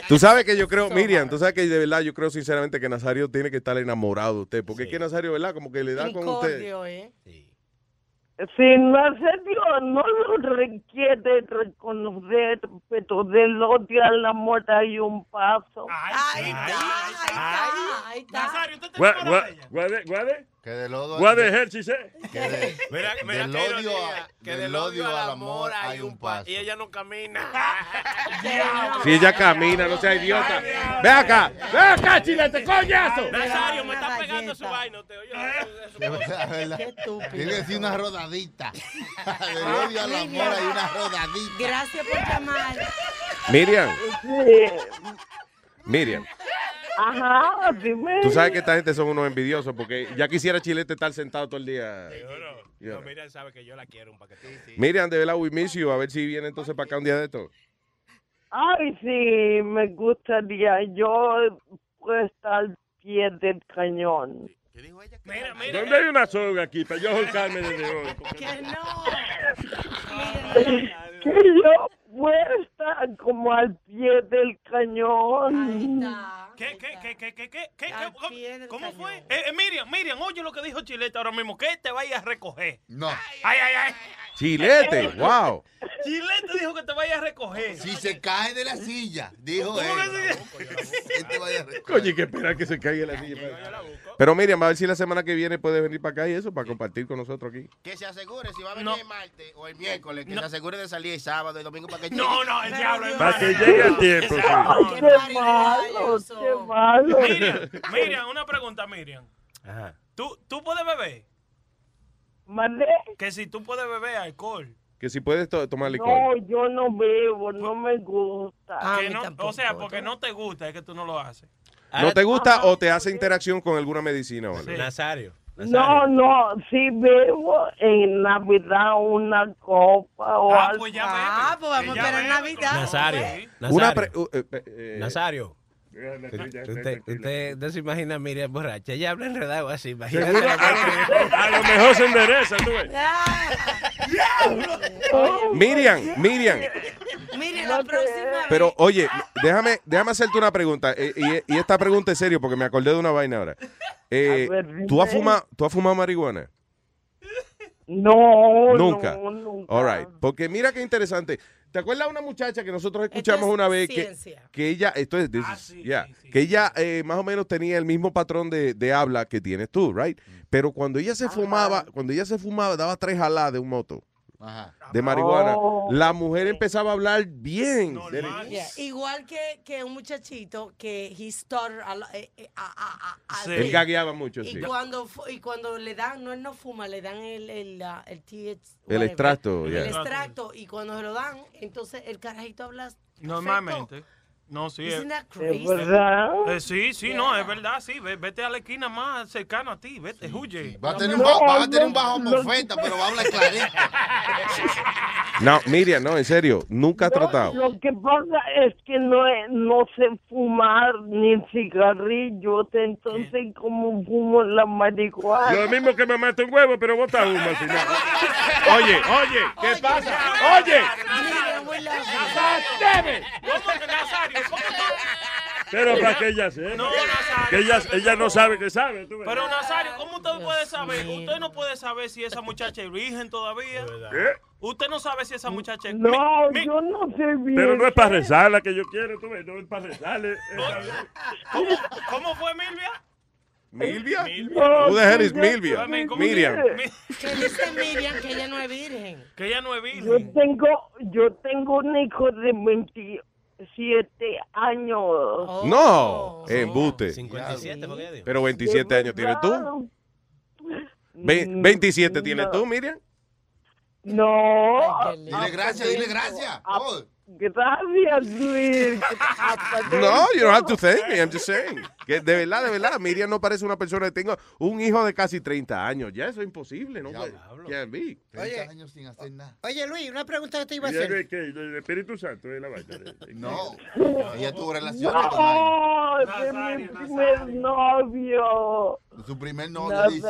[SPEAKER 9] Tú sabes que yo creo, Miriam, tú sabes que de verdad yo creo sinceramente que Nazario tiene que estar enamorado de usted, porque es que Nazario, ¿verdad? Como que le da con usted.
[SPEAKER 11] ¿eh?
[SPEAKER 23] Sin serio, no lo requiere reconocer, pero del odio al amor hay un paso.
[SPEAKER 11] Ahí está, ahí está, ahí está.
[SPEAKER 2] Nazario,
[SPEAKER 5] Que del odio,
[SPEAKER 6] guade ejercicio.
[SPEAKER 5] que de-
[SPEAKER 8] Mira, mira
[SPEAKER 5] del
[SPEAKER 8] qué
[SPEAKER 5] odio,
[SPEAKER 8] ironía,
[SPEAKER 5] a-
[SPEAKER 8] que
[SPEAKER 5] del
[SPEAKER 8] del
[SPEAKER 5] odio al amor hay un paso.
[SPEAKER 8] Y ella no camina.
[SPEAKER 9] Si ella camina, no sea idiota. Ve acá, ve acá, chilete, coñazo.
[SPEAKER 8] Nazario, me está pegando su vaina. Te oye.
[SPEAKER 5] Tiene que una rodadita. Del odio al amor hay una rodadita.
[SPEAKER 11] Gracias por llamar.
[SPEAKER 9] Miriam. Miriam,
[SPEAKER 23] Ajá, dime.
[SPEAKER 9] tú sabes que esta gente son unos envidiosos, porque ya quisiera Chilete estar sentado todo el día. Yeah.
[SPEAKER 8] No, mira, sabe que yo la quiero un paquete.
[SPEAKER 9] Miriam, de verdad, we miss you. A ver si viene entonces para acá un día de esto.
[SPEAKER 23] Ay, sí, me gustaría. Yo puedo estar al pie del cañón.
[SPEAKER 8] Mira, mira.
[SPEAKER 6] ¿Dónde hay una soga aquí para yo holcarme desde hoy?
[SPEAKER 11] Que no.
[SPEAKER 23] Que yo puesta como al pie del cañón.
[SPEAKER 2] ¿Qué, qué, qué, qué, qué, qué, qué, qué- ¿Cómo, cómo fue? Eh, eh, Miriam, Miriam, oye lo que dijo Chilete ahora mismo, que te vaya a recoger.
[SPEAKER 5] No.
[SPEAKER 2] Ay, ay, ay.
[SPEAKER 9] Chilete, wow.
[SPEAKER 2] Chilete dijo que te vaya a recoger.
[SPEAKER 5] Si se cae de la silla, dijo
[SPEAKER 2] ¿Cómo
[SPEAKER 5] él.
[SPEAKER 2] que
[SPEAKER 5] Este vaya a re-
[SPEAKER 9] Coño, hay que esperar que se caiga la silla. Pero Miriam, a ver si la semana que viene puede venir para acá y eso, para compartir con nosotros aquí.
[SPEAKER 13] Que se asegure, si va a venir el martes o el miércoles, que se asegure de salir el sábado y domingo para que
[SPEAKER 2] No, no, el diablo.
[SPEAKER 6] Para que llegue a tiempo. sí.
[SPEAKER 23] Qué malo, qué malo.
[SPEAKER 2] Miriam, Miriam, una pregunta, Miriam. ¿Tú, ¿Tú puedes beber?
[SPEAKER 23] ¿Mandé?
[SPEAKER 2] Que si tú puedes beber alcohol.
[SPEAKER 9] Que si puedes to- tomar licor.
[SPEAKER 23] No, yo no bebo, no me gusta.
[SPEAKER 2] Que no- o sea, porque no te gusta, es que tú no lo haces.
[SPEAKER 9] ¿No te gusta o te hace interacción con alguna medicina o algo?
[SPEAKER 8] Nazario.
[SPEAKER 23] No, no, sí bebo en Navidad una copa o algo.
[SPEAKER 11] Ah, pues vamos a esperar Navidad.
[SPEAKER 8] Nazario.
[SPEAKER 9] Una
[SPEAKER 8] Nazario.
[SPEAKER 9] pre- uh, eh, eh,
[SPEAKER 8] Nazario. Usted, usted no se imagina a Miriam borracha. Ella habla enredado así. Imagínate.
[SPEAKER 6] A lo mejor se endereza, tú ves.
[SPEAKER 9] Miriam, Miriam.
[SPEAKER 11] Mire, la próxima
[SPEAKER 9] Pero oye, déjame, déjame hacerte una pregunta. eh, y, y esta pregunta es serio porque me acordé de una vaina ahora. Eh, ¿tú, has fumado, ¿Tú has fumado marihuana?
[SPEAKER 23] No,
[SPEAKER 9] Nunca.
[SPEAKER 23] no, nunca.
[SPEAKER 9] All right. Porque mira qué interesante. ¿Te acuerdas de una muchacha que nosotros escuchamos
[SPEAKER 11] es
[SPEAKER 9] una vez que,
[SPEAKER 11] ciencia.
[SPEAKER 9] que ella, esto es, this yeah, que ella eh, más o menos tenía el mismo patrón de, de habla que tienes tú, right? Pero cuando ella se fumaba, cuando ella se fumaba, daba tres jaladas de un moto de marihuana.
[SPEAKER 11] Oh.
[SPEAKER 9] La mujer empezaba a hablar bien.
[SPEAKER 11] Yeah, Igual que, que un muchachito que he stuttered a, eh, eh, a- a- a- a-
[SPEAKER 9] Él gagueaba mucho,
[SPEAKER 11] y
[SPEAKER 9] sí.
[SPEAKER 11] cuando y cuando le dan no él no fuma le dan el el, el,
[SPEAKER 9] extracto,
[SPEAKER 11] el
[SPEAKER 9] yeah.
[SPEAKER 11] extracto y cuando se lo dan entonces el carajito habla
[SPEAKER 2] Normalmente. No, sí.
[SPEAKER 11] Isn't
[SPEAKER 2] es-
[SPEAKER 11] that crazy?
[SPEAKER 23] ¿Es verdad?
[SPEAKER 2] Eh, sí, sí, no, es verdad, sí. Ve- Vete a la esquina más cercana a ti, vete, huye.
[SPEAKER 5] Va a tener un, ba- va a tener un bajo mofeta, pero va a hablar clarito.
[SPEAKER 9] No, Miriam, no, en serio, nunca has tratado.
[SPEAKER 23] Lo que pasa es que no, no sé fumar ni cigarrillos, entonces como fumo la marihuana.
[SPEAKER 6] Lo mismo que me mata un huevo, pero bota humo al final. Oye, oye, ¿qué pasa? Oye.
[SPEAKER 2] ¿Cómo que Nazario? ¿Cómo
[SPEAKER 6] Pero para que ella sepa.
[SPEAKER 2] No, Nazario.
[SPEAKER 6] Que ella, ella no sabe que sabe. tú.
[SPEAKER 2] Pero Nazario, ¿cómo usted puede saber? Usted no puede saber si esa muchacha es virgen todavía.
[SPEAKER 6] ¿Qué?
[SPEAKER 2] Usted no sabe si esa muchacha es
[SPEAKER 23] No,
[SPEAKER 2] Mi- mi-
[SPEAKER 23] yo no sé bien.
[SPEAKER 6] Pero no es para rezarla que yo quiero, tú ves, no es para rezarle.
[SPEAKER 2] ¿Cómo, cómo fue Milvia?
[SPEAKER 9] ¿Milvia? Who the hell is
[SPEAKER 23] yo-
[SPEAKER 9] Milvia?
[SPEAKER 23] yo-
[SPEAKER 9] Miriam.
[SPEAKER 11] que dice Miriam que ella no es virgen
[SPEAKER 2] Que ella no es
[SPEAKER 23] Yo
[SPEAKER 2] virgen.
[SPEAKER 23] tengo, yo tengo un hijo de 27 años.
[SPEAKER 11] Oh.
[SPEAKER 9] No, embuste.
[SPEAKER 8] 57, porque ella dijo.
[SPEAKER 9] Pero 27 años tienes tú. Ve- 27 tienes tú, Miriam.
[SPEAKER 23] No.
[SPEAKER 5] Dile gracias, dile gracias. Oh.
[SPEAKER 23] Gracias, Luis.
[SPEAKER 9] No, you don't have to thank me, I'm just saying. Que de verdad, de verdad, Miriam no parece una persona que tenga un hijo de casi 30 años. Ya eso es imposible, ¿no? Can't be.
[SPEAKER 5] 30 años sin hacer nada.
[SPEAKER 10] Oye, Luis, una pregunta que te iba a
[SPEAKER 6] ¿Y el,
[SPEAKER 10] hacer.
[SPEAKER 6] qué? ¿El Espíritu Santo es la vaina?
[SPEAKER 5] No. Ella tuvo relaciones con
[SPEAKER 23] No, de mi primer novio.
[SPEAKER 5] Su primer novio dice.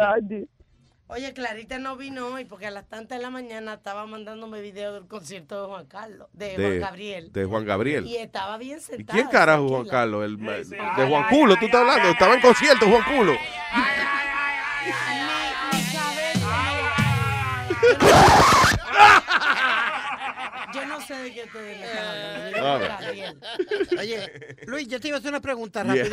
[SPEAKER 11] Oye, Clarita no vino hoy porque a las tantas de la mañana estaba mandándome video del concierto de Juan Carlos, de, Juan Gabriel.
[SPEAKER 9] De Juan Gabriel.
[SPEAKER 11] Y estaba bien
[SPEAKER 9] ¿Y
[SPEAKER 11] sentada.
[SPEAKER 9] quién carajo Juan. Carlos? El, de Juan Culo, tú estás hablando. Estaba en concierto, Juan Culo.
[SPEAKER 11] Yo no sé de qué están hablando.
[SPEAKER 10] Oye, Luis, yo te iba a hacer una pregunta
[SPEAKER 9] Yeah.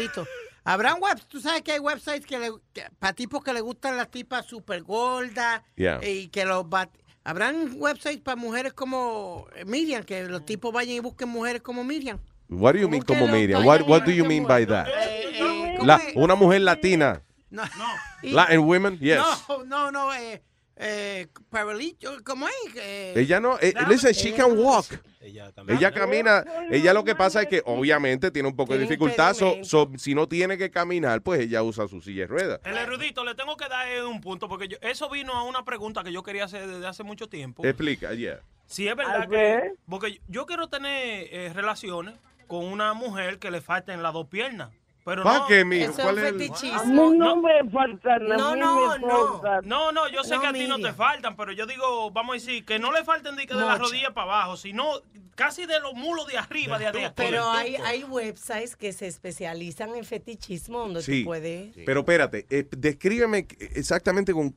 [SPEAKER 10] ¿Habrán webs? Tú sabes que hay websites que, le, para tipos que le gustan las tipas super gordas
[SPEAKER 9] Yeah.
[SPEAKER 10] y que los bat- ¿Habrán websites para mujeres como Miriam, que los tipos vayan y busquen mujeres como Miriam?
[SPEAKER 9] What do you mean como Miriam? What, what do you mean by that? La, una mujer latina.
[SPEAKER 10] No.
[SPEAKER 9] Latin women, yes.
[SPEAKER 10] No, no, no, eh, eh, paralítico, ¿cómo es? Eh,
[SPEAKER 9] Ella no, eh, listen, she can walk. Ella camina, ella lo que pasa es que obviamente tiene un poco de dificultad, so- si no tiene que caminar, pues ella usa su silla de ruedas.
[SPEAKER 2] El erudito, le tengo que dar un punto porque yo- eso vino a una pregunta que yo quería hacer desde hace mucho tiempo.
[SPEAKER 9] Explica, yeah.
[SPEAKER 2] Si es
[SPEAKER 23] A
[SPEAKER 2] verdad
[SPEAKER 23] ver.
[SPEAKER 2] que. Porque yo quiero tener eh, relaciones con una mujer que le falten las dos piernas. Pero
[SPEAKER 9] ¿Pa'
[SPEAKER 2] no,
[SPEAKER 9] qué, mijo?
[SPEAKER 11] Eso
[SPEAKER 9] ¿Cuál
[SPEAKER 11] es
[SPEAKER 9] es el-
[SPEAKER 11] fetichismo.
[SPEAKER 23] A mí no, me faltan, a
[SPEAKER 11] No,
[SPEAKER 23] mí
[SPEAKER 11] no,
[SPEAKER 23] me
[SPEAKER 11] no.
[SPEAKER 23] faltan.
[SPEAKER 2] No, no, yo sé
[SPEAKER 11] No,
[SPEAKER 2] que a ti no te faltan, pero yo digo, vamos a decir, que no le falten de, que de la
[SPEAKER 11] Mucho.
[SPEAKER 2] rodilla para abajo, sino casi de los mulos de arriba, de arriba.
[SPEAKER 11] Pero hay, hay websites que se especializan en fetichismo donde
[SPEAKER 9] Sí.
[SPEAKER 11] tú puedes.
[SPEAKER 9] Pero espérate, eh, descríbeme exactamente con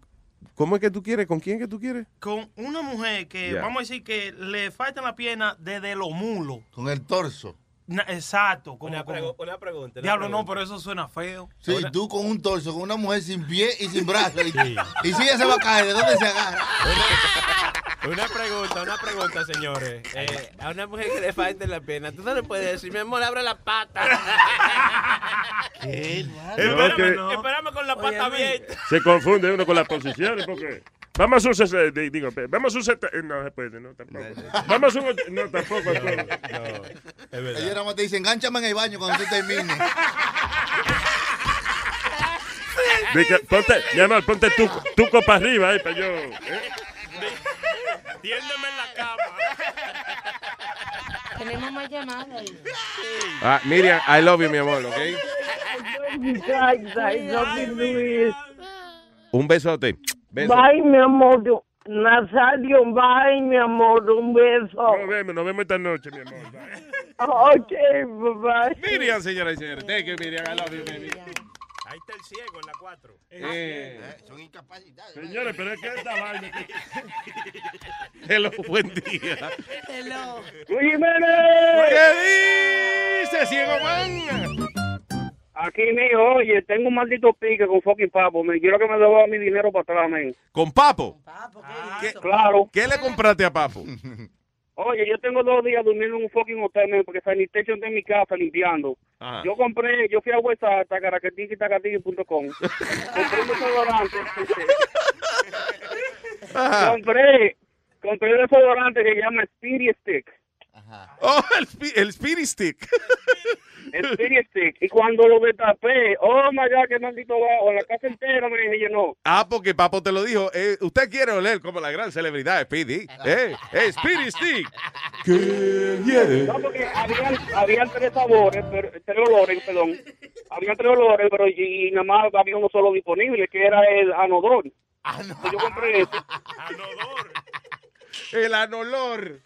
[SPEAKER 9] cómo es que tú quieres, con quién que tú quieres.
[SPEAKER 2] Con una mujer que, vamos a decir, que le faltan la pierna desde los mulos.
[SPEAKER 5] Con el torso.
[SPEAKER 2] Na- exacto. Como,
[SPEAKER 8] Una,
[SPEAKER 2] como-
[SPEAKER 8] pregu- una pregunta. una
[SPEAKER 2] Diablo, no,
[SPEAKER 8] pregunta.
[SPEAKER 2] pero eso suena feo.
[SPEAKER 5] Sí, tú con un torso, con una mujer sin pie y sin brazo. Y, y si ella se va a caer, ¿de dónde se agarra?
[SPEAKER 8] Una pregunta, una pregunta, señores. Eh, a una mujer que le falte la pierna, tú no le puedes decir, mi amor, abre la pata.
[SPEAKER 5] ¿Qué?
[SPEAKER 2] Espérame,
[SPEAKER 6] que-
[SPEAKER 2] no. espérame con la pata abierta.
[SPEAKER 6] Se confunde uno con las posiciones porque... Vamos a un 60, digo, vamos a un 70, no se puede, no, tampoco. Vamos a un, no, tampoco.
[SPEAKER 5] Ella nada más te dice, engánchame en el baño cuando tú termines.
[SPEAKER 6] Dice, ponte, mi amor, ponte tu, tu copa arriba ahí para yo. ¿eh?
[SPEAKER 2] Tiéndeme en la cama.
[SPEAKER 11] Tenemos más llamadas. ahí.
[SPEAKER 9] Ah, Miriam, I love you, mi amor, ¿ok?
[SPEAKER 23] Ay, ay, ay, Luis.
[SPEAKER 9] Un besote. Beso.
[SPEAKER 23] Bye, mi amor. Nazario, bye, mi amor. Un beso.
[SPEAKER 6] Nos vemos, nos vemos esta noche, mi amor.
[SPEAKER 23] Ok, bye.
[SPEAKER 9] Miriam, señoras y señores. Thank you, Miriam. I love you, baby.
[SPEAKER 8] Ahí está el ciego en la 4.
[SPEAKER 9] Eh,
[SPEAKER 13] Son incapacitados.
[SPEAKER 6] Señores, pero es que esta vaina.
[SPEAKER 9] hello, buen día.
[SPEAKER 11] Hello.
[SPEAKER 23] Luis Jiménez.
[SPEAKER 9] ¿Qué dice, ciego man?
[SPEAKER 24] Aquí, mijo, oye, tengo un maldito pique con fucking papo. Me quiero que me devuelva mi dinero para atrás, men.
[SPEAKER 9] ¿Con Papo?
[SPEAKER 24] ¿Qué? Claro.
[SPEAKER 9] ¿Qué le compraste a Papo?
[SPEAKER 24] Oye, yo tengo dos días durmiendo en un fucking hotel, men, porque sanitation de mi casa limpiando.
[SPEAKER 9] Ajá.
[SPEAKER 24] Yo compré, yo fui a WhatsApp, tacaraquetiquitacatiqui.com. compré un desodorante. Compré, compré un desodorante que se llama Spirit Stick.
[SPEAKER 9] Oh, el, el Speedy Stick.
[SPEAKER 24] Spirit Stick. Y cuando lo destapé, oh my god, qué maldito bajo. La casa entera me dije no.
[SPEAKER 9] Ah, porque Papo te lo dijo. Eh, usted quiere oler como la gran celebridad Speedy. Eh, eh, Speedy Stick. ¿Qué quiere?
[SPEAKER 24] No, porque habían, habían tres sabores, pero, tres olores, perdón. Habían tres olores, pero y, y nada más había uno solo disponible, que era el anodor. Yo compré ese.
[SPEAKER 9] El anolor.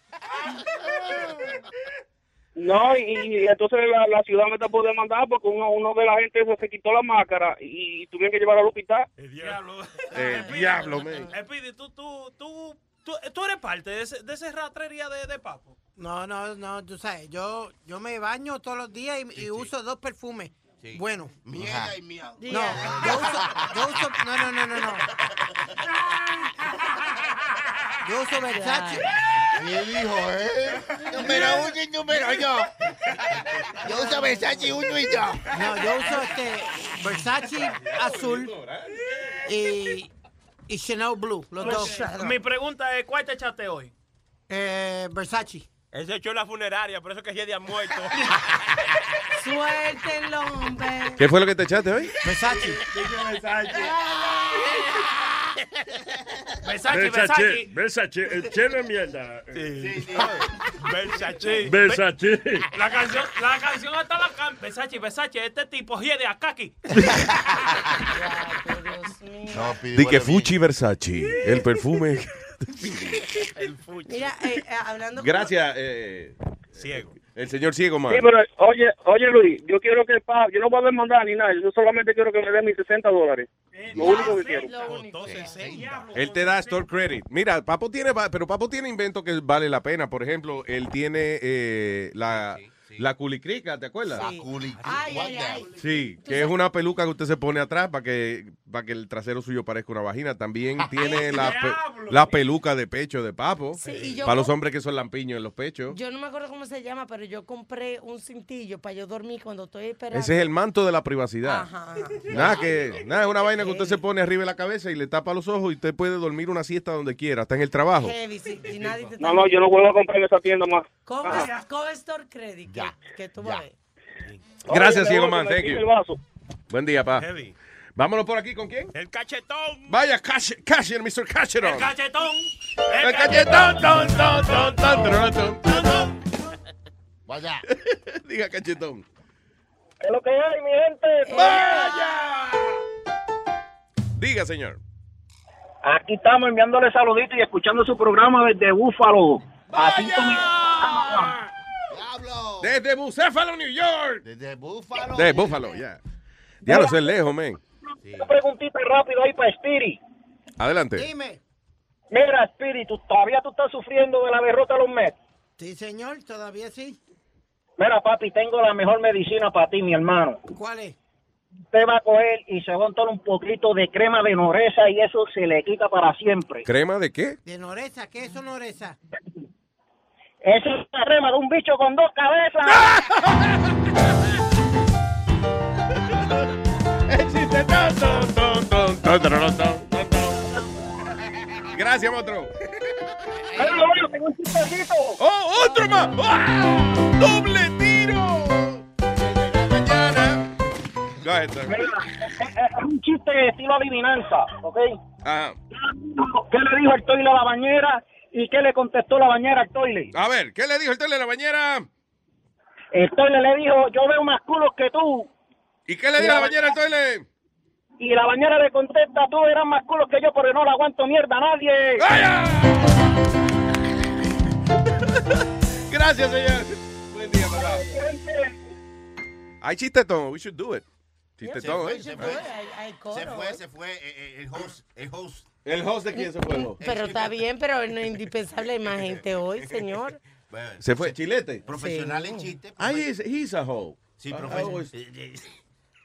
[SPEAKER 24] No, y, y entonces la, la ciudad me está por demandar porque uno, uno de la gente se, se quitó la máscara y, tuvieron que llevarlo al hospital.
[SPEAKER 2] Diablo.
[SPEAKER 9] El diablo, man.
[SPEAKER 2] Speedy, tú, tú, tú, tú, tú eres parte de ese, de ese ratrería de, de papo.
[SPEAKER 10] No, no, no, tú sabes, yo, yo me baño todos los días y, y uso dos perfumes. Bueno.
[SPEAKER 13] Mierda y miau.
[SPEAKER 10] No, yo uso, yo uso, no, no, no, no, no. Yo uso Versace.
[SPEAKER 13] ¿Qué dijo, eh? Número uno y número dos. Yo uso Versace uno y dos.
[SPEAKER 10] No, yo uso este Versace azul y, y Chanel blue, los dos.
[SPEAKER 2] Mi pregunta es, ¿cuál te echaste hoy?
[SPEAKER 10] Eh, Versace.
[SPEAKER 8] Él se echó en la funeraria, por eso que ya día muerto.
[SPEAKER 11] Suéltenlo, hombre.
[SPEAKER 9] ¿Qué fue lo que te echaste hoy?
[SPEAKER 10] Versace.
[SPEAKER 2] Versace,
[SPEAKER 6] Versace,
[SPEAKER 2] Versace.
[SPEAKER 6] Versace, el chelo es mierda.
[SPEAKER 2] Versace.
[SPEAKER 6] Versace.
[SPEAKER 2] La canción, la canción hasta la can... Versace, Versace, este tipo hiede a Kaki.
[SPEAKER 5] No,
[SPEAKER 9] Di que Fuchi Versace. El perfume.
[SPEAKER 11] Mira, eh, eh, hablando con-
[SPEAKER 9] Gracias, eh,
[SPEAKER 8] Ciego.
[SPEAKER 9] El señor ciego, man.
[SPEAKER 24] Sí, pero oye, oye Luis, yo quiero que pa, yo no voy a demandar ni nada, yo solamente quiero que me dé mis 60 dólares. Lo único que quiero.
[SPEAKER 9] Él te da store credit. Mira, Papo tiene, va- pero Papo tiene inventos que vale la pena. Por ejemplo, él tiene eh, la, la culicrica, ¿te acuerdas?
[SPEAKER 13] La culicrica.
[SPEAKER 11] Ay, ay, ay.
[SPEAKER 9] Sí, que es una peluca que usted se pone atrás para que, para que el trasero suyo parezca una vagina. También tiene la, pe- la peluca de pecho de Papo.
[SPEAKER 11] Sí, y yo
[SPEAKER 9] para los hombres que son lampiños en los pechos.
[SPEAKER 11] Yo no me acuerdo cómo se llama, pero yo compré un cintillo para yo dormir cuando estoy esperando.
[SPEAKER 9] Ese es el manto de la privacidad.
[SPEAKER 11] Ajá.
[SPEAKER 9] Nada que, nada, es una vaina que usted se pone arriba de la cabeza y le tapa los ojos y usted puede dormir una siesta donde quiera, hasta en el trabajo.
[SPEAKER 11] Heavy, si, si nadie te
[SPEAKER 24] No, no, yo no vuelvo a comprar en esa tienda más.
[SPEAKER 11] Store Credit, que, que tú vas a ver.
[SPEAKER 9] Gracias, ciego man, thank you. Buen día, pa.
[SPEAKER 8] Heavy.
[SPEAKER 9] Vámonos por aquí con quién?
[SPEAKER 8] El cachetón.
[SPEAKER 9] Vaya, Cash, Cashier, Mr. Casheron.
[SPEAKER 2] El cachetón.
[SPEAKER 9] El cachetón, ton, ton, ton, ton, ton, ton, ton.
[SPEAKER 13] Vaya.
[SPEAKER 9] Diga cachetón.
[SPEAKER 1] ¿Qué es lo que hay, mi gente?
[SPEAKER 9] ¡Vaya! Diga, señor.
[SPEAKER 1] Aquí estamos enviándole saluditos y escuchando su programa desde Búfalo. A cinco
[SPEAKER 9] Desde Bucéfalo, New York.
[SPEAKER 5] Desde Búfalo.
[SPEAKER 9] De Buffalo, ya. Ya lo sé lejos, men.
[SPEAKER 1] Una preguntita rápido ahí para Spiri.
[SPEAKER 9] Adelante.
[SPEAKER 10] Dime.
[SPEAKER 1] Mira, Spiri, ¿tú, todavía tú estás sufriendo de la derrota de los Mets.
[SPEAKER 10] Sí, señor, todavía sí.
[SPEAKER 1] Mira, papi, tengo la mejor medicina para ti, mi hermano.
[SPEAKER 10] ¿Cuál es?
[SPEAKER 1] Usted va a coger y se va a untar un poquito de crema de noresa y eso se le quita para siempre.
[SPEAKER 9] ¿Crema de qué?
[SPEAKER 10] De Noresa, ¿qué es eso, Noresa?
[SPEAKER 1] Es la crema de un bicho con dos cabezas.
[SPEAKER 9] Gracias, monstruo.
[SPEAKER 1] Pero bueno, tengo un chistecito.
[SPEAKER 9] ¡Oh, otro más! ¡Ah! ¡Doble tiro!
[SPEAKER 1] Mira, es, un chiste estilo adivinanza, ¿ok?
[SPEAKER 9] Ajá.
[SPEAKER 1] ¿Qué le dijo el toile a la bañera y qué le contestó la bañera al toile?
[SPEAKER 9] A ver, ¿qué le dijo el tele de la bañera?
[SPEAKER 1] El toile le dijo, yo veo más culos que tú.
[SPEAKER 9] ¿Y qué le dijo la bañera al toile?
[SPEAKER 1] Y la bañera le contesta, tú eras más culos que yo, pero no le aguanto mierda a nadie.
[SPEAKER 9] Gracias, señor. Buen día, papá. Hay chistetón. We should do it. Chistetón, ¿eh?
[SPEAKER 13] Se fue, se fue, se fue, eh, eh, el host, el host.
[SPEAKER 9] ¿El host de quién se fue? el host?
[SPEAKER 11] Pero está bien, pero no es indispensable hay más gente hoy, señor.
[SPEAKER 9] ¿Se fue? ¿Chilete?
[SPEAKER 13] Profesional en chiste.
[SPEAKER 9] Ah, he's, he's a hoe.
[SPEAKER 13] Sí,
[SPEAKER 9] I
[SPEAKER 13] profesional.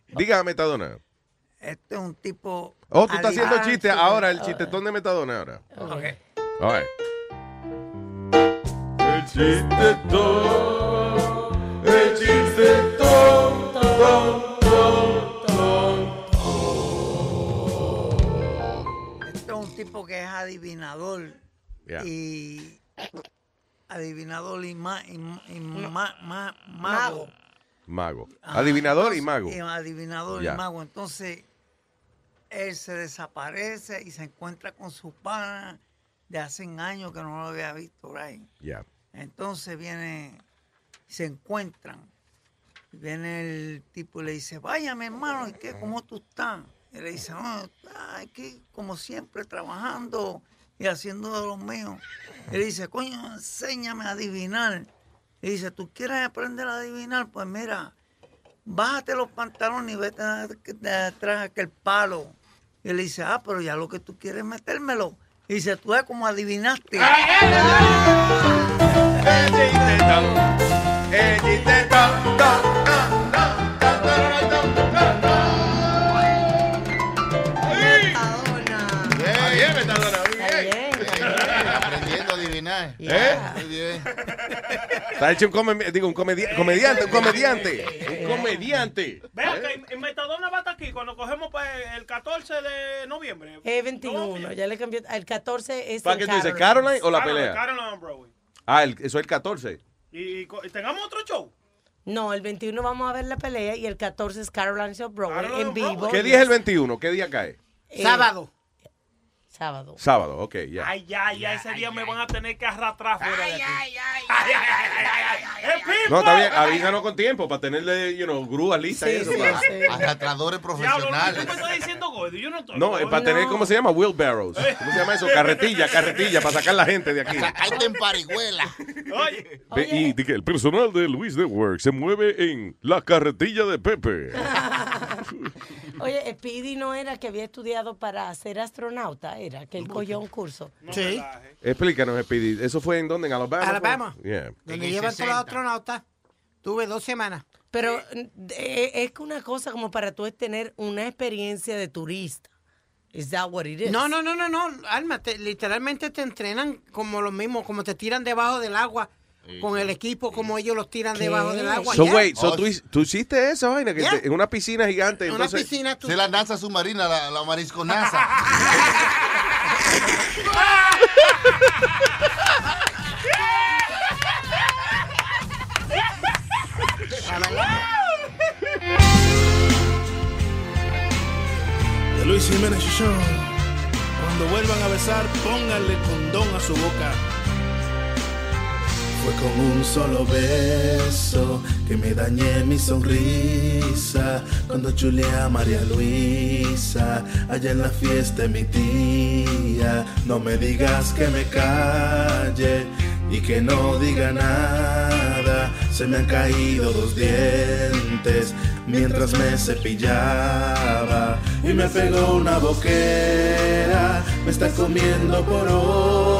[SPEAKER 9] Diga, Metadona.
[SPEAKER 12] Este es un tipo.
[SPEAKER 9] Oh, tú estás haciendo
[SPEAKER 12] Ah,
[SPEAKER 9] chiste ahora, el chistetón de Metadona ahora.
[SPEAKER 12] Ok.
[SPEAKER 9] All right. El chistetón, el chistetón,
[SPEAKER 12] tipo que es adivinador.
[SPEAKER 9] Yeah.
[SPEAKER 12] Y. Adivinador y, ma, y, y ma- ma- mago.
[SPEAKER 9] Mago.
[SPEAKER 12] Ajá.
[SPEAKER 9] Adivinador y mago.
[SPEAKER 12] y adivinador y mago. Entonces, él se desaparece y se encuentra con su pana de hace años que no lo había visto por ahí.
[SPEAKER 9] Ya.
[SPEAKER 12] Entonces viene, se encuentran. Viene el tipo y le dice, vaya mi hermano, ¿y qué? ¿Cómo tú estás? Y le dice, "Ah, está aquí como siempre trabajando y haciendo de lo mío. Y le dice, coño, enséñame a adivinar. Y dice, ¿tú quieres aprender a adivinar? Pues mira, bájate los pantalones y vete a- de aquel palo. Y le dice, ah, pero ya lo que tú quieres es metérmelo. Y dice, tú es como adivinaste.
[SPEAKER 9] Está hecho un, come- digo, un comedi- comediante, un comediante. Un comediante.
[SPEAKER 2] Vea que en- Metadona va a estar aquí cuando cogemos pues, el 14 de noviembre.
[SPEAKER 11] Es 21, ya le cambió. El 14 es.
[SPEAKER 9] ¿Para qué tú dices,
[SPEAKER 11] Caroline.
[SPEAKER 9] O la pelea?
[SPEAKER 2] Caroline Broadway.
[SPEAKER 9] Ah, el- eso es el 14.
[SPEAKER 2] Y, y tengamos otro show.
[SPEAKER 11] No, el 21 vamos a ver la pelea y el 14 es Caroline Show Broadway
[SPEAKER 2] Caroline
[SPEAKER 11] en vivo.
[SPEAKER 9] ¿Qué día es el 21? ¿Qué día cae?
[SPEAKER 11] Eh,
[SPEAKER 10] Sábado.
[SPEAKER 11] Sábado.
[SPEAKER 9] Sábado, ok, ya.
[SPEAKER 2] Ay, ya, ya, ese día me van a tener que arrastrar fuera de aquí. Ay, ay, ay, ay, ay, ay. ¡Eh,
[SPEAKER 9] No, está bien, avísanos con tiempo para tenerle, you know, grúas listas y eso. para-
[SPEAKER 5] Arrastradores profesionales.
[SPEAKER 2] ¿tú me estás diciendo gordo? Yo no estoy
[SPEAKER 9] No,
[SPEAKER 2] gordo.
[SPEAKER 9] es para tener, ¿cómo se llama? Wheelbarrows. ¿Cómo se llama eso? Carretilla, carretilla, para sacar la gente de aquí.
[SPEAKER 5] Sacarte en parihuela.
[SPEAKER 2] Oye,
[SPEAKER 9] Y que el personal de Luis Network se mueve en la carretilla de Pepe.
[SPEAKER 11] Oye, Speedy no era que había estudiado para ser astronauta, era que él cogió un curso.
[SPEAKER 10] Sí.
[SPEAKER 9] Explícanos, Speedy. ¿Eso fue en dónde? ¿En Alabama?
[SPEAKER 10] Alabama.
[SPEAKER 9] Yeah.
[SPEAKER 10] Donde llevan todos los astronautas. Tuve dos semanas.
[SPEAKER 11] Pero eh, es que una cosa como para tú es tener una experiencia de turista. Is that what it is?
[SPEAKER 10] No, no, no, no, no. Alma, te- literalmente te entrenan como lo mismo, como te tiran debajo del agua. Con el equipo, como ellos los tiran debajo del agua.
[SPEAKER 9] So,
[SPEAKER 10] ya.
[SPEAKER 9] wait, so tú, tú hiciste esa vaina que
[SPEAKER 10] Yeah.
[SPEAKER 9] te- en una piscina gigante.
[SPEAKER 10] En
[SPEAKER 9] entonces,
[SPEAKER 10] una piscina tú...
[SPEAKER 5] Se la danza submarina, la, la marisconaza.
[SPEAKER 25] The Luis Jiménez Show. Cuando vuelvan a besar, pónganle condón a su boca.
[SPEAKER 26] Fue con un solo beso que me dañé mi sonrisa cuando chulé a María Luisa allá en la fiesta de mi tía. No me digas que me calle y que no diga nada. Se me han caído dos dientes mientras me cepillaba y me pegó una boquera. Me está comiendo por hora.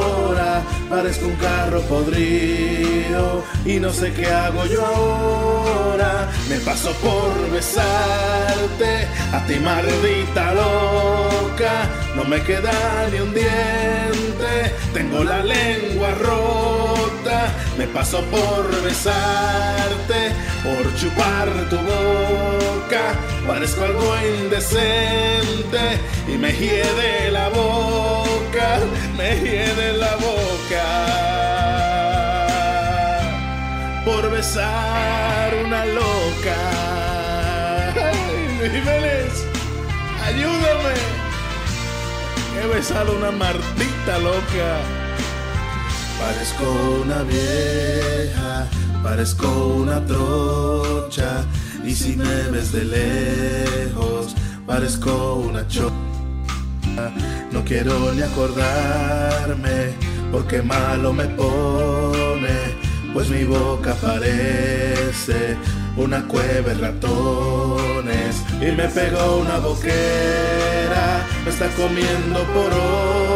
[SPEAKER 26] Parezco un carro podrido y no sé qué hago yo ahora. Me paso por besarte a ti maldita loca. No me queda ni un diente. Tengo la lengua rota. Me paso por besarte, por chupar tu boca. Parezco algo indecente y me hiede la boca, me hiede la boca. Por besar una loca. Ay, Jiménez, ayúdame. He besado una martita loca. Parezco una vieja, parezco una trocha. Y si me ves de lejos, parezco una chocha. No quiero ni acordarme, porque malo me pone. Pues mi boca parece una cueva de ratones. Y me pegó una boquera, me está comiendo por hora.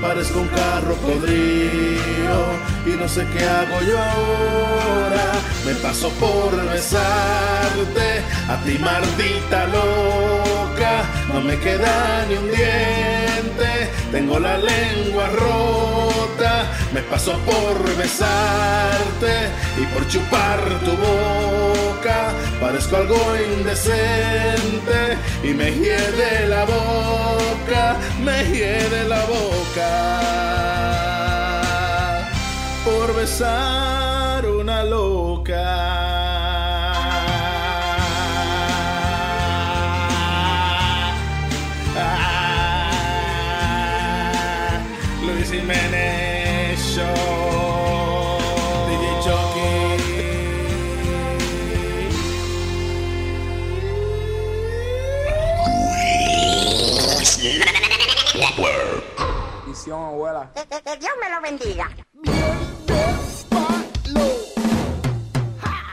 [SPEAKER 26] Parezco un carro podrido y no sé qué hago yo ahora. Me paso por besarte a ti maldita loca. No me queda ni un diente, tengo la lengua rota. Me paso por besarte y por chupar tu boca. Parezco algo indecente y me hiede la boca, me hiede la boca. Por besar una loca.
[SPEAKER 27] Misión abuela.
[SPEAKER 28] Que, que- que Dios me lo bendiga.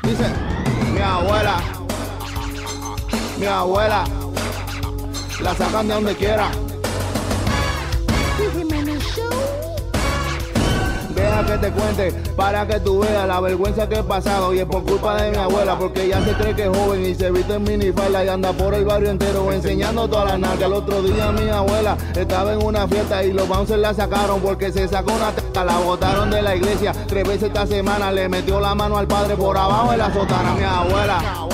[SPEAKER 27] Dice, mi abuela, mi abuela, la sacan de donde quiera. Que te cuente, para que tú veas la vergüenza que he pasado y es por culpa de mi abuela, porque ella se cree que es joven y se viste en minifalda y anda por el barrio entero enseñando todas las nalgas. El otro día mi abuela estaba en una fiesta y los bouncers la sacaron porque se sacó una teta, la botaron de la iglesia. Tres veces esta semana le metió la mano al padre por abajo de la sotana. Mi abuela,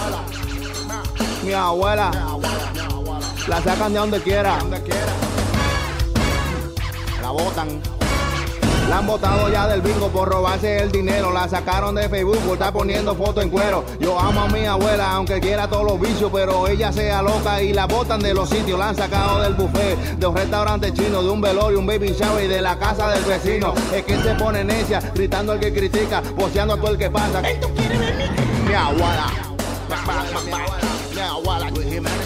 [SPEAKER 27] mi abuela, la sacan de donde quiera. La botan. La han botado ya del bingo por robarse el dinero. La sacaron de Facebook por estar poniendo fotos en cuero. Yo amo a mi abuela, aunque quiera todos los vicios, pero ella sea loca y la botan de los sitios. La han sacado del buffet, de un restaurante chino, de un velorio, un baby shower y de la casa del vecino. Es que se pone necia, gritando al que critica, boceando a todo el que pasa. Mi abuela. Mi abuela. Luis Jiménez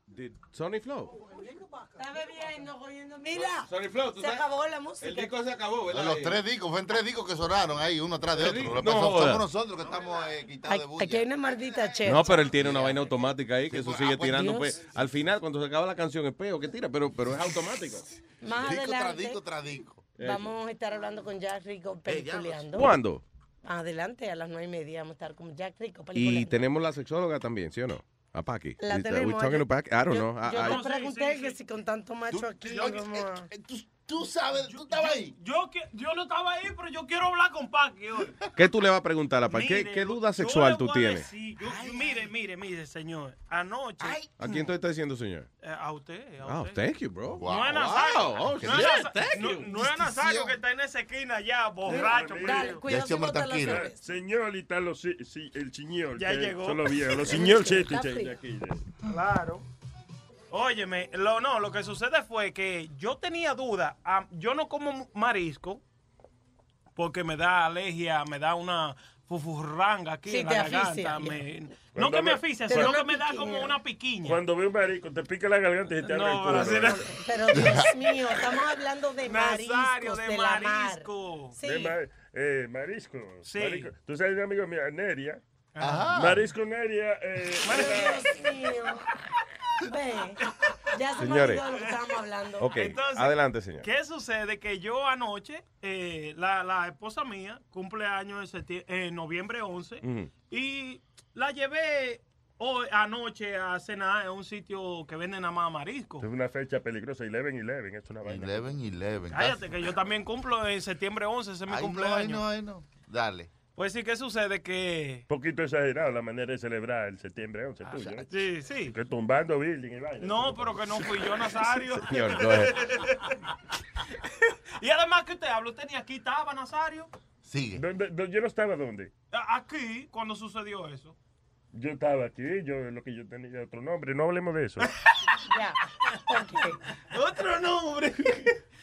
[SPEAKER 9] Did, Sony Flow?
[SPEAKER 11] Está bebiendo, cogiendo. Mira,
[SPEAKER 9] Sorry, Flo, ¿tú
[SPEAKER 11] se
[SPEAKER 9] sabes?
[SPEAKER 11] acabó la música.
[SPEAKER 9] El disco se acabó, ¿verdad?
[SPEAKER 5] Los tres discos, fue en tres discos que sonaron ahí, uno atrás de
[SPEAKER 9] ¿Tres
[SPEAKER 5] otro. Lo
[SPEAKER 9] No joda.
[SPEAKER 5] somos nosotros que estamos eh, quitados de bulla.
[SPEAKER 11] Aquí hay una maldita chef.
[SPEAKER 9] No, pero él tiene una vaina automática ahí que eso
[SPEAKER 5] pues,
[SPEAKER 9] sigue
[SPEAKER 5] ah, pues,
[SPEAKER 9] tirando.
[SPEAKER 11] Dios.
[SPEAKER 9] Pues, al final, cuando se acaba la canción, es peo que tira, pero, pero es automático.
[SPEAKER 11] Más
[SPEAKER 5] Disco tras
[SPEAKER 11] adelante
[SPEAKER 5] disco tras disco.
[SPEAKER 11] vamos a estar hablando con Jack Rico peliculeando.
[SPEAKER 9] ¿Cuándo?
[SPEAKER 11] Adelante, a las nueve y media vamos a estar con Jack Rico
[SPEAKER 9] Y tenemos la sexóloga también, ¿sí o no? A Paki.
[SPEAKER 11] La
[SPEAKER 9] Is- are we
[SPEAKER 11] tenemos.
[SPEAKER 9] talking
[SPEAKER 11] yo-
[SPEAKER 9] to Paki? I don't
[SPEAKER 11] yo-
[SPEAKER 9] know. I-
[SPEAKER 11] Yo
[SPEAKER 9] I-
[SPEAKER 11] te pregunté que si con tanto macho aquí vamos a...
[SPEAKER 5] Tú,
[SPEAKER 22] sabes, tú estabas ahí.
[SPEAKER 2] Yo, que- yo no estaba ahí, pero yo quiero hablar con Paqui hoy.
[SPEAKER 9] ¿Qué tú le vas a preguntar a Pan? ¿Qué,
[SPEAKER 2] Mire,
[SPEAKER 9] qué duda
[SPEAKER 2] yo
[SPEAKER 9] sexual
[SPEAKER 2] le
[SPEAKER 9] tú
[SPEAKER 2] voy a
[SPEAKER 9] tienes?
[SPEAKER 2] decir, yo- mire, mire, mire, señor. Anoche.
[SPEAKER 9] ¿A quién tú estás diciendo, señor?
[SPEAKER 2] Eh, a usted, a
[SPEAKER 9] Oh,
[SPEAKER 2] usted.
[SPEAKER 9] thank you, bro.
[SPEAKER 2] No es Nazario.
[SPEAKER 9] Wow. Oh,
[SPEAKER 2] no,
[SPEAKER 9] shit.
[SPEAKER 2] es Naza-
[SPEAKER 9] Thank
[SPEAKER 2] no-
[SPEAKER 9] you.
[SPEAKER 2] no es Nazario que está en esa esquina ya, borracho.
[SPEAKER 6] Dale,
[SPEAKER 2] perdido.
[SPEAKER 6] Ah, Señor, y está los, ci- ci- el señor.
[SPEAKER 2] Ya
[SPEAKER 6] que
[SPEAKER 2] llegó.
[SPEAKER 6] Son los viejos. Los señor
[SPEAKER 2] Está
[SPEAKER 6] city
[SPEAKER 2] frío.
[SPEAKER 6] de aquí.
[SPEAKER 2] Claro. Óyeme, lo, no, lo que sucede fue que yo tenía duda. ah, yo no como marisco porque me da alergia, me da una fufurranga aquí
[SPEAKER 6] Sí,
[SPEAKER 2] en
[SPEAKER 6] te
[SPEAKER 2] la
[SPEAKER 6] asfixia,
[SPEAKER 2] garganta. me- no
[SPEAKER 6] Cuando
[SPEAKER 2] que me
[SPEAKER 6] me-
[SPEAKER 2] asfixia, sino
[SPEAKER 6] una
[SPEAKER 2] que me da
[SPEAKER 6] piquiña.
[SPEAKER 2] como una piquiña.
[SPEAKER 6] Cuando ve un marico, te pica la garganta y te abre
[SPEAKER 2] No,
[SPEAKER 6] el culo.
[SPEAKER 2] pero
[SPEAKER 11] Dios mío, estamos hablando de
[SPEAKER 2] Nazario,
[SPEAKER 11] mariscos,
[SPEAKER 2] de
[SPEAKER 11] de, la mar.
[SPEAKER 2] marisco.
[SPEAKER 11] Sí.
[SPEAKER 6] De ma- eh, marisco.
[SPEAKER 2] Sí.
[SPEAKER 6] Marisco. Tú sabes, un amigo mío, Neria.
[SPEAKER 11] Ajá.
[SPEAKER 6] Marisco Neria. Eh,
[SPEAKER 11] Dios mío. Ve, ya se me
[SPEAKER 9] Señores.
[SPEAKER 11] olvidó de lo que estábamos hablando.
[SPEAKER 9] Ok, adelante, señor.
[SPEAKER 2] ¿Qué sucede? Que yo anoche, eh, la, la esposa mía cumple años en, en noviembre 11
[SPEAKER 9] Ujú.
[SPEAKER 2] y la llevé hoy, anoche a cenar en un sitio que vende nada más marisco.
[SPEAKER 6] Es una fecha peligrosa. 11-11. Es una vaina.
[SPEAKER 22] 11-11.
[SPEAKER 2] Cállate, que yo también cumplo en septiembre 11, ese es mi
[SPEAKER 22] Ay, no,
[SPEAKER 2] cumpleaños.
[SPEAKER 22] no, ay, no. Dale.
[SPEAKER 2] Pues sí, ¿qué sucede? Que...
[SPEAKER 6] poquito exagerado la manera de celebrar el septiembre 11 tuyo. ¿eh?
[SPEAKER 2] Sí, sí.
[SPEAKER 6] Que tumbando building y vaina.
[SPEAKER 2] No, pero que no fui yo, Nazario.
[SPEAKER 6] Señor,
[SPEAKER 2] y además que usted habla, usted ni aquí estaba, Nazario.
[SPEAKER 22] Sigue.
[SPEAKER 6] ¿Dónde- dónde- yo no estaba donde.
[SPEAKER 2] A- Aquí, cuando sucedió eso.
[SPEAKER 6] Yo estaba aquí, yo lo que yo tenía otro nombre. No hablemos de eso.
[SPEAKER 11] Ya.
[SPEAKER 2] Otro nombre.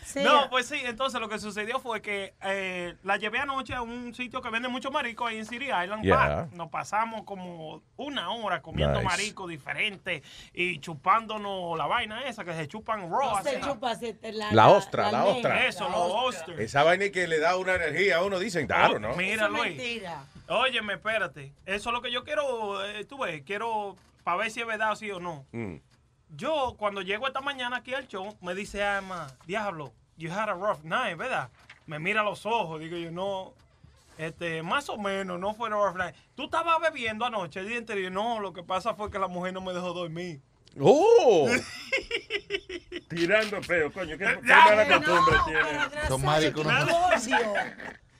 [SPEAKER 11] Sí.
[SPEAKER 2] No, pues sí, entonces lo que sucedió fue que eh, la llevé anoche a un sitio que vende mucho marisco ahí en City Island.
[SPEAKER 9] Yeah.
[SPEAKER 2] Park. Nos pasamos como una hora comiendo
[SPEAKER 9] Nice.
[SPEAKER 2] marisco diferente y chupándonos la vaina esa que se chupan raw.
[SPEAKER 11] No se chupa, se te la,
[SPEAKER 9] La ostra, la ostra.
[SPEAKER 2] Eso, los oysters.
[SPEAKER 9] Esa vaina que le da una energía a uno, dicen, claro, ¿no?
[SPEAKER 2] Mira, Luis.
[SPEAKER 11] mentira.
[SPEAKER 2] Óyeme, espérate. Eso es lo que yo quiero, eh, tú ves, quiero para ver si es verdad sí o no.
[SPEAKER 9] Mm.
[SPEAKER 2] Yo, cuando llego esta mañana aquí al show, me dice Alma, diablo, you had a rough night, ¿verdad? Me mira a los ojos, digo yo, no, este, más o menos, no fue rough night. Tú estabas bebiendo anoche, el día yo, no, lo que pasa fue que la mujer no me dejó dormir.
[SPEAKER 9] ¡Oh!
[SPEAKER 6] Tirando feo, coño. ¿Qué, qué mala
[SPEAKER 2] no,
[SPEAKER 6] costumbre tiene?
[SPEAKER 22] Son maricos,
[SPEAKER 11] qué
[SPEAKER 22] no.
[SPEAKER 11] negocio.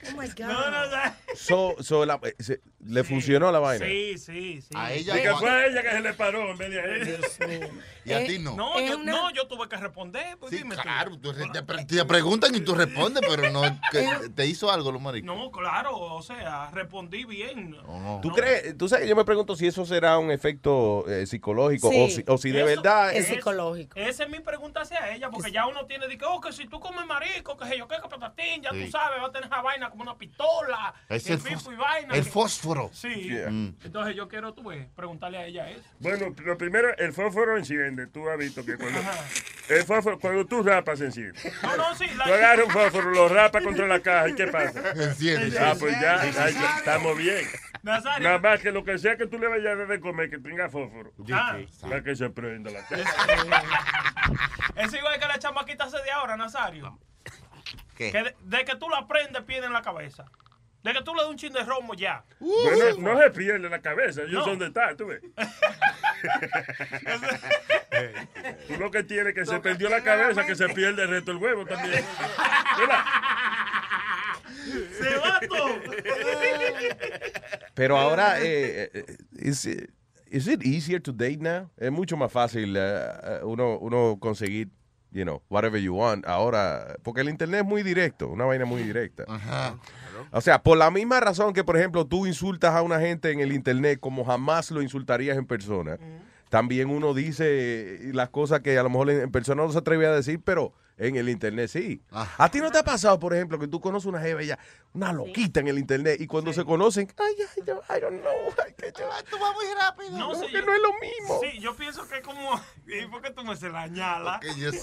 [SPEAKER 11] Oh my God.
[SPEAKER 2] No, no, no.
[SPEAKER 9] So, so la- eh, se- le funcionó la vaina.
[SPEAKER 2] Sí, sí, sí.
[SPEAKER 22] A ella
[SPEAKER 6] Y que
[SPEAKER 22] o a-
[SPEAKER 6] fue a ella que se le paró en vez de a él.
[SPEAKER 22] y a
[SPEAKER 11] Eh,
[SPEAKER 22] ti no.
[SPEAKER 2] No, yo,
[SPEAKER 11] una-
[SPEAKER 2] no, yo tuve que responder. Pues
[SPEAKER 22] Sí,
[SPEAKER 2] dime
[SPEAKER 22] claro, tú te, pre- te preguntan y tú respondes, pero no que te hizo algo los maricos.
[SPEAKER 2] No, claro, o sea, respondí bien.
[SPEAKER 22] No.
[SPEAKER 9] ¿Tú crees? Tú sabes que yo me pregunto si eso será un efecto eh, psicológico
[SPEAKER 11] Sí.
[SPEAKER 9] o, si, o si de
[SPEAKER 2] Eso
[SPEAKER 9] verdad
[SPEAKER 11] Es
[SPEAKER 9] es-
[SPEAKER 11] psicológico.
[SPEAKER 2] Esa es mi pregunta hacia ella, porque ya uno tiene que, oh, que si tú comes marisco, que sé yo, que patatín, ya
[SPEAKER 22] Sí.
[SPEAKER 2] tú sabes, va a tener esa vaina como una pistola,
[SPEAKER 22] Es el, fos-
[SPEAKER 2] y vaina.
[SPEAKER 22] el fósforo.
[SPEAKER 2] Sí.
[SPEAKER 9] Yeah.
[SPEAKER 22] Mm.
[SPEAKER 2] Entonces yo quiero, tú ves, preguntarle a ella eso.
[SPEAKER 6] Bueno, lo primero, el fósforo enciende. Tú has visto que cuando.
[SPEAKER 2] Ajá.
[SPEAKER 6] El fósforo, cuando tú rapas, se enciende.
[SPEAKER 2] No, no, sí. La,
[SPEAKER 6] Tú agarras un fósforo, lo rapas contra la caja y ¿qué pasa?
[SPEAKER 22] Enciende.
[SPEAKER 6] Ah, pues ya, estamos bien.
[SPEAKER 2] Nazario.
[SPEAKER 6] Nada más que lo que sea que tú le vayas a dar de comer, que tenga fósforo.
[SPEAKER 2] Ah.
[SPEAKER 6] Para que se prenda la caja.
[SPEAKER 2] Es igual que la chamaquita hace de ahora, Nazario.
[SPEAKER 22] ¿Qué?
[SPEAKER 2] Que de, de que tú la prendes, pierde en la cabeza. De que tú le das un chin de romo ya.
[SPEAKER 6] Bueno, no se pierde la cabeza, ellos
[SPEAKER 2] No.
[SPEAKER 6] son de tú ves. Tú lo que tienes que se perdió la cabeza, que se pierde el resto del huevo también. ¿Verdad?
[SPEAKER 2] ¡Se va todo!
[SPEAKER 9] Pero ahora, eh, eh, is, it- is it easier to date now? Es mucho más fácil eh, eh, uno, uno conseguir, you know, whatever you want. Ahora, porque el internet es muy directo, una vaina muy directa.
[SPEAKER 22] Ajá.
[SPEAKER 9] O sea, por la misma razón que, por ejemplo, tú insultas a una gente en el internet como jamás lo insultarías en persona, también uno dice las cosas que a lo mejor en, persona no se atreve a decir, pero en el internet sí.
[SPEAKER 22] Ajá.
[SPEAKER 9] ¿A ti no te ha pasado, por ejemplo, que tú conoces una jeva ya, una loquita en el internet y cuando se conocen, ay, ay, yo, I don't know, ay, que yo-
[SPEAKER 22] Tú vas muy rápido.
[SPEAKER 2] No,
[SPEAKER 9] no,
[SPEAKER 2] sí,
[SPEAKER 9] que
[SPEAKER 2] yo-
[SPEAKER 9] no es lo mismo.
[SPEAKER 2] Sí, yo pienso que es como. ¿Y por qué tú me se la ñala?
[SPEAKER 22] Porque yo sí.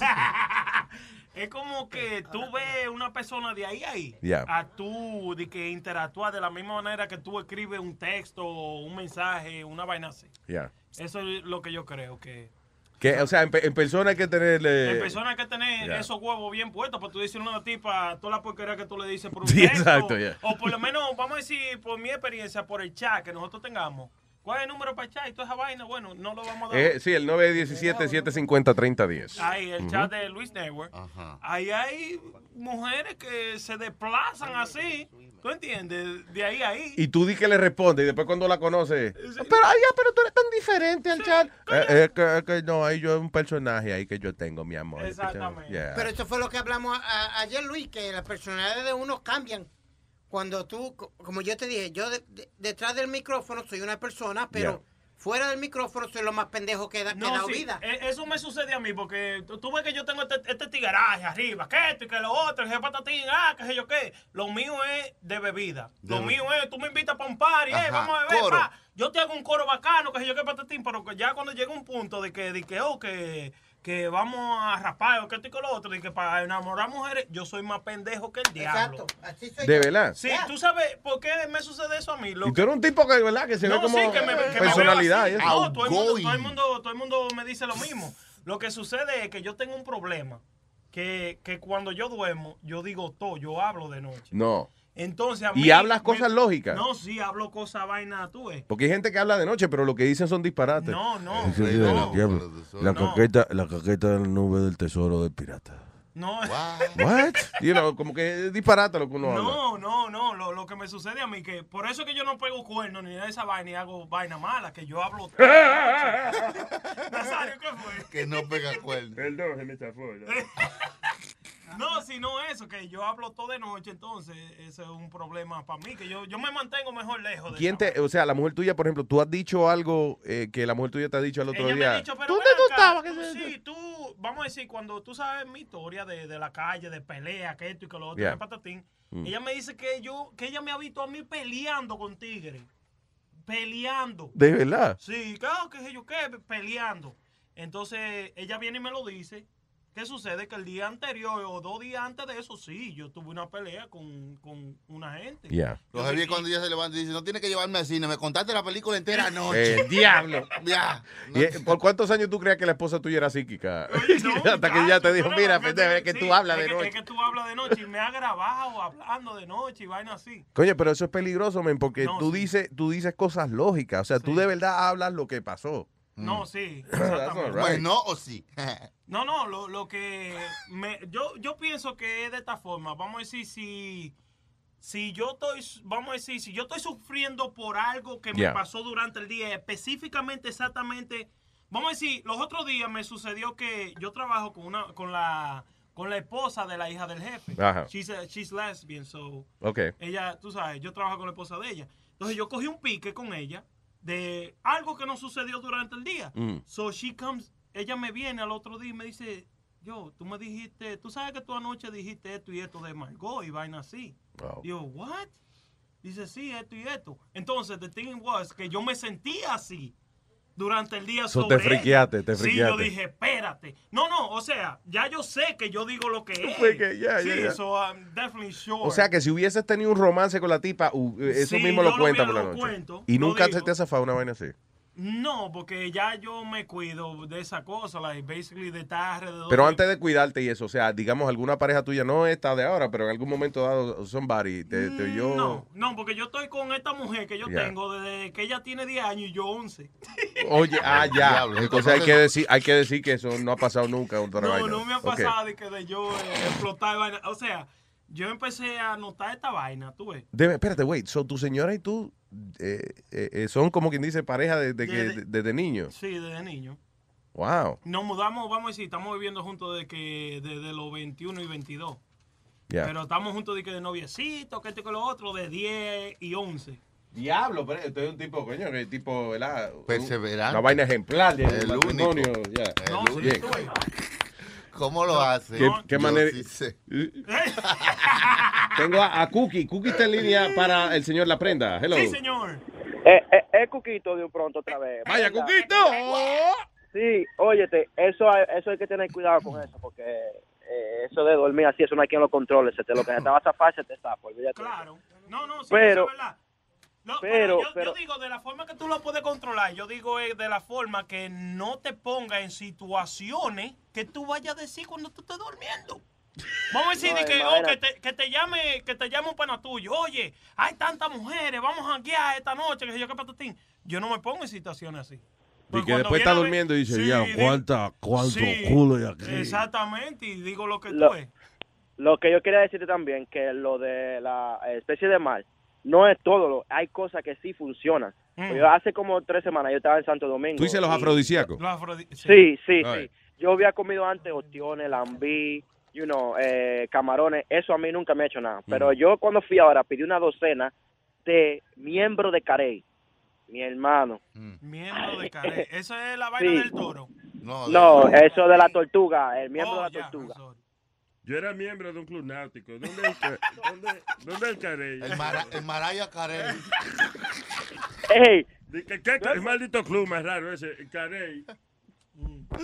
[SPEAKER 2] Es como que tú ves una persona de ahí a ahí.
[SPEAKER 9] Yeah.
[SPEAKER 2] A tú, de que interactúas de la misma manera que tú escribes un texto, un mensaje, una vaina así.
[SPEAKER 9] Yeah.
[SPEAKER 2] Eso es lo que yo creo que.
[SPEAKER 9] Que, o sea, en, pe- en persona hay que tenerle...
[SPEAKER 2] En persona hay que tener
[SPEAKER 9] yeah.
[SPEAKER 2] esos huevos bien puestos para tú decirle a una tipa toda la porquería que tú le dices por un
[SPEAKER 9] Sí,
[SPEAKER 2] texto.
[SPEAKER 9] exacto, yeah.
[SPEAKER 2] O por lo menos, vamos a decir, por mi experiencia, por el chat que nosotros tengamos. ¿Cuál es el número para echar? Y toda esa vaina, bueno, no lo vamos a dar.
[SPEAKER 9] Eh, sí, el 917-750-3010.
[SPEAKER 2] Ahí, el chat de Luis Network. Ahí hay mujeres que se desplazan así. ¿Tú entiendes? De ahí a ahí.
[SPEAKER 9] Y tú di que le responde y después cuando la conoces, pero, ay, ya, pero tú eres tan diferente al chat. Eh, es que, es que no, ahí yo es un personaje ahí que yo tengo, mi amor.
[SPEAKER 10] Exactamente.
[SPEAKER 9] Yeah.
[SPEAKER 10] Pero eso fue lo que hablamos a- ayer, Luis, que las personalidades de uno cambian. Cuando tú, co- como yo te dije, yo de- de- detrás del micrófono soy una persona, pero fuera del micrófono soy lo más pendejo que da, que da
[SPEAKER 2] sí,
[SPEAKER 10] vida.
[SPEAKER 2] e- Eso me sucede a mí porque tú, tú ves que yo tengo este, este tigaraje arriba, que esto y que lo otro, que patatín, ah, que sé yo qué. Lo mío es de bebida. Lo mío es, tú me invitas para un party, eh,
[SPEAKER 29] Ajá,
[SPEAKER 2] vamos a beber,
[SPEAKER 29] coro.
[SPEAKER 2] pa. Yo te hago un coro bacano, que sé yo qué patatín, pero que ya cuando llega un punto de que, de que, oh, que, que vamos a rapar o que esto y que lo otro, de que para enamorar mujeres, yo soy más pendejo que el diablo.
[SPEAKER 10] Así
[SPEAKER 9] ¿De verdad?
[SPEAKER 2] Sí, tú sabes por qué me sucede eso a mí. Lo
[SPEAKER 9] Y tú eres un tipo que, ¿verdad? Que se ve
[SPEAKER 2] no,
[SPEAKER 9] como
[SPEAKER 2] sí, que me, que
[SPEAKER 9] personalidad. y eso.
[SPEAKER 2] No, todo el, mundo, todo, el mundo, todo el mundo me dice lo mismo. Lo que sucede es que yo tengo un problema. Que, que cuando yo duermo, yo digo todo, yo hablo de noche.
[SPEAKER 9] No.
[SPEAKER 2] Entonces a
[SPEAKER 9] Y hablas
[SPEAKER 2] me-
[SPEAKER 9] cosas lógicas.
[SPEAKER 2] No, sí, hablo cosas vaina, tú ves.
[SPEAKER 9] Porque hay gente que habla de noche, pero lo que dicen son disparates.
[SPEAKER 2] No, no,
[SPEAKER 9] Sí, sí,
[SPEAKER 2] no.
[SPEAKER 9] La
[SPEAKER 2] No.
[SPEAKER 9] caqueta, la caqueta de la nube del tesoro del pirata.
[SPEAKER 2] No,
[SPEAKER 9] What? You know, como que es disparate lo que uno habla.
[SPEAKER 2] no, no, no, lo, lo que me sucede a mí, que por eso que yo no pego cuernos ni nada de esa vaina y hago vaina mala, que yo hablo. Nazario, ¿qué fue?
[SPEAKER 5] Que no pega cuerno.
[SPEAKER 6] Perdón, se me chafó.
[SPEAKER 2] No, si no eso, que yo hablo todo de noche, entonces ese es un problema para mí, que yo, yo me mantengo mejor lejos de
[SPEAKER 9] ¿Quién te, o sea, la mujer tuya, por ejemplo, tú has dicho algo eh, que la mujer tuya te ha dicho el otro
[SPEAKER 2] Ella
[SPEAKER 9] día?
[SPEAKER 2] me ha dicho, pero
[SPEAKER 9] ¿Dónde tú estabas?
[SPEAKER 2] Sí, tú, vamos a decir, cuando tú sabes mi historia de, de la calle, de pelea, que esto y que lo otro,
[SPEAKER 9] Yeah.
[SPEAKER 2] que patatín,
[SPEAKER 9] Mm.
[SPEAKER 2] ella me dice que yo, que ella me ha visto a mí peleando con tigres. Peleando.
[SPEAKER 9] ¿De verdad?
[SPEAKER 2] Sí, claro, que sé yo qué, peleando. Entonces, ella viene y me lo dice. ¿Qué sucede? Que el día anterior o dos días antes de eso, sí, yo tuve una pelea con, con una gente.
[SPEAKER 9] Ya.
[SPEAKER 5] Lo heavy es cuando ella se levanta y dice, no tiene que llevarme al cine, me contaste la película entera anoche.
[SPEAKER 9] Eh, diablo.
[SPEAKER 5] Ya.
[SPEAKER 9] ¿Y, eh, ¿Por cuántos años tú creías que la esposa tuya era psíquica? Hasta que ella te dijo, mira, pendejo, es que tú hablas de
[SPEAKER 2] es que-
[SPEAKER 9] noche.
[SPEAKER 2] Es que tú hablas de noche y me ha grabado hablando de noche y vaina así.
[SPEAKER 9] Coño, pero eso es peligroso, men, porque
[SPEAKER 2] No,
[SPEAKER 9] tú, dices, tú dices cosas lógicas. O sea, tú de verdad hablas lo que pasó.
[SPEAKER 2] No, sí.
[SPEAKER 9] Not
[SPEAKER 2] exactamente.
[SPEAKER 9] right.
[SPEAKER 5] Pues no o sí.
[SPEAKER 2] No, no, lo, lo que me, yo, yo pienso que es de esta forma. Vamos a decir, si, si yo estoy, vamos a decir, si yo estoy sufriendo por algo que me
[SPEAKER 9] Yeah.
[SPEAKER 2] pasó durante el día, específicamente, exactamente, vamos a decir, los otros días me sucedió que yo trabajo con una, con la, con la esposa de la hija del jefe.
[SPEAKER 9] Ajá.
[SPEAKER 2] She's, a- she's lesbian, so.
[SPEAKER 9] Ok.
[SPEAKER 2] Ella, tú sabes, yo trabajo con la esposa de ella. Entonces yo cogí un pique con ella de algo que no sucedió durante el día.
[SPEAKER 9] Mm.
[SPEAKER 2] So she comes, ella me viene al otro día y me dice, yo, tú me dijiste, tú sabes que tú anoche dijiste esto y esto de Margot y vaina así.
[SPEAKER 9] Wow.
[SPEAKER 2] Digo, what? Dice, sí, esto y esto. Entonces, the thing was que yo me sentía así durante el día
[SPEAKER 9] So,
[SPEAKER 2] sobre
[SPEAKER 9] te friqueaste, te
[SPEAKER 2] Sí,
[SPEAKER 9] friqueaste.
[SPEAKER 2] yo dije, espérate. No, no, o sea, ya yo sé que yo digo lo que es. sí, so I'm definitely sure.
[SPEAKER 9] O sea, que si hubieses tenido un romance con la tipa, uh, eso
[SPEAKER 2] Sí,
[SPEAKER 9] mismo lo cuenta por la noche.
[SPEAKER 2] cuento,
[SPEAKER 9] y nunca
[SPEAKER 2] digo.
[SPEAKER 9] se te ha zafado una vaina así.
[SPEAKER 2] No, porque ya yo me cuido de esa cosa, like, basically de estar alrededor.
[SPEAKER 9] Pero antes de cuidarte y eso, o sea, digamos, alguna pareja tuya, no esta de ahora, pero en algún momento dado, somebody te, te oyó.
[SPEAKER 2] No, no, porque yo estoy con esta mujer que yo tengo desde que ella tiene 10 años y yo 11.
[SPEAKER 9] Oye, ah, ya. Entonces hay que, decir, hay que decir que eso no ha pasado nunca. Otra
[SPEAKER 2] No,
[SPEAKER 9] vaina.
[SPEAKER 2] no me ha pasado de que de yo eh, explotar vaina. O sea, yo empecé a notar esta vaina, tú ves.
[SPEAKER 9] Deme, espérate, wait. So, tu señora y tú eh, eh, eh, son como quien dice pareja desde, que,
[SPEAKER 2] Desde-
[SPEAKER 9] desde niños.
[SPEAKER 2] Sí, desde niño.
[SPEAKER 9] Wow.
[SPEAKER 2] Nos mudamos, vamos a decir, estamos viviendo juntos desde que desde los 21 y 22.
[SPEAKER 9] Ya.
[SPEAKER 2] Pero estamos juntos de que de noviecito, que esto y que lo otro, de 10 y 11.
[SPEAKER 9] Diablo, pero esto es un tipo, coño, que tipo, ¿verdad?
[SPEAKER 5] Perseverante.
[SPEAKER 9] Una vaina ejemplar de
[SPEAKER 5] El
[SPEAKER 9] matrimonio.
[SPEAKER 5] único.
[SPEAKER 9] ya.
[SPEAKER 5] El
[SPEAKER 2] No, sí.
[SPEAKER 5] ¿Cómo lo hace?
[SPEAKER 9] ¿Qué, manera?
[SPEAKER 5] sí sé.
[SPEAKER 9] Tengo a, a Cookie. Cookie está en línea para el señor La Prenda. Hello.
[SPEAKER 2] Sí, señor.
[SPEAKER 29] Eh, eh, es Cuquito de un pronto otra vez.
[SPEAKER 9] Vaya,
[SPEAKER 29] ¿verdad?
[SPEAKER 9] Cuquito.
[SPEAKER 29] Sí, óyete, eso, hay- eso hay que tener cuidado con eso, porque eh, eso de dormir así, eso no hay quien lo controle. Se te, lo que se te va a zafar, se te zapa, olvídate.
[SPEAKER 2] Claro. No, no, sí,
[SPEAKER 29] Pero-
[SPEAKER 2] eso es verdad. No,
[SPEAKER 29] pero-
[SPEAKER 2] yo,
[SPEAKER 29] pero-
[SPEAKER 2] yo digo de la forma que tú lo puedes controlar, yo digo eh, de la forma que no te ponga en situaciones que tú vayas a decir cuando tú estés durmiendo. Vamos a decir
[SPEAKER 29] No,
[SPEAKER 2] de que, oh, que, te, que te llame que te llame un pana tuyo. Oye, hay tantas mujeres, vamos a guiar esta noche, que sé yo qué patatín. yo no me pongo en situaciones así.
[SPEAKER 9] Y
[SPEAKER 2] Porque
[SPEAKER 9] que después está durmiendo y dice,
[SPEAKER 2] Sí,
[SPEAKER 9] ya, ¿cuánta, cuánto
[SPEAKER 2] sí,
[SPEAKER 9] culo hay aquí?
[SPEAKER 2] Exactamente, y digo lo que
[SPEAKER 29] Lo-
[SPEAKER 2] tú es.
[SPEAKER 29] Lo que yo quería decirte también, que lo de la especie de mal, no es todo, lo, hay cosas que sí funcionan.
[SPEAKER 2] Mm.
[SPEAKER 29] Yo hace como tres semanas yo estaba en Santo Domingo.
[SPEAKER 9] ¿Tú dices los afrodisíacos?
[SPEAKER 2] Los
[SPEAKER 29] Sí, sí, sí. Yo había comido antes ostiones, lambí, you know, eh, camarones. Eso a mí nunca me ha hecho nada. Pero yo cuando fui ahora pedí una docena de miembros de Carey. Mi hermano.
[SPEAKER 2] Miembro de carey. Eso es la vaina
[SPEAKER 29] Sí.
[SPEAKER 2] del toro.
[SPEAKER 29] No, eso de la tortuga, el miembro
[SPEAKER 2] Oh,
[SPEAKER 29] de la tortuga.
[SPEAKER 6] Yo era miembro de un club náutico. ¿Dónde es el, dónde, dónde es el Carey?
[SPEAKER 5] El, Mara- el Maraya Carey.
[SPEAKER 29] Ey,
[SPEAKER 6] ¿Qué, qué, qué maldito club más raro ese? El Carey.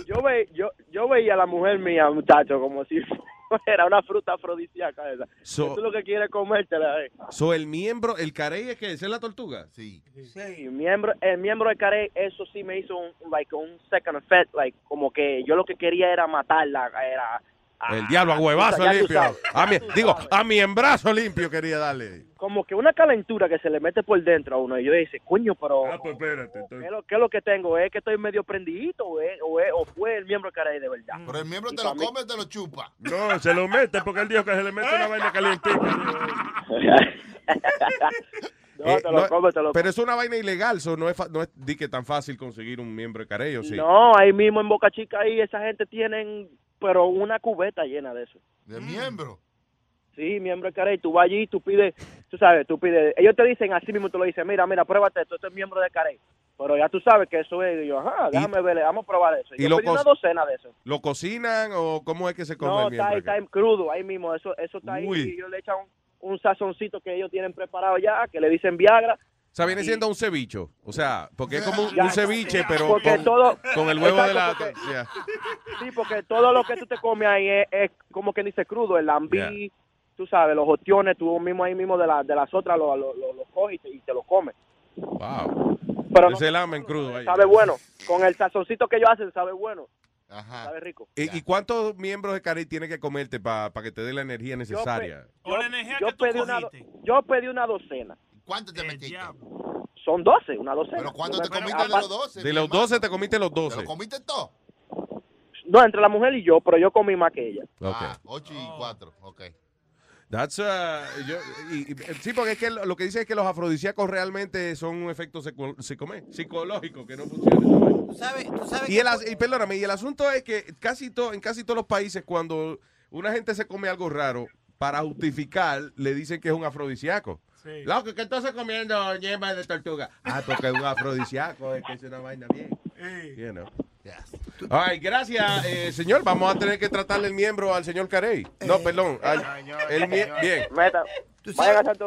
[SPEAKER 29] yo, ve, yo, yo veía a la mujer mía, muchacho, como si fuera una fruta afrodisíaca esa.
[SPEAKER 9] So-
[SPEAKER 29] Que tú lo que quieres comértela, eh.
[SPEAKER 9] So, el miembro, el carey es que es la tortuga.
[SPEAKER 5] Sí.
[SPEAKER 29] Sí, miembro, el miembro de Carey, eso sí me hizo un, like, un second effect, like, como que yo lo que quería era matarla, era...
[SPEAKER 9] El diablo a
[SPEAKER 29] tú
[SPEAKER 9] huevazo limpio. A mi, digo, a mi embrazo limpio quería darle.
[SPEAKER 29] Como que una calentura que se le mete por dentro a uno, y yo dice, coño, pero...
[SPEAKER 6] Ah, pues espérate.
[SPEAKER 29] ¿Qué es, lo, qué es lo que tengo? ¿Es que estoy medio prendidito o, es- o, es- o fue el miembro de Carey de verdad?
[SPEAKER 5] Pero el miembro
[SPEAKER 29] Y
[SPEAKER 5] te lo
[SPEAKER 29] mí-
[SPEAKER 5] come o te lo chupa.
[SPEAKER 6] No, se lo mete porque él dijo que se le mete una vaina calientica.
[SPEAKER 29] No,
[SPEAKER 9] Eh,
[SPEAKER 29] te lo
[SPEAKER 9] no,
[SPEAKER 29] come, te lo
[SPEAKER 9] pero es una vaina ilegal, so no es, fa- no es di que tan fácil conseguir un miembro de carey, ¿o sí?
[SPEAKER 29] No, ahí mismo en Boca Chica, ahí esa gente tienen, pero una cubeta llena de eso.
[SPEAKER 5] ¿De miembro?
[SPEAKER 29] Sí, miembro de Carey, tú vas allí, tú pides, tú sabes, tú pides, ellos te dicen así mismo, tú lo dices, mira, mira, pruébate esto, esto es miembro de Carey. Pero ya tú sabes que eso es, y yo, ajá, déjame ver, vamos a probar eso.
[SPEAKER 9] y
[SPEAKER 29] yo
[SPEAKER 9] lo
[SPEAKER 29] pedí una docena de eso.
[SPEAKER 9] ¿Lo cocinan o cómo es que se come
[SPEAKER 29] No,
[SPEAKER 9] el
[SPEAKER 29] está
[SPEAKER 9] miembro?
[SPEAKER 29] crudo, ahí mismo, eso, eso está ahí, y ellos le echan un, un sazoncito que ellos tienen preparado ya, que le dicen Viagra.
[SPEAKER 9] O sea, viene siendo un cevicho. O sea, porque es como un,
[SPEAKER 29] Ya,
[SPEAKER 9] un ceviche, pero
[SPEAKER 29] porque
[SPEAKER 9] con,
[SPEAKER 29] todo-
[SPEAKER 9] con el huevo de la...
[SPEAKER 29] Porque-. Sí, porque todo lo que tú te comes ahí es, es como que dice crudo, el lambí,
[SPEAKER 9] Yeah.
[SPEAKER 29] tú sabes, los ostiones, tú mismo ahí mismo de, la, de las otras los lo, lo, lo coges y te, y te los comes.
[SPEAKER 9] Wow.
[SPEAKER 29] Pero no-
[SPEAKER 9] Ese lamen crudo ahí.
[SPEAKER 29] Sabe bueno, con el sazoncito que ellos hacen, sabe bueno,
[SPEAKER 5] Ajá.
[SPEAKER 29] sabe rico.
[SPEAKER 9] ¿Y, y cuántos miembros de carey tienes que comerte para que te dé la energía necesaria?
[SPEAKER 29] Yo, yo pedí una, do- yo pedí una docena.
[SPEAKER 5] ¿Cuánto te metiste?
[SPEAKER 29] Son 12, una docena.
[SPEAKER 5] ¿Pero cuánto te comiste de
[SPEAKER 29] aparte-
[SPEAKER 5] los 12?
[SPEAKER 9] De los 12 te comiste los
[SPEAKER 5] ¿Te
[SPEAKER 9] 12.
[SPEAKER 5] lo comiste todo?
[SPEAKER 29] No, entre la mujer y yo, pero yo comí más que ella.
[SPEAKER 5] Ah, 8 y 4, ok.
[SPEAKER 9] That's, uh, yo- y- y- sí, porque es que lo que dice es que los afrodisíacos realmente son un efecto psicológico que no funciona.
[SPEAKER 10] Tú sabes, tú sabes
[SPEAKER 9] Y, el, y perdóname, y el asunto es que casi to- en casi todos los países cuando una gente se come algo raro, para justificar le dicen que es un afrodisíaco.
[SPEAKER 2] Sí.
[SPEAKER 9] Loco, ¿qué estás comiendo yema de tortuga? Ah, porque es un afrodisíaco, es que es una vaina bien. You know. All right, gracias, eh, señor. Vamos a tener que tratarle el miembro al señor Carey. No, perdón. al- el bien.
[SPEAKER 29] Meta,
[SPEAKER 10] ¿Tú sabes-.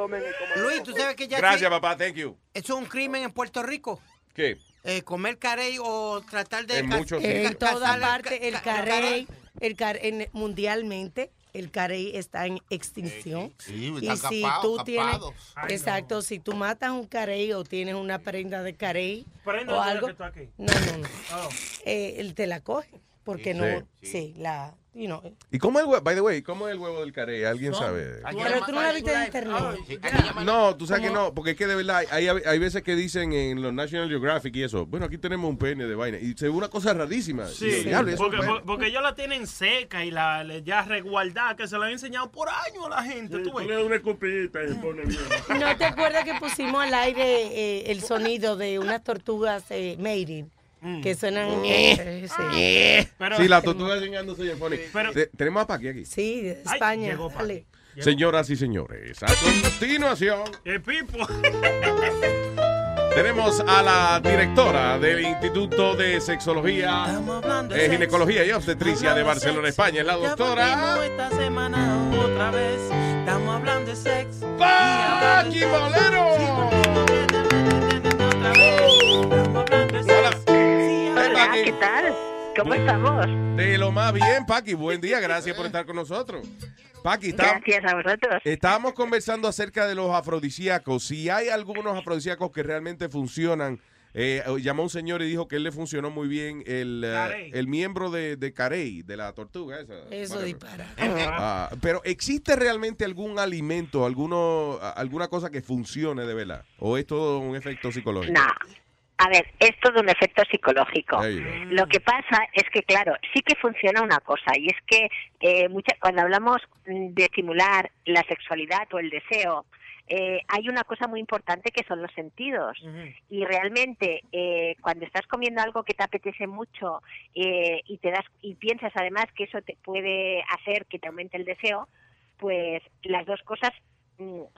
[SPEAKER 10] Luis, tú sabes que ya
[SPEAKER 9] Gracias,
[SPEAKER 10] sí-
[SPEAKER 9] papá. Thank you.
[SPEAKER 10] eso es un crimen en Puerto Rico.
[SPEAKER 9] ¿Qué?
[SPEAKER 10] Eh, comer carey o tratar de...
[SPEAKER 9] En muchos
[SPEAKER 10] ca-
[SPEAKER 11] En toda parte, el
[SPEAKER 10] ca-
[SPEAKER 11] carey, el car- en- mundialmente, el carey está en extinción.
[SPEAKER 5] Sí,
[SPEAKER 11] y si
[SPEAKER 5] capados,
[SPEAKER 11] tú tienes.
[SPEAKER 2] Ay,
[SPEAKER 11] exacto, si tú matas un carey o tienes una prenda de carey
[SPEAKER 2] Prenda
[SPEAKER 11] o algo,
[SPEAKER 2] que está aquí.
[SPEAKER 11] no, no, no,
[SPEAKER 2] Oh.
[SPEAKER 11] Eh, él te la coge, porque
[SPEAKER 9] Sí.
[SPEAKER 11] no, sí, la, you know,
[SPEAKER 9] ¿Y cómo el huevo, by the way, cómo es el huevo del Carey? ¿Alguien sabe?
[SPEAKER 11] pero tú no la viste en internet.
[SPEAKER 9] No, tú sabes que no, porque es que de verdad hay, hay, veces que dicen en los National Geographic y eso, bueno, aquí tenemos un pene de vaina y se ve una cosa rarísima.
[SPEAKER 2] Sí,
[SPEAKER 9] diablo,
[SPEAKER 2] porque, por- porque ellos la tienen seca y la, ya resguardada, que se la han enseñado por años a la gente. tú
[SPEAKER 6] Tú
[SPEAKER 2] ves.
[SPEAKER 6] le das una escupidita y pone bien.
[SPEAKER 11] ¿No te acuerdas que pusimos al aire eh, el sonido de unas tortugas eh, mating? Que suenan... eh, sí.
[SPEAKER 2] Pero-
[SPEAKER 9] Sí, la tortuga chingándose y el pone.
[SPEAKER 2] Pero-
[SPEAKER 9] Te- Tenemos a Paqui aquí.
[SPEAKER 11] Sí, de
[SPEAKER 2] Ay,
[SPEAKER 11] España.
[SPEAKER 2] llegó Paqui.
[SPEAKER 11] dale.
[SPEAKER 9] Señoras y señores, a continuación
[SPEAKER 2] El pipo.
[SPEAKER 9] tenemos a la directora del Instituto de Sexología, eh, Ginecología y Obstetricia de Barcelona, España, es la doctora
[SPEAKER 8] esta semana otra vez. Estamos hablando de sexo.
[SPEAKER 9] Paqui Bolero.
[SPEAKER 30] Hola, ¿qué tal? ¿Cómo estamos?
[SPEAKER 9] De lo más bien, Paqui. Buen día, gracias por estar con nosotros. Paqui, está-
[SPEAKER 30] Gracias a vosotros.
[SPEAKER 9] estábamos conversando acerca de los afrodisíacos. Si hay algunos afrodisíacos que realmente funcionan. Eh, llamó un señor y dijo que él le funcionó muy bien el, eh, el miembro de, de carey, de la tortuga esa.
[SPEAKER 11] Eso dispara.
[SPEAKER 9] Ah, pero ¿existe realmente algún alimento, alguno, alguna cosa que funcione de verdad? ¿O es todo un efecto psicológico?
[SPEAKER 30] No,
[SPEAKER 31] A ver, es todo un efecto psicológico. Lo que pasa es que, claro, sí que funciona una cosa, y es que eh, mucha- cuando hablamos mm, de estimular la sexualidad o el deseo, eh, hay una cosa muy importante que son los sentidos. Y realmente, eh, cuando estás comiendo algo que te apetece mucho eh, y te das y piensas además que eso te puede hacer que te aumente el deseo, pues las dos cosas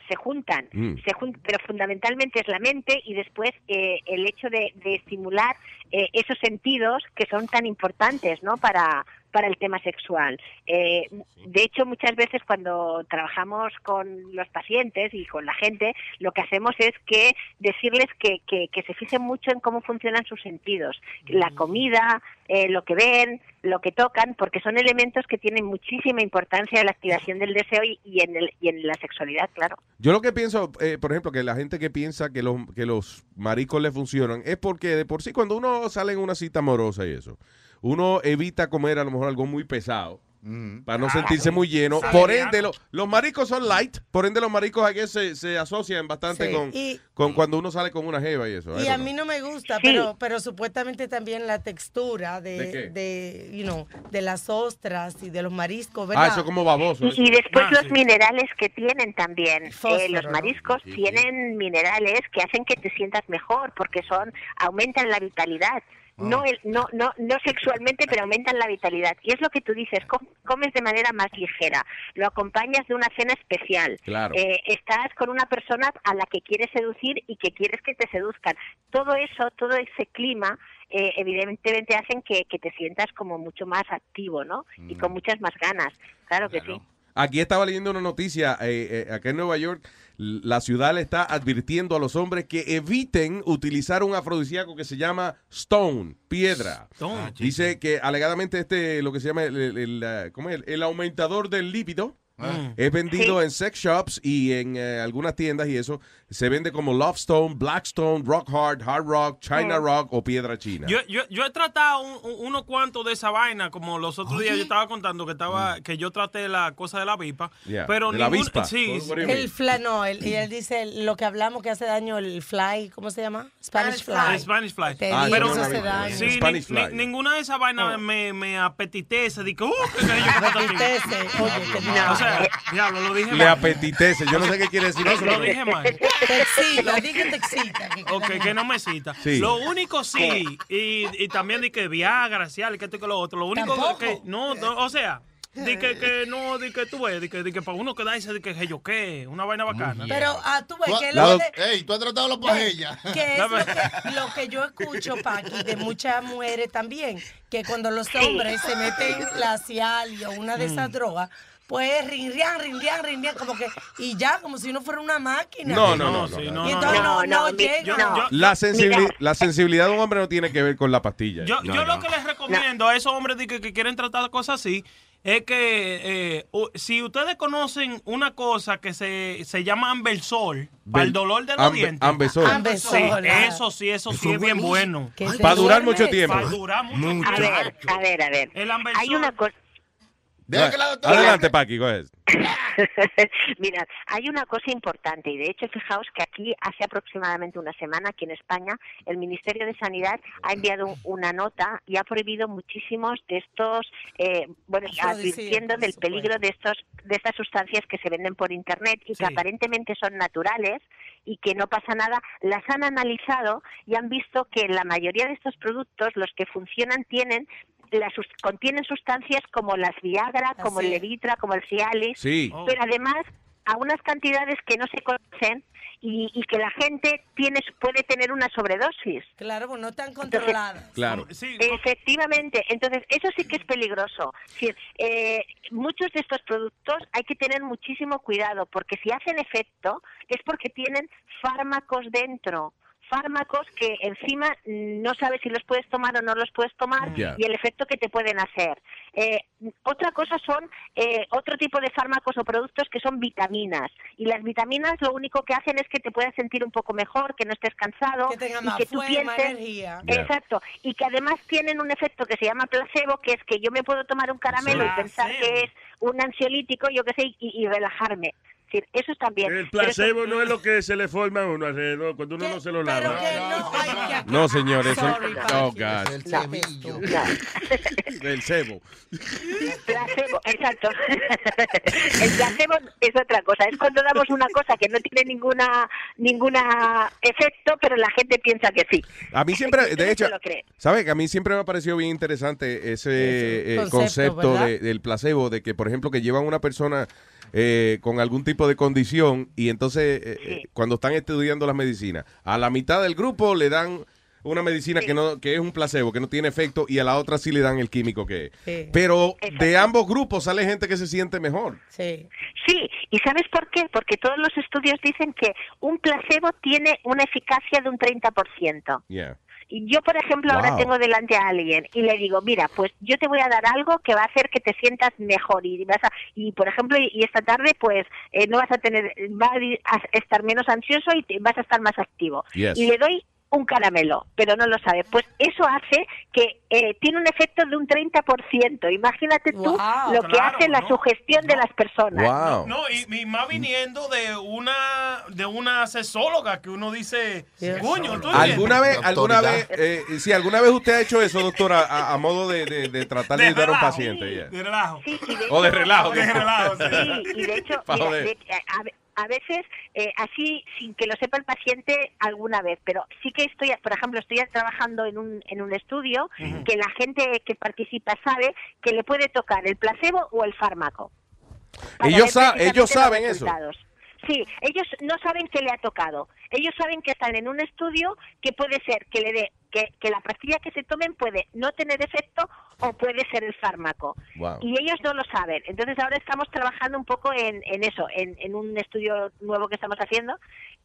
[SPEAKER 31] se juntan,
[SPEAKER 32] Mm.
[SPEAKER 31] se jun- pero fundamentalmente es la mente y después eh, el hecho de, de estimular eh, esos sentidos que son tan importantes, ¿no? Para para el tema sexual. Eh, de hecho, muchas veces cuando trabajamos con los pacientes y con la gente, lo que hacemos es que decirles que, que, que se fijen mucho en cómo funcionan sus sentidos, la comida, eh, lo que ven, lo que tocan, porque son elementos que tienen muchísima importancia en la activación del deseo y, y en, el, y en la sexualidad, claro.
[SPEAKER 9] Yo lo que pienso, eh, por ejemplo, que la gente que piensa que los, que los maricos le funcionan es porque de por sí cuando uno sale en una cita amorosa y eso, uno evita comer a lo mejor algo muy pesado. Para no sentirse muy lleno. Por ende, lo- los maricos son light. Por ende, los maricos aquí se, se asocian bastante
[SPEAKER 11] Sí.
[SPEAKER 9] con,
[SPEAKER 11] Y-
[SPEAKER 9] con cuando uno sale con una jeva y eso.
[SPEAKER 11] Y a mí no me gusta, pero, pero supuestamente también la textura de,
[SPEAKER 9] ¿De
[SPEAKER 11] you know, de las ostras y de los mariscos, ¿verdad?
[SPEAKER 9] Ah, eso como baboso.
[SPEAKER 31] Y, y después
[SPEAKER 11] Ah,
[SPEAKER 31] los
[SPEAKER 11] sí.
[SPEAKER 31] minerales que tienen también. Eh, los
[SPEAKER 11] ¿no?
[SPEAKER 31] mariscos tienen minerales que hacen que te sientas mejor porque son aumentan la vitalidad. No, el- no, no, no sexualmente, pero aumentan la vitalidad. Y es lo que tú dices, com- comes de manera más ligera, lo acompañas de una cena especial.
[SPEAKER 9] Claro.
[SPEAKER 31] Eh, estás con una persona a la que quieres seducir y que quieres que te seduzcan. Todo eso, todo ese clima, eh, evidentemente hacen que, que te sientas como mucho más activo, ¿no? Y con muchas más ganas. Claro que sí.
[SPEAKER 9] Aquí estaba leyendo una noticia, eh, eh, acá en Nueva York, la ciudad le está advirtiendo a los hombres que eviten utilizar un afrodisíaco que se llama stone, piedra.
[SPEAKER 2] Ah,
[SPEAKER 9] Dice que alegadamente este, lo que se llama el, el- el, ¿cómo es? el aumentador del líbido, es vendido en sex shops y en eh, algunas tiendas y eso se vende como Love Stone, Black Stone, Rock Hard, Hard Rock, China Rock o piedra china.
[SPEAKER 2] Yo, yo, yo he tratado un- un- unos cuantos de esa vaina, como los otros días yo estaba contando que estaba que yo traté la cosa de la avispa,
[SPEAKER 9] Mm. Yeah,
[SPEAKER 2] pero
[SPEAKER 9] de la
[SPEAKER 2] ningún-
[SPEAKER 9] avispa.
[SPEAKER 2] sí?
[SPEAKER 11] El fly, no, el- y él dice lo que hablamos que hace daño, el fly, ¿cómo se llama? Spanish fly.
[SPEAKER 2] El Spanish fly.
[SPEAKER 11] Te
[SPEAKER 9] Ah,
[SPEAKER 11] digo,
[SPEAKER 9] eso
[SPEAKER 11] eso
[SPEAKER 9] no
[SPEAKER 11] hace
[SPEAKER 9] lo
[SPEAKER 11] daño.
[SPEAKER 2] Sí,
[SPEAKER 9] Spanish
[SPEAKER 2] ni-
[SPEAKER 9] fly.
[SPEAKER 2] ni- ninguna de esas vainas me, me apetitece. Digo, uh, yo.
[SPEAKER 11] Apetitece, oye, que no.
[SPEAKER 2] O sea, diablo, lo dije
[SPEAKER 9] Le
[SPEAKER 2] mal.
[SPEAKER 9] apetitece, yo no sé qué quiere decir eso.
[SPEAKER 2] Lo dije mal.
[SPEAKER 11] Te excita, di que te excita. que-
[SPEAKER 2] Ok, que no me cita.
[SPEAKER 9] Sí.
[SPEAKER 2] Lo único sí, y, y también de que Viagra, Cial, y que esto y que lo otro. Lo único
[SPEAKER 11] Tampoco.
[SPEAKER 2] que, no, no, o sea, de que, que no, de que tú ves, de que, de que para uno quedarse, de que yo qué, una vaina bacana.
[SPEAKER 11] Pero ah, tú ves que, lo de-
[SPEAKER 5] Ey, tú has tratado la pajilla.
[SPEAKER 11] que es lo que, lo que yo escucho, Paqui, de muchas mujeres también, que cuando los hombres se meten la Cialis o una de esas
[SPEAKER 9] Mm.
[SPEAKER 11] drogas, pues rinrian, rinrian, rinrian, como que, y ya, como si uno fuera una máquina.
[SPEAKER 9] No, no, no,
[SPEAKER 2] sí,
[SPEAKER 9] no,
[SPEAKER 11] Y entonces no, no, llega.
[SPEAKER 9] La, sensibili- la sensibilidad de un hombre no tiene que ver con la pastilla.
[SPEAKER 2] Yo, yo lo que les recomiendo a esos hombres de que, que quieren tratar cosas así es que eh, si ustedes conocen una cosa que se, se llama Ambersol, para el dolor de los
[SPEAKER 9] Ambe-
[SPEAKER 2] dientes.
[SPEAKER 9] Ambesol.
[SPEAKER 2] Sí, eso sí, eso sí es bien bueno.
[SPEAKER 9] Para durar mucho tiempo.
[SPEAKER 2] Para durar mucho
[SPEAKER 31] A ver, a ver, a ver.
[SPEAKER 2] El
[SPEAKER 31] Hay una cosa.
[SPEAKER 9] Adelante, Paqui.
[SPEAKER 31] Mira, hay una cosa importante y de hecho fijaos que aquí hace aproximadamente una semana aquí en España el Ministerio de Sanidad ha enviado un- una nota y ha prohibido muchísimos de estos, eh, bueno, advirtiendo del peligro de estos de estas sustancias que se venden por internet y que aparentemente son naturales y que no pasa nada, las han analizado y han visto que la mayoría de estos productos, los que funcionan, tienen las contienen sustancias como las Viagra, como el. Levitra, como el Cialis,
[SPEAKER 9] Sí.
[SPEAKER 31] pero además a unas cantidades que no se conocen y, y que la gente tiene puede tener una sobredosis.
[SPEAKER 11] Claro, pues no están controladas.
[SPEAKER 9] Claro.
[SPEAKER 31] Efectivamente, entonces eso sí que es peligroso. Eh, muchos de estos productos hay que tener muchísimo cuidado porque si hacen efecto es porque tienen fármacos dentro. Fármacos que encima no sabes si los puedes tomar o no los puedes tomar y el efecto que te pueden hacer. Eh, otra cosa son eh, otro tipo de fármacos o productos que son vitaminas. Y las vitaminas lo único que hacen es que te puedas sentir un poco mejor, que no estés cansado
[SPEAKER 11] Que
[SPEAKER 31] y que tú
[SPEAKER 11] fuerza,
[SPEAKER 31] pienses
[SPEAKER 11] energía.
[SPEAKER 31] Exacto, y que además tienen un efecto que se llama placebo, que es que yo me puedo tomar un caramelo y pensar
[SPEAKER 2] Placebo.
[SPEAKER 31] que es un ansiolítico, yo qué sé, y, y relajarme. Es decir, eso también.
[SPEAKER 6] El
[SPEAKER 31] eso-
[SPEAKER 6] placebo no es lo que se le forma a uno alrededor cuando uno no se lo lava.
[SPEAKER 9] No, señor, eso.
[SPEAKER 31] Sorry,
[SPEAKER 9] Oh,
[SPEAKER 31] Pachi.
[SPEAKER 9] God.
[SPEAKER 31] El cebillo. No.
[SPEAKER 9] El cebo.
[SPEAKER 31] Placebo, exacto. El placebo es otra cosa. Es cuando damos una cosa que no tiene ninguna ninguna efecto, pero la gente piensa que sí.
[SPEAKER 9] A mí siempre, de hecho. ¿sabe? Que a mí siempre me ha parecido bien interesante ese eh,
[SPEAKER 31] concepto,
[SPEAKER 9] concepto,
[SPEAKER 31] ¿verdad?
[SPEAKER 9] de- del placebo, de que, por ejemplo, que llevan una persona eh, con algún tipo de condición y entonces eh, eh, cuando están estudiando las medicinas, a la mitad del grupo le dan una medicina que no que es un placebo, que no tiene efecto, y a la otra sí le dan el químico que es.
[SPEAKER 31] Sí.
[SPEAKER 9] Pero de ambos grupos sale gente que se siente mejor.
[SPEAKER 11] Sí.
[SPEAKER 31] Sí, ¿y sabes por qué? Porque todos los estudios dicen que un placebo tiene una eficacia de un 30%.
[SPEAKER 9] Yeah.
[SPEAKER 31] Y yo, por ejemplo, ahora tengo delante a alguien y le digo, mira, pues yo te voy a dar algo que va a hacer que te sientas mejor y vas a, y por ejemplo, y, esta tarde, pues eh, no vas a tener, va a estar menos ansioso y te- vas a estar más activo.
[SPEAKER 32] Yes.
[SPEAKER 31] Y le doy un caramelo, pero no lo sabe. Pues eso hace que eh, tiene un efecto de un 30%. Imagínate tú
[SPEAKER 2] Wow,
[SPEAKER 31] lo que
[SPEAKER 2] claro,
[SPEAKER 31] hace la
[SPEAKER 2] ¿no?
[SPEAKER 31] sugestión de las personas.
[SPEAKER 9] Wow.
[SPEAKER 2] No, y, y más viniendo de una de una sesóloga que uno dice, coño, ¿tú
[SPEAKER 9] ¿Alguna vez, alguna vez, eh, si alguna vez usted ha hecho eso, doctora, a, a modo de, de- de tratar de,
[SPEAKER 2] De
[SPEAKER 9] ayudar a un paciente? yeah.
[SPEAKER 2] De relajo.
[SPEAKER 9] O de relajo.
[SPEAKER 2] De relajo, sí.
[SPEAKER 31] Sí, y de hecho, mira, a, veces, eh, así, sin que lo sepa el paciente alguna vez, pero sí que estoy, por ejemplo, estoy trabajando en un, en un estudio que la gente que participa sabe que le puede tocar el placebo o el fármaco.
[SPEAKER 9] Ellos, sa- ellos
[SPEAKER 31] los
[SPEAKER 9] saben eso.
[SPEAKER 31] resultados. Sí, ellos no saben qué le ha tocado. Ellos saben que están en un estudio que puede ser que le dé que, que la pastilla que se tomen puede no tener efecto o puede ser el fármaco.
[SPEAKER 9] Wow.
[SPEAKER 31] Y ellos no lo saben. Entonces ahora estamos trabajando un poco en, en eso, en, en un estudio nuevo que estamos haciendo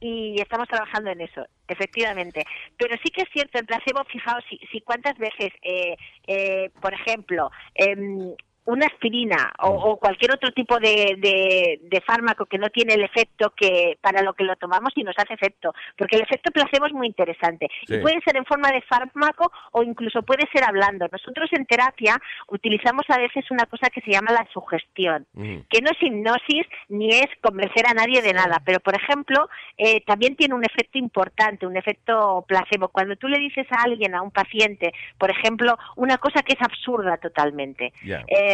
[SPEAKER 31] y estamos trabajando en eso, efectivamente. Pero sí que es cierto, el placebo, fijaos, si, si cuántas veces, eh, eh, por ejemplo, em, una aspirina o, o cualquier otro tipo de, de- de fármaco que no tiene el efecto que para lo que lo tomamos y nos hace efecto, porque el efecto placebo es muy interesante
[SPEAKER 32] Sí.
[SPEAKER 31] y puede ser en forma de fármaco o incluso puede ser hablando. Nosotros en terapia utilizamos a veces una cosa que se llama la sugestión que no es hipnosis ni es convencer a nadie de nada, pero por ejemplo, eh, también tiene un efecto importante, un efecto placebo. Cuando tú le dices a alguien, a un paciente, por ejemplo, una cosa que es absurda totalmente. Eh,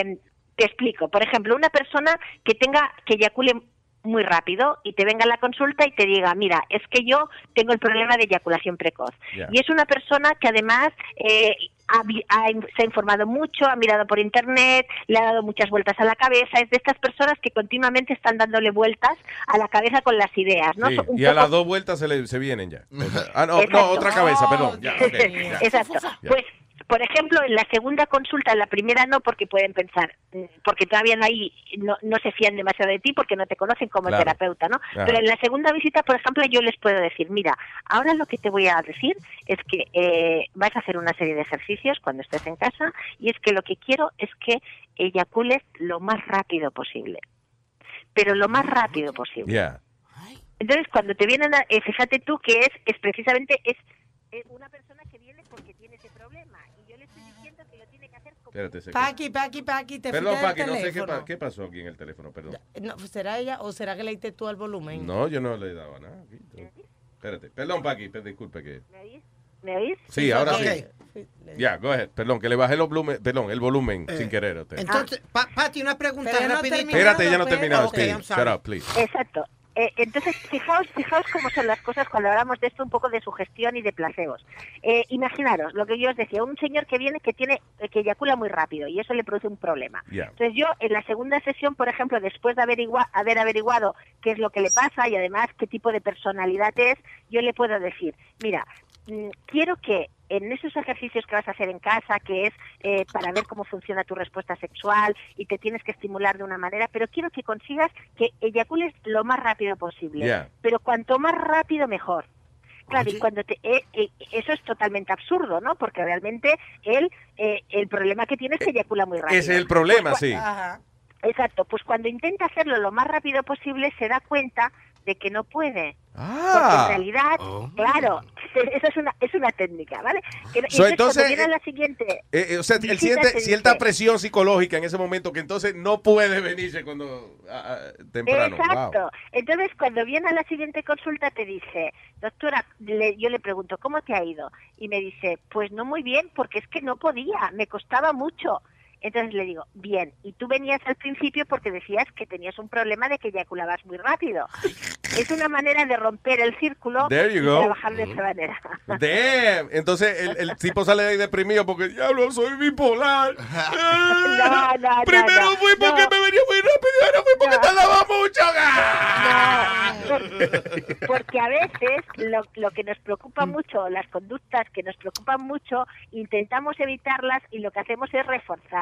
[SPEAKER 31] te explico, por ejemplo, una persona que tenga, que eyacule muy rápido y te venga a la consulta y te diga, mira, es que yo tengo el problema de eyaculación precoz. Y es una persona que además eh, ha se ha informado mucho, ha mirado por internet, le ha dado muchas vueltas a la cabeza, es de estas personas que continuamente están dándole vueltas a la cabeza con las ideas, ¿no?
[SPEAKER 9] Sí, y a las dos vueltas se, le, se vienen ya. Ah, no, otra cabeza, perdón. Ya.
[SPEAKER 31] Exacto.
[SPEAKER 9] Ya.
[SPEAKER 31] Pues, por ejemplo, en la segunda consulta, en la primera no, porque pueden pensar, mm, porque todavía no hay, no, no se fían demasiado de ti porque no te conocen como
[SPEAKER 32] Claro.
[SPEAKER 31] terapeuta, ¿no? Pero en la segunda visita, por ejemplo, yo les puedo decir, mira, ahora lo que te voy a decir es que eh, vas a hacer una serie de ejercicios cuando estés en casa y es que lo que quiero es que eyacules lo más rápido posible. Pero lo más rápido posible.
[SPEAKER 9] Yeah.
[SPEAKER 31] Entonces, cuando te vienen, a, eh, fíjate tú que es, es precisamente es, es una persona que viene porque tiene ese problema y yo le estoy diciendo que lo tiene que hacer como
[SPEAKER 9] Espérate, se-
[SPEAKER 11] Paqui, Paqui, Paqui, te
[SPEAKER 9] Perdón, Paqui, no sé qué, pa- qué pasó aquí en el teléfono, perdón.
[SPEAKER 11] No, pues, ¿Será ella o será que le diste tú al volumen?
[SPEAKER 9] No, yo no le daba nada. aquí. Espérate, perdón, Paqui, pe- disculpe que...
[SPEAKER 31] ¿Me oís?
[SPEAKER 9] Sí, ahora
[SPEAKER 10] Ok.
[SPEAKER 9] sí. Ya, go ahead. Perdón, que le bajé los volumen, perdón, el volumen
[SPEAKER 10] Eh,
[SPEAKER 9] sin querer. usted.
[SPEAKER 10] Entonces, Pa- Pati, una pregunta
[SPEAKER 31] Pero no
[SPEAKER 9] Espérate, ya no
[SPEAKER 31] pero-
[SPEAKER 9] terminado.
[SPEAKER 31] Ok,
[SPEAKER 9] Speedy.
[SPEAKER 31] I'm sorry.
[SPEAKER 9] Shut up, please.
[SPEAKER 31] Exacto. Eh, entonces, fijaos, fijaos cómo son las cosas cuando hablamos de esto un poco de sugestión y de placebos. Eh, imaginaros lo que yo os decía, un señor que viene que tiene eh, que eyacula muy rápido y eso le produce un problema. Entonces yo en la segunda sesión, por ejemplo, después de averigua- haber averiguado qué es lo que le pasa y además qué tipo de personalidad es, yo le puedo decir, mira, mm, quiero que en esos ejercicios que vas a hacer en casa, que es eh, para ver cómo funciona tu respuesta sexual y te tienes que estimular de una manera, pero quiero que consigas que eyacules lo más rápido posible. Pero cuanto más rápido, mejor. Claro, y cuando te, eh, eh, eso es totalmente absurdo, ¿no? Porque realmente él, eh, el problema que tiene es que eyacula muy rápido.
[SPEAKER 9] Es el problema,
[SPEAKER 31] Pues,
[SPEAKER 9] sí.
[SPEAKER 31] cua- Exacto, pues cuando intenta hacerlo lo más rápido posible se da cuenta de que no puede.
[SPEAKER 9] Ah.
[SPEAKER 31] Porque en realidad, claro, Ese- Esa es una, es una técnica, ¿vale? Que-
[SPEAKER 9] So,
[SPEAKER 31] entonces,
[SPEAKER 9] entonces, eh,
[SPEAKER 31] la siguiente...
[SPEAKER 9] Eh, eh, o sea, él siente
[SPEAKER 31] te
[SPEAKER 9] cierta
[SPEAKER 31] dice-
[SPEAKER 9] presión psicológica en ese momento que entonces no puede venirse cuando ah, ah, temprano.
[SPEAKER 31] Exacto.
[SPEAKER 9] Wow.
[SPEAKER 31] Entonces, cuando viene a la siguiente consulta, te dice, doctora, le- yo le pregunto, ¿cómo te ha ido? Y me dice, pues no muy bien, porque es que no podía, me costaba mucho. Entonces le digo, bien, y tú venías al principio porque decías que tenías un problema de que eyaculabas muy rápido. Es una manera de romper el círculo
[SPEAKER 9] There you
[SPEAKER 31] y
[SPEAKER 9] go.
[SPEAKER 31] trabajar de esa manera.
[SPEAKER 9] Damn. Entonces el, el tipo sale de ahí deprimido porque, diablo, soy bipolar.
[SPEAKER 31] No, no,
[SPEAKER 9] Primero
[SPEAKER 31] no,
[SPEAKER 9] fui porque me venía muy rápido ahora fui porque tardaba mucho.
[SPEAKER 31] Por- porque a veces lo, lo que nos preocupa mucho, las conductas que nos preocupan mucho, intentamos evitarlas y lo que hacemos es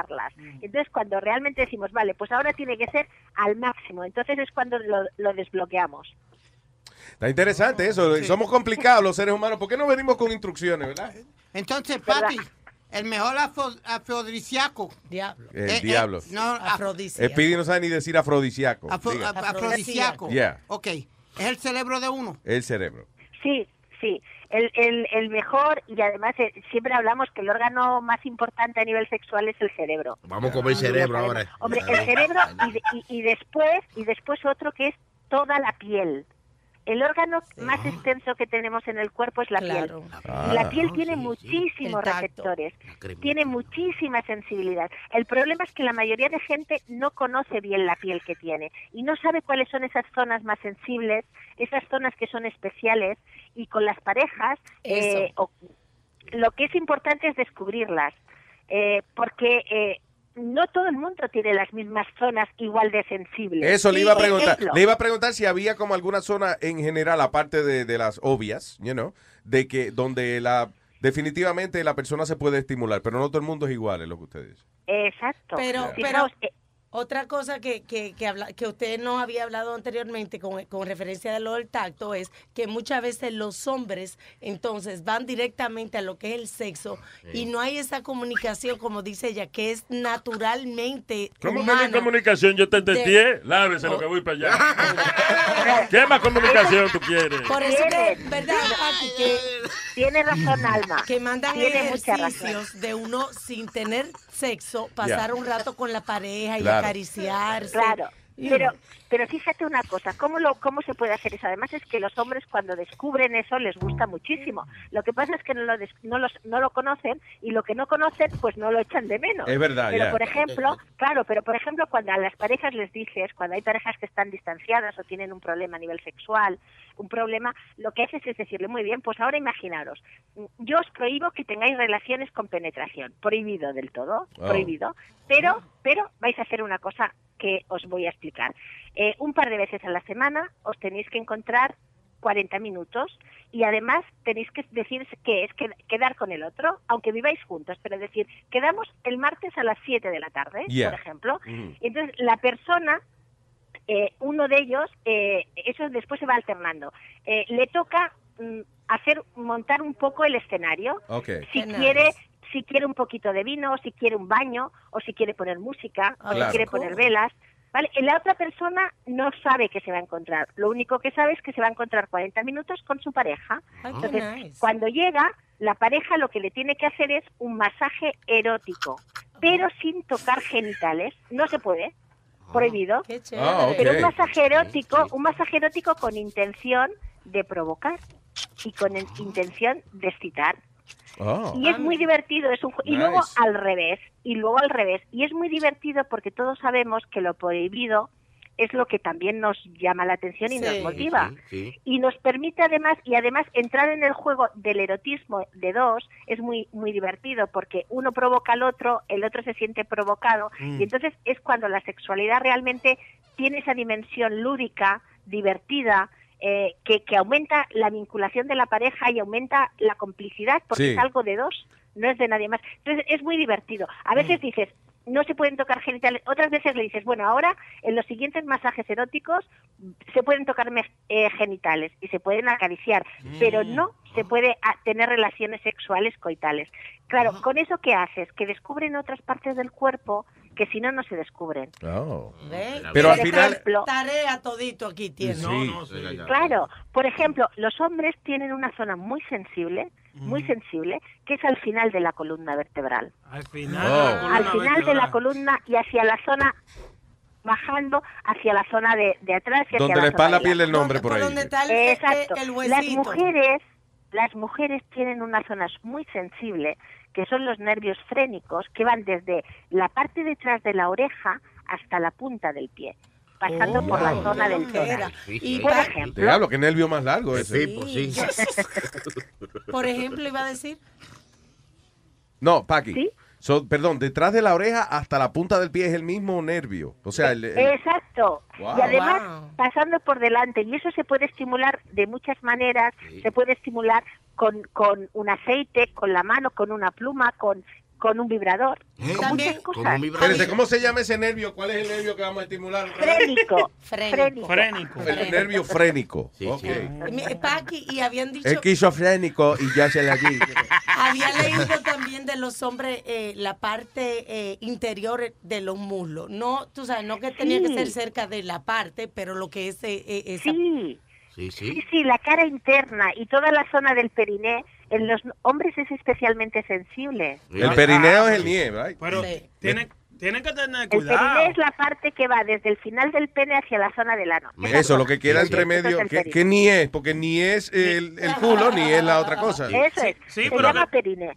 [SPEAKER 31] reforzarlas. Entonces, cuando realmente decimos, vale, pues ahora tiene que ser al máximo, entonces es cuando lo, lo desbloqueamos.
[SPEAKER 9] Está interesante eso. Somos complicados los seres humanos. ¿Por qué no venimos con instrucciones, verdad?
[SPEAKER 10] Entonces, Pati, el mejor afro- afrodisíaco.
[SPEAKER 9] El diablo.
[SPEAKER 10] no,
[SPEAKER 9] El Pidi no sabe ni decir afrodisíaco.
[SPEAKER 10] afro- afrodisíaco.
[SPEAKER 9] Yeah.
[SPEAKER 10] Ok. Es el cerebro de uno.
[SPEAKER 9] El cerebro.
[SPEAKER 31] Sí, sí. El, el, el mejor, y además eh, siempre hablamos que el órgano más importante a nivel sexual es el cerebro.
[SPEAKER 13] Vamos a comer cerebro ahora.
[SPEAKER 31] Hombre, el cerebro y- y después y después otro que es toda la piel. El órgano más extenso que tenemos en el cuerpo es la
[SPEAKER 11] Claro.
[SPEAKER 31] piel.
[SPEAKER 9] Ah.
[SPEAKER 31] La piel tiene muchísimos receptores, tiene muchísima sensibilidad. El problema es que la mayoría de gente no conoce bien la piel que tiene y no sabe cuáles son esas zonas más sensibles, esas zonas que son especiales y con las parejas eh, o- lo que es importante es descubrirlas, eh, porque eh, no todo el mundo tiene las mismas zonas igual de sensibles.
[SPEAKER 9] Eso le iba a preguntar.
[SPEAKER 31] ejemplo,
[SPEAKER 9] Le iba a preguntar si había como alguna zona en general, aparte de, de las obvias, you know, de que donde la definitivamente la persona se puede estimular, pero no todo el mundo es igual, es lo que usted dice.
[SPEAKER 31] Exacto.
[SPEAKER 11] Pero,
[SPEAKER 31] Fijaos,
[SPEAKER 11] pero
[SPEAKER 31] eh,
[SPEAKER 11] otra cosa que, que, que, habla- que usted nos había hablado anteriormente con, con referencia a lo del tacto es que muchas veces los hombres entonces van directamente a lo que es el sexo y no hay esa comunicación, como dice ella, que es naturalmente
[SPEAKER 6] ¿Cómo que no hay comunicación? Yo te entendí.
[SPEAKER 11] De-
[SPEAKER 6] Lávese lo que voy para allá. ¿Qué más comunicación tú quieres?
[SPEAKER 11] Por eso que, ¿verdad, Pati? Que,
[SPEAKER 31] tiene razón, Alma.
[SPEAKER 11] Que mandan
[SPEAKER 31] Tiene mucha razón.
[SPEAKER 11] ejercicios de uno sin tener sexo, pasar un rato con la pareja y
[SPEAKER 31] Claro.
[SPEAKER 11] acariciarse.
[SPEAKER 31] Claro.
[SPEAKER 11] You
[SPEAKER 31] Pero, pero fíjate una cosa, ¿cómo, lo, ¿cómo se puede hacer eso? Además es que los hombres cuando descubren eso les gusta muchísimo. Lo que pasa es que no lo, des- no los, no lo conocen y lo que no conocen pues no lo echan de menos.
[SPEAKER 9] Es verdad,
[SPEAKER 31] Pero por ejemplo, claro, pero por ejemplo cuando a las parejas les dices, cuando hay parejas que están distanciadas o tienen un problema a nivel sexual, un problema, lo que haces es decirle, muy bien, pues ahora imaginaros, yo os prohíbo que tengáis relaciones con penetración, prohibido del todo,
[SPEAKER 32] Oh.
[SPEAKER 31] prohibido, pero, pero vais a hacer una cosa que os voy a explicar. Eh, un par de veces a la semana os tenéis que encontrar 40 minutos y además tenéis que decir que es que- quedar con el otro, aunque viváis juntos, pero decir, quedamos el martes a las 7 de la tarde,
[SPEAKER 32] Yeah.
[SPEAKER 31] por ejemplo.
[SPEAKER 32] Mhm.
[SPEAKER 31] Entonces, la persona, eh, uno de ellos, eh, eso después se va alternando, eh, le toca mm, hacer, montar un poco el escenario. Si
[SPEAKER 11] Qué
[SPEAKER 31] quiere
[SPEAKER 11] nice.
[SPEAKER 31] si quiere un poquito de vino o si quiere un baño o si quiere poner música o
[SPEAKER 9] Claro.
[SPEAKER 31] si quiere poner velas vale la otra persona no sabe que se va a encontrar. Lo único que sabe es que se va a encontrar 40 minutos con su pareja. Entonces
[SPEAKER 11] nice.
[SPEAKER 31] cuando llega la pareja lo que le tiene que hacer es un masaje erótico pero sin tocar genitales. No se puede prohibido
[SPEAKER 11] Qué
[SPEAKER 9] Ah,
[SPEAKER 31] pero un masaje erótico un masaje erótico con intención de provocar y con en- intención de excitar
[SPEAKER 9] Oh.
[SPEAKER 31] y es muy divertido, es un ju- y luego
[SPEAKER 9] Nice.
[SPEAKER 31] al revés, y luego al revés. Y es muy divertido porque todos sabemos que lo prohibido es lo que también nos llama la atención y nos motiva.
[SPEAKER 32] Sí, sí.
[SPEAKER 31] Y nos permite además, y además entrar en el juego del erotismo de dos es muy, muy divertido porque uno provoca al otro, el otro se siente provocado,
[SPEAKER 32] Mm.
[SPEAKER 31] y entonces es cuando la sexualidad realmente tiene esa dimensión lúdica, divertida, eh, que, que aumenta la vinculación de la pareja y aumenta la complicidad, porque
[SPEAKER 32] Sí.
[SPEAKER 31] es algo de dos, no es de nadie más. Entonces es muy divertido. A veces dices, no se pueden tocar genitales, otras veces le dices, bueno, ahora en los siguientes masajes eróticos se pueden tocar me- eh, genitales y se pueden acariciar, pero no se puede ah, tener relaciones sexuales coitales. Claro, con eso qué haces? Que descubren otras partes del cuerpo que si no, no se descubren.
[SPEAKER 9] Oh. Pero al final...
[SPEAKER 31] ejemplo,
[SPEAKER 11] Tarea todito aquí tiene.
[SPEAKER 9] Sí.
[SPEAKER 31] Claro, por ejemplo, los hombres tienen una zona muy sensible, muy sensible, que es al final de la columna vertebral.
[SPEAKER 2] Al final.
[SPEAKER 9] Oh.
[SPEAKER 2] de la columna
[SPEAKER 31] Al final de la columna y hacia la zona bajando hacia la zona de, de atrás y hacia
[SPEAKER 9] Donde la
[SPEAKER 31] zona
[SPEAKER 9] espalda pierde el nombre por ahí.
[SPEAKER 31] Exacto.
[SPEAKER 11] el
[SPEAKER 31] las mujeres, las mujeres tienen unas zonas muy sensibles que son los nervios frénicos que van desde la parte detrás de la oreja hasta la punta del pie, pasando
[SPEAKER 11] Oh,
[SPEAKER 31] por la
[SPEAKER 9] wow.
[SPEAKER 31] zona del tórax.
[SPEAKER 11] Y
[SPEAKER 31] por ejemplo,
[SPEAKER 9] Diablo, qué nervio más largo ese.
[SPEAKER 11] Sí, pues sí. Por ejemplo, iba a decir.
[SPEAKER 9] No, Paqui. So, perdón, detrás de la oreja hasta la punta del pie es el mismo nervio. O sea, el, el-
[SPEAKER 31] Exacto.
[SPEAKER 9] Wow.
[SPEAKER 31] Y además,
[SPEAKER 11] Wow.
[SPEAKER 31] pasando por delante, y eso se puede estimular de muchas maneras, se puede estimular con, con un aceite, con la mano, con una pluma, con, con un vibrador, con muchas cosas.
[SPEAKER 9] Espérate, ¿cómo se llama ese nervio? ¿Cuál es el nervio que vamos a estimular?
[SPEAKER 31] Frénico.
[SPEAKER 11] Frénico.
[SPEAKER 2] Frénico.
[SPEAKER 9] El nervio frénico. Ok.
[SPEAKER 11] Mi- Paqui, y habían dicho.
[SPEAKER 9] Esquizofrénico y ya se la di.
[SPEAKER 11] Había leído también de los hombres eh, la parte eh, interior de los muslos. No, tú sabes, no que tenía que
[SPEAKER 31] Sí.
[SPEAKER 11] ser cerca de la parte, pero lo que es eh, eh, esa.
[SPEAKER 31] Sí.
[SPEAKER 13] Sí,
[SPEAKER 31] Sí, sí, la cara interna y toda la zona del periné en los hombres es especialmente sensible.
[SPEAKER 9] El perineo es el nieve, right?
[SPEAKER 2] Pero tienen, tienen que tener
[SPEAKER 31] El
[SPEAKER 2] cuidado.
[SPEAKER 31] periné es la parte que va desde el final del pene hacia la zona del ano.
[SPEAKER 9] Eso, lo que queda
[SPEAKER 31] Sí,
[SPEAKER 9] entre medio,
[SPEAKER 31] el
[SPEAKER 9] que, ni es, porque ni es el, el culo ni es la otra cosa.
[SPEAKER 31] Eso es,
[SPEAKER 2] Sí,
[SPEAKER 31] se
[SPEAKER 2] pero
[SPEAKER 31] llama
[SPEAKER 2] que-
[SPEAKER 31] periné.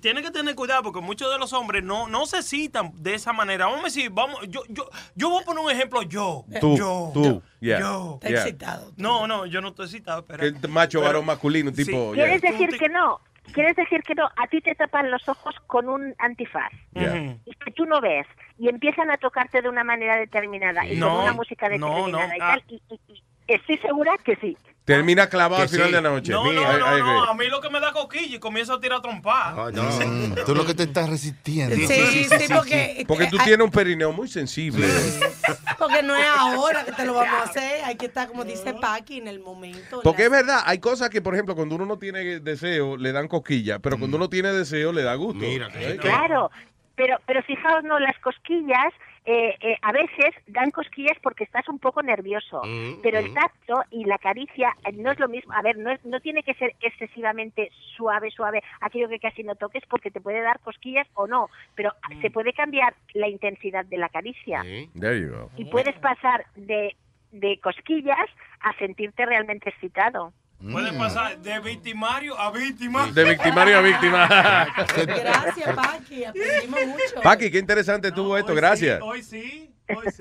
[SPEAKER 2] Tienen que tener cuidado porque muchos de los hombres no, no se citan de esa manera. Vamos a decir, vamos, yo, yo, yo voy a poner un ejemplo yo.
[SPEAKER 9] Tú,
[SPEAKER 2] yo.
[SPEAKER 9] tú, yeah,
[SPEAKER 2] Yo.
[SPEAKER 9] yeah.
[SPEAKER 2] No, no, yo no estoy excitado, pero.
[SPEAKER 9] El macho
[SPEAKER 2] pero-
[SPEAKER 9] varón masculino, tipo.
[SPEAKER 31] ¿Quieres
[SPEAKER 9] yeah.
[SPEAKER 31] decir que no? ¿Quieres decir que no? A ti te tapan los ojos con un antifaz.
[SPEAKER 9] Yeah.
[SPEAKER 31] Y que tú no ves. Y empiezan a tocarte de una manera determinada. Y
[SPEAKER 2] No,
[SPEAKER 31] con una música determinada
[SPEAKER 2] no,
[SPEAKER 31] y
[SPEAKER 2] ah.
[SPEAKER 31] tal. Y, y- y estoy segura que sí.
[SPEAKER 9] Termina clavado
[SPEAKER 13] Que
[SPEAKER 9] al final
[SPEAKER 13] sí.
[SPEAKER 9] de la noche.
[SPEAKER 2] No, no, no, no, a mí lo que me da coquilla y comienzo a tirar trompa.
[SPEAKER 5] Mm, tú lo que te estás resistiendo.
[SPEAKER 11] Sí, sí, sí, porque,
[SPEAKER 9] Porque tú tienes un perineo muy sensible.
[SPEAKER 11] porque no es ahora que te lo vamos a hacer. Hay que estar, como dice Paqui, en el momento.
[SPEAKER 9] Porque es verdad, hay cosas que, por ejemplo, cuando uno no tiene deseo, le dan cosquilla, pero cuando uno tiene deseo, le da gusto. ¿Eh?
[SPEAKER 31] Claro. Pero, pero fijaos, no, las cosquillas eh, eh, a veces dan cosquillas porque estás un poco nervioso.
[SPEAKER 13] Mm,
[SPEAKER 31] pero el
[SPEAKER 13] mm.
[SPEAKER 31] tacto y la caricia eh, no es lo mismo. A ver, no, es- no tiene que ser excesivamente suave, suave, aquello que casi no toques porque te puede dar cosquillas o no. Pero se puede cambiar la intensidad de la caricia.
[SPEAKER 9] There you go.
[SPEAKER 31] Y puedes pasar de, de cosquillas a sentirte realmente excitado.
[SPEAKER 2] Pueden pasar de victimario a víctima.
[SPEAKER 9] De victimario a víctima.
[SPEAKER 11] Gracias, Paqui. Aprendimos mucho.
[SPEAKER 9] Paqui, qué interesante estuvo esto, gracias.
[SPEAKER 2] Hoy sí.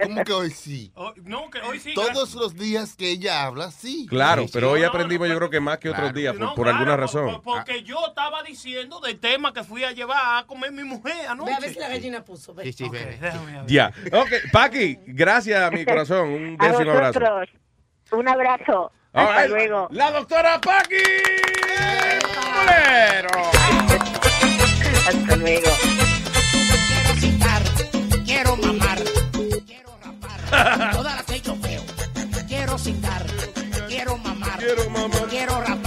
[SPEAKER 5] ¿Cómo que hoy sí?
[SPEAKER 2] Hoy- no, que hoy sí.
[SPEAKER 5] Todos los días que ella habla, sí.
[SPEAKER 9] Claro,
[SPEAKER 5] Sí,
[SPEAKER 9] pero
[SPEAKER 5] sí.
[SPEAKER 9] hoy aprendimos yo creo que más que otros días, por,
[SPEAKER 2] No,
[SPEAKER 9] por
[SPEAKER 2] claro,
[SPEAKER 9] alguna razón.
[SPEAKER 2] por- porque yo estaba diciendo del tema que fui a llevar a comer mi mujer anoche.
[SPEAKER 11] Ve a ver si la gallina puso. ve.
[SPEAKER 13] Sí, sí.
[SPEAKER 9] Ya. Ok, Paqui, gracias, mi corazón. Un
[SPEAKER 31] A
[SPEAKER 9] beso y un abrazo.
[SPEAKER 31] un abrazo.
[SPEAKER 9] All
[SPEAKER 31] Hasta
[SPEAKER 9] right.
[SPEAKER 31] luego.
[SPEAKER 9] La doctora Paqui. Bolero.
[SPEAKER 31] Hasta luego.
[SPEAKER 32] Quiero citar, quiero mamar, quiero rapar, todas las que yo veo. Quiero citar, quiero mamar,
[SPEAKER 9] quiero, mamar.
[SPEAKER 32] quiero rapar,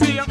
[SPEAKER 2] see you.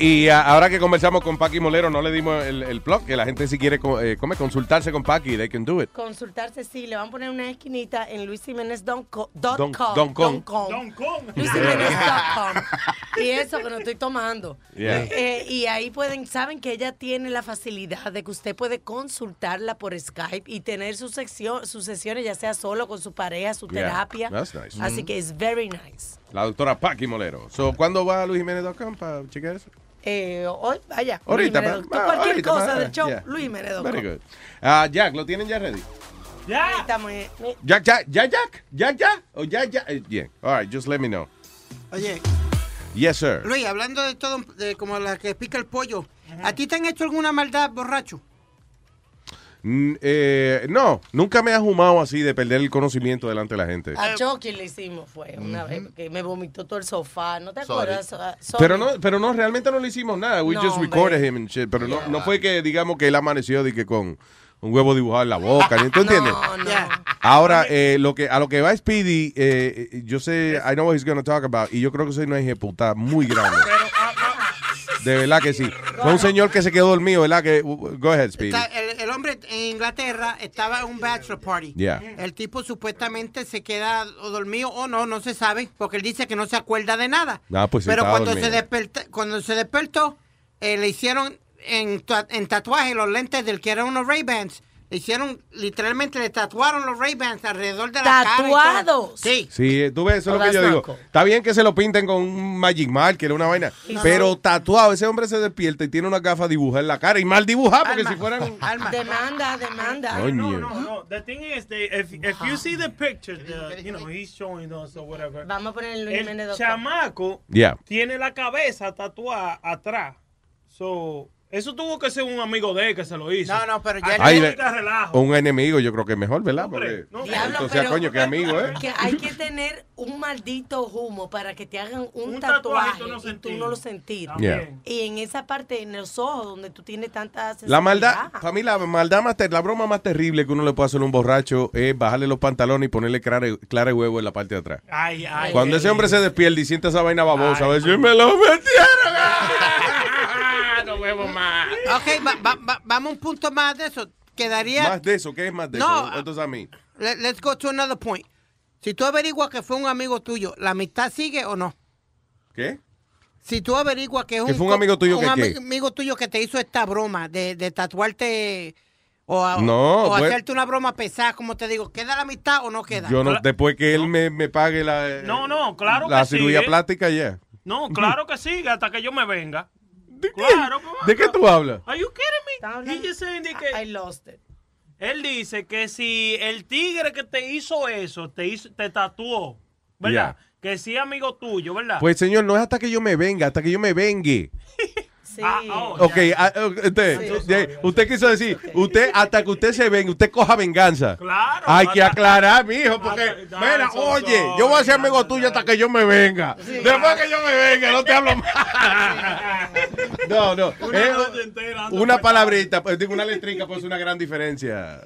[SPEAKER 2] Y
[SPEAKER 9] ah, ahora que conversamos con Paqui Molero, no le dimos el, el plug, que la gente si quiere eh, come, consultarse con Paqui, they can do it.
[SPEAKER 11] Consultarse, sí, le van a poner una esquinita en luisimenez.com.
[SPEAKER 9] Don- don con.
[SPEAKER 11] luisimenez.com. y eso que no estoy tomando.
[SPEAKER 9] Yeah.
[SPEAKER 11] Eh, y ahí pueden, saben que ella tiene la facilidad de que usted puede consultarla por Skype y tener su sección, sus sesiones, ya sea solo con su pareja, su
[SPEAKER 9] Yeah,
[SPEAKER 11] terapia.
[SPEAKER 9] that's nice.
[SPEAKER 11] Así que es very nice.
[SPEAKER 9] La doctora Paqui Molero. So, ¿Cuándo va a luisjimenez.com para chequear eso?
[SPEAKER 11] Eh, hoy, vaya.
[SPEAKER 9] Ahorita,
[SPEAKER 11] Luis
[SPEAKER 9] pa-
[SPEAKER 11] Cualquier
[SPEAKER 9] ahorita,
[SPEAKER 11] cosa
[SPEAKER 9] pa-
[SPEAKER 11] del show,
[SPEAKER 9] yeah.
[SPEAKER 11] Luis Menedo.
[SPEAKER 9] Very good. Ah, Jack, ¿lo tienen ya ready?
[SPEAKER 11] En-
[SPEAKER 9] Jack, Jack, Jack, Jack, Jack, Jack, o Jack, Jack. Yeah. All right, just let me know.
[SPEAKER 10] Oye,
[SPEAKER 9] Yes, sir.
[SPEAKER 10] Luis, hablando de todo, de como la que pica el pollo, ¿a ti te han hecho alguna maldad, borracho?
[SPEAKER 9] Mm, eh, no, nunca me ha jumado así de perder el conocimiento delante de la gente.
[SPEAKER 11] A Chucky le hicimos, fue una vez que me vomitó todo el sofá. ¿No te
[SPEAKER 9] Sorry.
[SPEAKER 11] acuerdas? Ah, sorry.
[SPEAKER 9] Pero no, pero no, realmente no le hicimos nada. We
[SPEAKER 11] No,
[SPEAKER 9] just
[SPEAKER 11] hombre.
[SPEAKER 9] recorded him and shit. Pero no, no fue que, digamos, que él amaneció de que con un huevo dibujado en la boca. ¿ni- ¿Tú entiendes?
[SPEAKER 11] No, no.
[SPEAKER 9] Ahora, eh, lo que, a lo que va Speedy, eh, eh, yo sé, I know what he's going to talk about, y yo creo que soy una puta muy grande. De verdad que sí. Fue un señor que se quedó dormido, ¿verdad? Que, go ahead, Speedy.
[SPEAKER 10] El, el hombre en Inglaterra estaba en un bachelor party.
[SPEAKER 9] Yeah.
[SPEAKER 10] El tipo supuestamente se queda dormido o no, no se sabe, porque él dice que no se acuerda de nada.
[SPEAKER 9] Ah, pues
[SPEAKER 10] Pero cuando se, desperta, cuando se despertó, eh, le hicieron en, en tatuaje los lentes del que eran unos Ray-Bans. Hicieron, literalmente le tatuaron los Ray-Bans alrededor de la cara.
[SPEAKER 11] ¿Tatuados?
[SPEAKER 10] Sí.
[SPEAKER 9] Sí, tú ves, eso es lo que yo digo. Está bien que se lo pinten con un Magic Marker, una vaina.
[SPEAKER 11] No.
[SPEAKER 9] Pero tatuado, ese hombre se despierta y tiene una gafa dibujada en la cara. Y mal dibujada, porque si fueran.
[SPEAKER 11] Demanda, demanda.
[SPEAKER 9] Coño.
[SPEAKER 2] No, no. The thing is, they, if, if you see the picture, the, you know, he's showing us or whatever.
[SPEAKER 11] Vamos a poner el Luis
[SPEAKER 2] El chamaco
[SPEAKER 9] Yeah.
[SPEAKER 2] tiene la cabeza tatuada atrás. So, eso tuvo que ser un amigo de él que se lo hizo.
[SPEAKER 10] No, no, pero
[SPEAKER 2] ya
[SPEAKER 9] Ay,
[SPEAKER 2] no relajo.
[SPEAKER 9] un enemigo, yo creo que es mejor, ¿verdad? Porque,
[SPEAKER 11] Diablo,
[SPEAKER 9] entonces,
[SPEAKER 11] pero-
[SPEAKER 9] coño, qué amigo, ¿eh?
[SPEAKER 11] Que hay que tener un maldito humo para que te hagan un,
[SPEAKER 2] Un
[SPEAKER 11] tatuaje
[SPEAKER 2] y no
[SPEAKER 11] y tú no lo sentir.
[SPEAKER 9] Yeah.
[SPEAKER 11] Y en esa parte, en los ojos, donde tú tienes tanta
[SPEAKER 9] La maldad, mí la maldad más, ter- la broma más terrible que uno le puede hacer a un borracho es bajarle los pantalones y ponerle clara, clara de huevo en la parte de atrás.
[SPEAKER 2] Ay, ay.
[SPEAKER 9] Cuando ese hombre se despierta y siente esa vaina babosa,
[SPEAKER 2] Ay,
[SPEAKER 9] a veces me lo metieron.
[SPEAKER 10] Ok, va- va- va- vamos a un punto más de eso. Quedaría...
[SPEAKER 9] Más de eso, ¿qué es más de
[SPEAKER 10] No,
[SPEAKER 9] eso? Entonces a mí.
[SPEAKER 10] Let- let's go to another point. Si tú averiguas que fue un amigo tuyo, ¿la amistad sigue o no?
[SPEAKER 9] ¿Qué?
[SPEAKER 10] Si tú averiguas que es
[SPEAKER 9] Que
[SPEAKER 10] un,
[SPEAKER 9] fue un amigo tuyo
[SPEAKER 10] un
[SPEAKER 9] que
[SPEAKER 10] ami-
[SPEAKER 9] qué?
[SPEAKER 10] amigo tuyo que te hizo esta broma de, de tatuarte o, a-
[SPEAKER 9] No,
[SPEAKER 10] o
[SPEAKER 9] pues-
[SPEAKER 10] hacerte una broma pesada, como te digo, ¿queda la amistad o no queda?
[SPEAKER 9] Yo no, después que él me, me pague la,
[SPEAKER 2] No, no, claro
[SPEAKER 9] la
[SPEAKER 2] que sí.
[SPEAKER 9] cirugía
[SPEAKER 2] ¿eh?
[SPEAKER 9] plástica, ya.
[SPEAKER 2] No, claro que sí, hasta que yo me venga. Claro, pues,
[SPEAKER 9] ¿De qué tú hablas?
[SPEAKER 2] Are you kidding me? He just saying de que
[SPEAKER 11] I lost it.
[SPEAKER 2] él dice que si el tigre que te hizo eso te hizo, te tatuó, ¿verdad? Que sí amigo tuyo, ¿verdad?
[SPEAKER 9] Pues señor, no es hasta que yo me venga, hasta que yo me vengue.
[SPEAKER 11] Sí.
[SPEAKER 9] Ok, ah, usted, ya, usted quiso decir, usted hasta que usted se venga, usted coja venganza.
[SPEAKER 2] Claro.
[SPEAKER 9] Hay que aclarar, mijo, porque, mira,
[SPEAKER 2] so
[SPEAKER 9] oye, yo voy a ser amigo tuyo hasta que yo me venga. Después que yo me venga, no te hablo más. No, no.
[SPEAKER 2] Una
[SPEAKER 9] es
[SPEAKER 2] noche entera ando
[SPEAKER 9] una palabrita, pues digo una letrica, pues es una gran diferencia.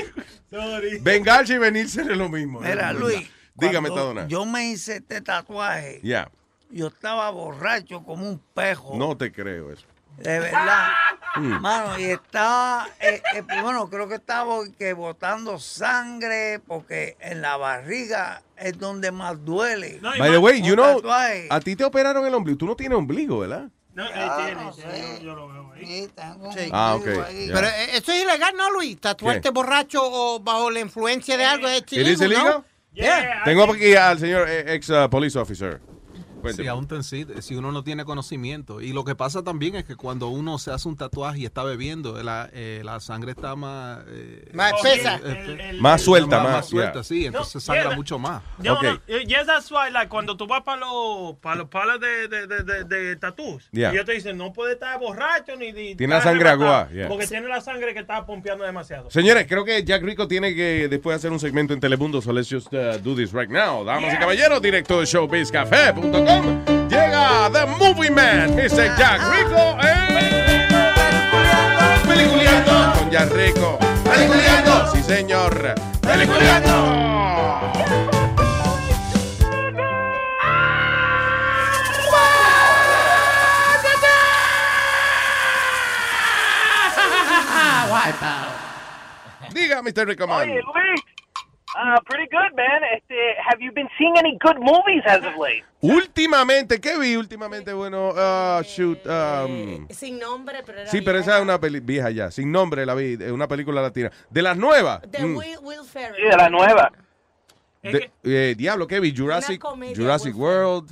[SPEAKER 2] Sorry.
[SPEAKER 9] Vengarse y venirse es lo mismo.
[SPEAKER 12] Mira,
[SPEAKER 9] ¿no?
[SPEAKER 12] Luis.
[SPEAKER 9] Dígame, Tadona.
[SPEAKER 12] Yo me hice este tatuaje.
[SPEAKER 9] Ya,
[SPEAKER 12] Yo estaba borracho como un pejo.
[SPEAKER 9] no te creo eso.
[SPEAKER 12] De verdad.
[SPEAKER 9] Mm.
[SPEAKER 12] Mano, y estaba, eh, eh, bueno, creo que estaba que botando sangre porque en la barriga es donde más duele.
[SPEAKER 9] By the way, you know,
[SPEAKER 12] tatuaje.
[SPEAKER 9] a ti te operaron el ombligo. Tú no tienes ombligo, ¿verdad?
[SPEAKER 2] No, él
[SPEAKER 12] Ah,
[SPEAKER 2] tiene,
[SPEAKER 12] no
[SPEAKER 2] sí,
[SPEAKER 12] sé.
[SPEAKER 2] yo, yo lo veo ahí.
[SPEAKER 12] Sí, tengo un
[SPEAKER 9] Ah,
[SPEAKER 12] ombligo
[SPEAKER 9] ok,
[SPEAKER 12] ahí.
[SPEAKER 10] Pero eh, eso es ilegal, ¿no, Luis? Tatuarte
[SPEAKER 9] ¿Qué?
[SPEAKER 10] borracho o bajo la influencia de algo es
[SPEAKER 9] ¿It is
[SPEAKER 10] illegal,
[SPEAKER 9] illegal?
[SPEAKER 10] ¿no? Yeah.
[SPEAKER 9] Tengo aquí al señor ex uh, police officer. Cuénteme.
[SPEAKER 33] Sí, aún ten- sí, si uno no tiene conocimiento. Y lo que pasa también es que cuando uno se hace un tatuaje y está bebiendo, la, eh, la sangre está más... eh,
[SPEAKER 10] Más
[SPEAKER 33] eh,
[SPEAKER 10] espesa.
[SPEAKER 33] eh,
[SPEAKER 9] Más suelta,
[SPEAKER 33] más,
[SPEAKER 9] más,
[SPEAKER 33] suelta,
[SPEAKER 9] yeah.
[SPEAKER 33] sí. Entonces
[SPEAKER 2] No,
[SPEAKER 33] sangra
[SPEAKER 2] yeah,
[SPEAKER 33] mucho más.
[SPEAKER 2] No,
[SPEAKER 9] Ok.
[SPEAKER 2] no, yes, that's why, like, cuando tú vas para los para los palos de, de, de, de, de tatús,
[SPEAKER 9] Yeah.
[SPEAKER 2] y ellos te dicen, no puede estar borracho ni... ni
[SPEAKER 9] Tiene la sangre yeah.
[SPEAKER 2] Porque tiene la sangre que está pompeando demasiado.
[SPEAKER 9] Señores, creo que Jack Rico tiene que después hacer un segmento en Telemundo, so let's just uh, do this right now. Damas y caballeros, directo de Llega The Movie Man, dice Jack Rico en... Peliculeando con Jack Rico. Peliculeando, sí señor. Peliculeando. Diga, Mr. Rico Man.
[SPEAKER 34] Oye, Luis. Uh, pretty good, man. Este, have you been seeing any good movies as of late?
[SPEAKER 9] Últimamente, ¿qué vi últimamente? Bueno, ah, shoot. um,
[SPEAKER 11] Sin nombre, pero era
[SPEAKER 9] sí, pero esa es una peli vieja ya. Sin nombre la vi, es una película latina. De las nuevas.
[SPEAKER 11] De
[SPEAKER 9] mm,
[SPEAKER 11] Will, Will Ferrell.
[SPEAKER 34] Sí, de la nueva.
[SPEAKER 9] de- eh, diablo, ¿qué vi? Jurassic,
[SPEAKER 11] comedia,
[SPEAKER 9] Jurassic World.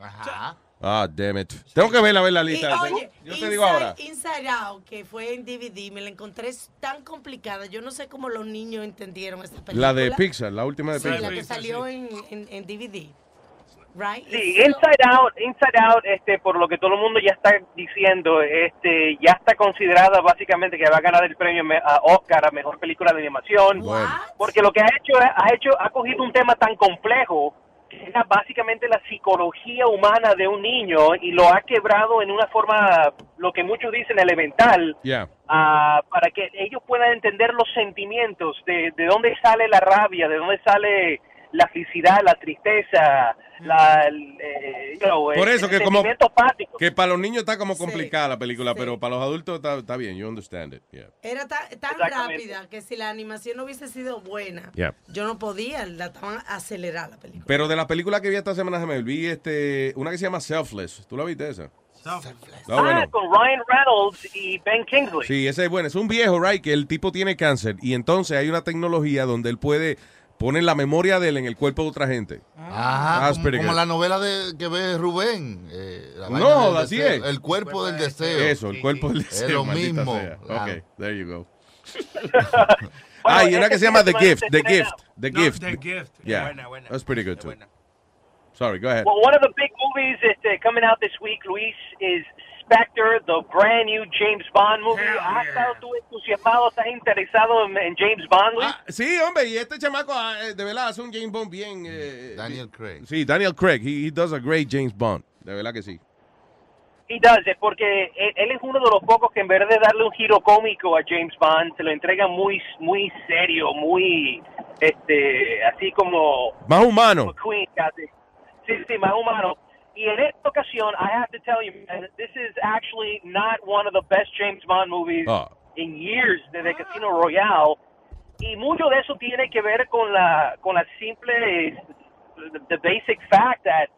[SPEAKER 13] Ajá.
[SPEAKER 9] Ah, damn it. Tengo que verla, ver la
[SPEAKER 11] Y,
[SPEAKER 9] lista.
[SPEAKER 11] oye,
[SPEAKER 9] Yo te
[SPEAKER 11] Inside,
[SPEAKER 9] digo ahora.
[SPEAKER 11] Inside Out, que fue en DVD, me la encontré tan complicada. Yo no sé cómo los niños entendieron esta película.
[SPEAKER 9] La de Pixar, la última de
[SPEAKER 11] Sí,
[SPEAKER 9] Pixar.
[SPEAKER 11] la que salió en, en, en DVD. Right?
[SPEAKER 34] Sí, Inside Out, Inside Out, este, por lo que todo el mundo ya está diciendo, este, ya está considerada básicamente que va a ganar el premio a Oscar a mejor película de animación, porque lo que ha hecho, ha hecho, ha cogido un tema tan complejo era básicamente la psicología humana de un niño y lo ha quebrado en una forma, lo que muchos dicen elemental,
[SPEAKER 9] Yeah.
[SPEAKER 34] ah, para que ellos puedan entender los sentimientos, de, de dónde sale la rabia, de dónde sale la felicidad, la tristeza, la, eh, you know,
[SPEAKER 9] Por eso
[SPEAKER 34] el
[SPEAKER 9] que como
[SPEAKER 34] apático.
[SPEAKER 9] que para los niños está como complicada la película, pero para los adultos está, está bien. You understand it. Yeah.
[SPEAKER 11] Era ta- tan rápida que si la animación no hubiese sido buena,
[SPEAKER 9] Yeah.
[SPEAKER 11] yo no podía, la estaban acelerada la película.
[SPEAKER 9] Pero de la película que vi esta semana se me vi este una que se llama Selfless. ¿Tú la viste esa? No,
[SPEAKER 34] ah,
[SPEAKER 9] bueno.
[SPEAKER 34] con Ryan Reynolds y Ben Kingsley.
[SPEAKER 9] Sí, ese es bueno. Es un viejo, right, que el tipo tiene cáncer y entonces hay una tecnología donde él puede poner la memoria de él en el cuerpo de otra gente.
[SPEAKER 5] Ajá,
[SPEAKER 9] That's
[SPEAKER 5] como, como la novela de, que ve Rubén. eh, la
[SPEAKER 9] No, así
[SPEAKER 5] deseo,
[SPEAKER 9] es.
[SPEAKER 5] El cuerpo del deseo.
[SPEAKER 9] Eso, el cuerpo del deseo.
[SPEAKER 5] Es lo mismo. Ah.
[SPEAKER 9] Ok, there you go. ah, y una que se llama The Gift. The Gift. The Gift.
[SPEAKER 34] The Gift.
[SPEAKER 9] Yeah,
[SPEAKER 34] Buena, buena.
[SPEAKER 9] that's pretty good too. Sorry, go ahead.
[SPEAKER 34] Well, one of the big movies este, coming out this week, Luis, is Spectre, the brand new James Bond movie. ¿Has estado tú entusiasmado, estás interesado en, en James Bond, Luis?
[SPEAKER 9] Sí, hombre, y este chamaco ah, eh, de verdad hace un James Bond bien. eh,
[SPEAKER 5] Daniel Craig.
[SPEAKER 9] Sí, Daniel Craig. He, he does a great James Bond. De verdad que sí.
[SPEAKER 34] He does it porque él, él es uno de los pocos que en vez de darle un giro cómico a James Bond, se lo entrega muy, muy serio, muy, este, así como
[SPEAKER 9] Más humano.
[SPEAKER 34] Queen, casi. Sí, sí, más humano. Y en esta ocasión, I have to tell you, man, this is actually not one of the best James Bond movies
[SPEAKER 9] Ah.
[SPEAKER 34] in years desde Casino Royale. Y mucho de eso tiene que ver con la, con la simple, the, basic fact that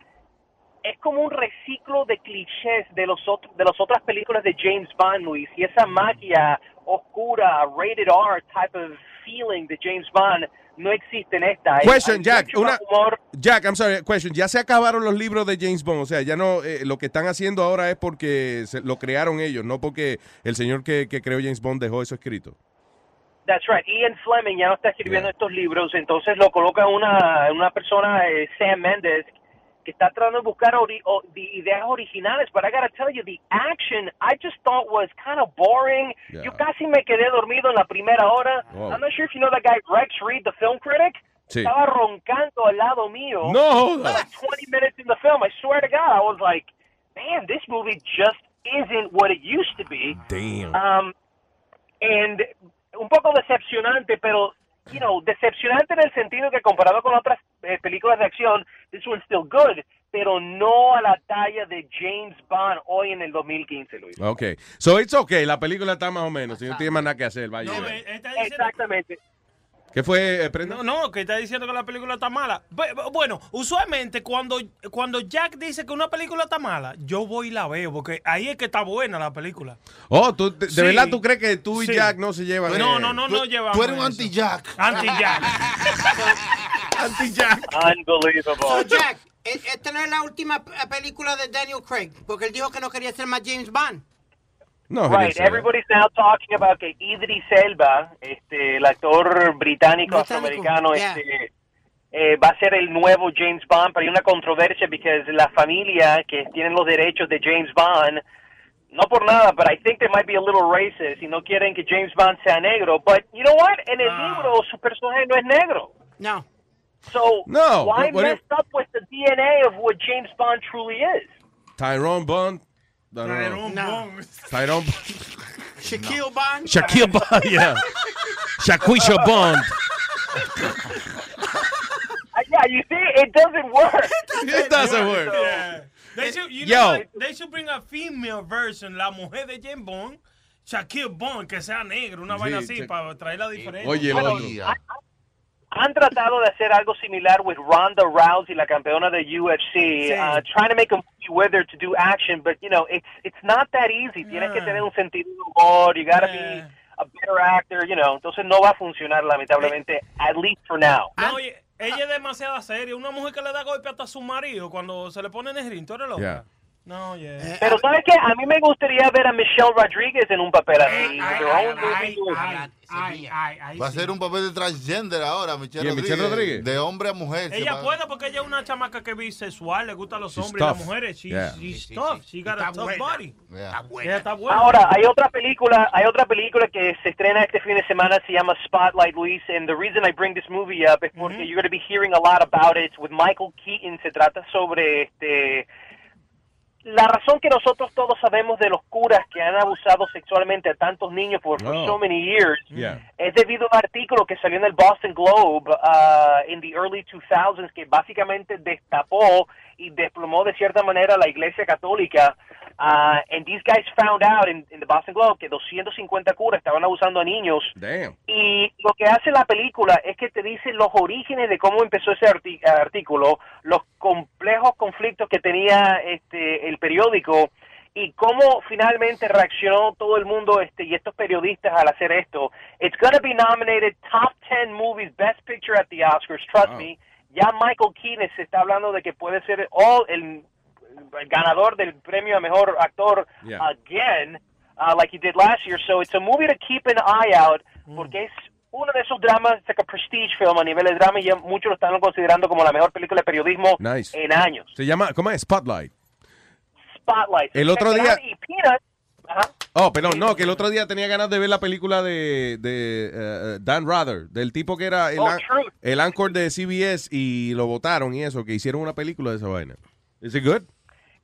[SPEAKER 34] es como un reciclo de clichés de los otros, de las otras películas de James Bond, Luis, y esa magia oscura, rated R type of feeling de James Bond no existe en esta. Hay-
[SPEAKER 9] Question, Jack. Una,
[SPEAKER 34] humor.
[SPEAKER 9] Jack, I'm sorry. Question. Ya se acabaron los libros de James Bond. O sea, ya no. eh, lo que están haciendo ahora es porque se- lo crearon ellos, no porque el señor que, que creó James Bond dejó eso escrito.
[SPEAKER 34] That's right. Ian Fleming ya no está escribiendo estos libros, entonces lo coloca una, una persona, eh, Sam Mendes, que está tratando de buscar ori- o- de ideas originales. But I gotta tell you, the action I just thought was kind of boring. Yo casi me quedé dormido en la primera hora. I'm not sure if you know that guy Rex Reed, the film critic.
[SPEAKER 9] Sí.
[SPEAKER 34] Estaba roncando al lado mío.
[SPEAKER 9] No.
[SPEAKER 34] Like 20 minutes in the film. I swear to God, I was like, man, this movie just isn't what it used to be.
[SPEAKER 9] Damn.
[SPEAKER 34] Um, and un poco decepcionante, pero, you know, decepcionante en el sentido que comparado con otras eh, películas de acción, this one's still good, pero no a la talla de James Bond hoy en el 2015, Luis.
[SPEAKER 9] Ok. So it's okay. La película está más o menos. Si no tiene más nada que hacer, vaya.
[SPEAKER 34] Exactamente.
[SPEAKER 9] ¿Qué fue, eh, Prenda?
[SPEAKER 2] No, no, que está diciendo que la película está mala. Bu- bu- Bueno, usualmente cuando, cuando Jack dice que una película está mala, yo voy y la veo, porque ahí es que está buena la película.
[SPEAKER 9] Oh, ¿tú, de,
[SPEAKER 2] Sí.
[SPEAKER 9] verdad tú crees que tú y
[SPEAKER 2] Sí.
[SPEAKER 9] Jack no se llevan?
[SPEAKER 2] No,
[SPEAKER 9] eh?
[SPEAKER 2] no, no, no llevamos
[SPEAKER 5] Tú eres un anti-Jack.
[SPEAKER 2] Anti-Jack.
[SPEAKER 9] Anti-Jack.
[SPEAKER 34] Unbelievable.
[SPEAKER 10] So, Jack, e- esta no es la última película de Daniel Craig, porque él dijo que no quería ser más James Bond.
[SPEAKER 9] No,
[SPEAKER 34] right,
[SPEAKER 9] didn't that.
[SPEAKER 34] everybody's now talking about que Idris Elba, este, el actor británico, afroamericano,
[SPEAKER 10] yeah.
[SPEAKER 34] este, eh, va a ser el nuevo James Bond, pero hay una controversia porque la familia que tienen los derechos de James Bond, no por nada, but I think they might be a little racist y no quieren que James Bond sea negro. But you know what? En el libro su personaje no es negro.
[SPEAKER 10] No.
[SPEAKER 34] So
[SPEAKER 9] No,
[SPEAKER 34] why
[SPEAKER 9] but what
[SPEAKER 34] mess up with the DNA of what James Bond truly is?
[SPEAKER 9] Tyrone Bond. No, no, no.
[SPEAKER 2] Tyrone
[SPEAKER 10] No.
[SPEAKER 2] Bond.
[SPEAKER 9] Tyrone.
[SPEAKER 10] Shaquille Bond.
[SPEAKER 9] Shaquille Bond, yeah. Shaquisha Bond.
[SPEAKER 34] Uh, yeah, you see, it doesn't work.
[SPEAKER 9] It doesn't work.
[SPEAKER 2] Yeah. They should, you
[SPEAKER 9] Yo.
[SPEAKER 2] know what? They should bring a female version, la mujer de James Bond, Shaquille Bond, que sea negro, una
[SPEAKER 9] Sí,
[SPEAKER 2] vaina así,
[SPEAKER 9] sí.
[SPEAKER 2] para traer la diferencia.
[SPEAKER 9] Oye,
[SPEAKER 34] Bueno,
[SPEAKER 9] otro.
[SPEAKER 34] han tratado de hacer algo similar with Ronda Rousey, la campeona de UFC, uh, trying to make a movie with her to do action, but you know, it's it's not that easy. Tienes que tener un sentido de humor, you gotta be a better actor, you know. Entonces no va a funcionar lamentablemente, at least for now.
[SPEAKER 2] No, oye, ella es demasiado seria. Una mujer que le da golpe hasta a su marido cuando se le pone en el ring, ¿tú eres loca?
[SPEAKER 9] Yeah.
[SPEAKER 2] No, yeah.
[SPEAKER 34] Pero ¿sabes qué? A mí me gustaría ver a Michelle Rodríguez en un papel así.
[SPEAKER 5] Va a ser un papel de transgender ahora, Michelle
[SPEAKER 9] ¿Quién,
[SPEAKER 5] Rodríguez.
[SPEAKER 9] Michelle Rodríguez?
[SPEAKER 5] De hombre a mujer.
[SPEAKER 2] Ella puede porque ella es una chamaca que es bisexual, le gustan los
[SPEAKER 9] She's
[SPEAKER 2] hombres y las
[SPEAKER 9] tough.
[SPEAKER 2] mujeres. She's,
[SPEAKER 9] Yeah.
[SPEAKER 2] she's tough. She got a
[SPEAKER 10] Está
[SPEAKER 2] tough
[SPEAKER 10] buena.
[SPEAKER 2] body.
[SPEAKER 5] Yeah.
[SPEAKER 2] Ella está buena.
[SPEAKER 34] Ahora, hay otra película, hay otra película que se estrena este fin de semana, se llama Spotlight, Luis, and the reason I bring this movie up es porque you're going to be hearing a lot about it with Michael Keaton. Se trata sobre este la razón que nosotros todos sabemos de los curas que han abusado sexualmente a tantos niños por
[SPEAKER 9] Oh.
[SPEAKER 34] so many years
[SPEAKER 9] Yeah.
[SPEAKER 34] es debido a un artículo que salió en el Boston Globe uh, in the early 2000s que básicamente destapó y desplomó de cierta manera la Iglesia Católica. Uh, and these guys found out in, in the Boston Globe que 250 curas estaban abusando a niños.
[SPEAKER 9] Damn.
[SPEAKER 34] Y lo que hace la película es que te dice los orígenes de cómo empezó ese artículo, los complejos conflictos que tenía este el periódico y cómo finalmente reaccionó todo el mundo este y estos periodistas al hacer esto. It's going to be nominated top 10 movies best picture at the Oscars, trust
[SPEAKER 9] Wow.
[SPEAKER 34] me. Ya Michael Keane se está hablando de que puede ser all el, el ganador del premio a mejor actor
[SPEAKER 9] Yeah.
[SPEAKER 34] again, uh, like he did last year. So it's a movie to keep an eye out porque es uno de esos dramas, it's like a prestige film a nivel de drama y ya muchos lo están considerando como la mejor película de periodismo
[SPEAKER 9] Nice.
[SPEAKER 34] en años.
[SPEAKER 9] Se llama, ¿cómo es? Spotlight.
[SPEAKER 34] Spotlight.
[SPEAKER 9] El otro día-
[SPEAKER 34] Y Peanuts, ajá.
[SPEAKER 9] Oh, perdón, no, que el otro día tenía ganas de ver la película de, de eh, Dan Rather, del tipo que era el,
[SPEAKER 34] Oh,
[SPEAKER 9] an-
[SPEAKER 34] Truth.
[SPEAKER 9] el anchor de CBS y lo votaron y eso, que hicieron una película de esa vaina. ¿Is it good?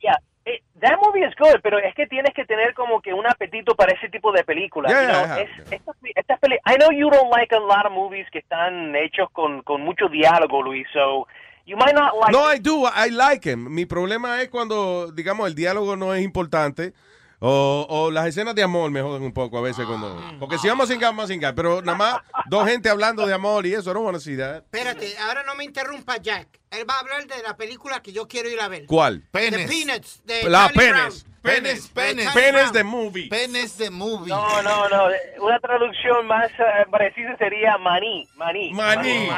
[SPEAKER 34] Yeah, it- that movie is good, pero es que tienes que tener como que un apetito para ese tipo de películas.
[SPEAKER 9] Yeah,
[SPEAKER 34] you know,
[SPEAKER 9] yeah,
[SPEAKER 34] es- estas, estas peli- I know you don't like a lot of movies que están hechos con, con mucho diálogo, Luis, so you might not like
[SPEAKER 9] No, I do, I like him. Mi problema es cuando, digamos, el diálogo no es importante o, o las escenas de amor me joden un poco a veces cuando... Porque si vamos sin gas, vamos sin gas, pero nada más dos gente hablando de amor y eso, no to see that.
[SPEAKER 10] Espérate, ahora no me interrumpa Jack. Él va a hablar de la película que yo quiero ir a ver.
[SPEAKER 9] ¿Cuál?
[SPEAKER 10] The Peanuts. De
[SPEAKER 9] La
[SPEAKER 10] Charlie
[SPEAKER 9] penes.
[SPEAKER 10] Brown.
[SPEAKER 9] Penes,
[SPEAKER 10] penes.
[SPEAKER 9] Penes de movie.
[SPEAKER 5] Penes de movie.
[SPEAKER 34] No, no, no. Una traducción más eh, precisa sería maní. Maní.
[SPEAKER 9] Maní.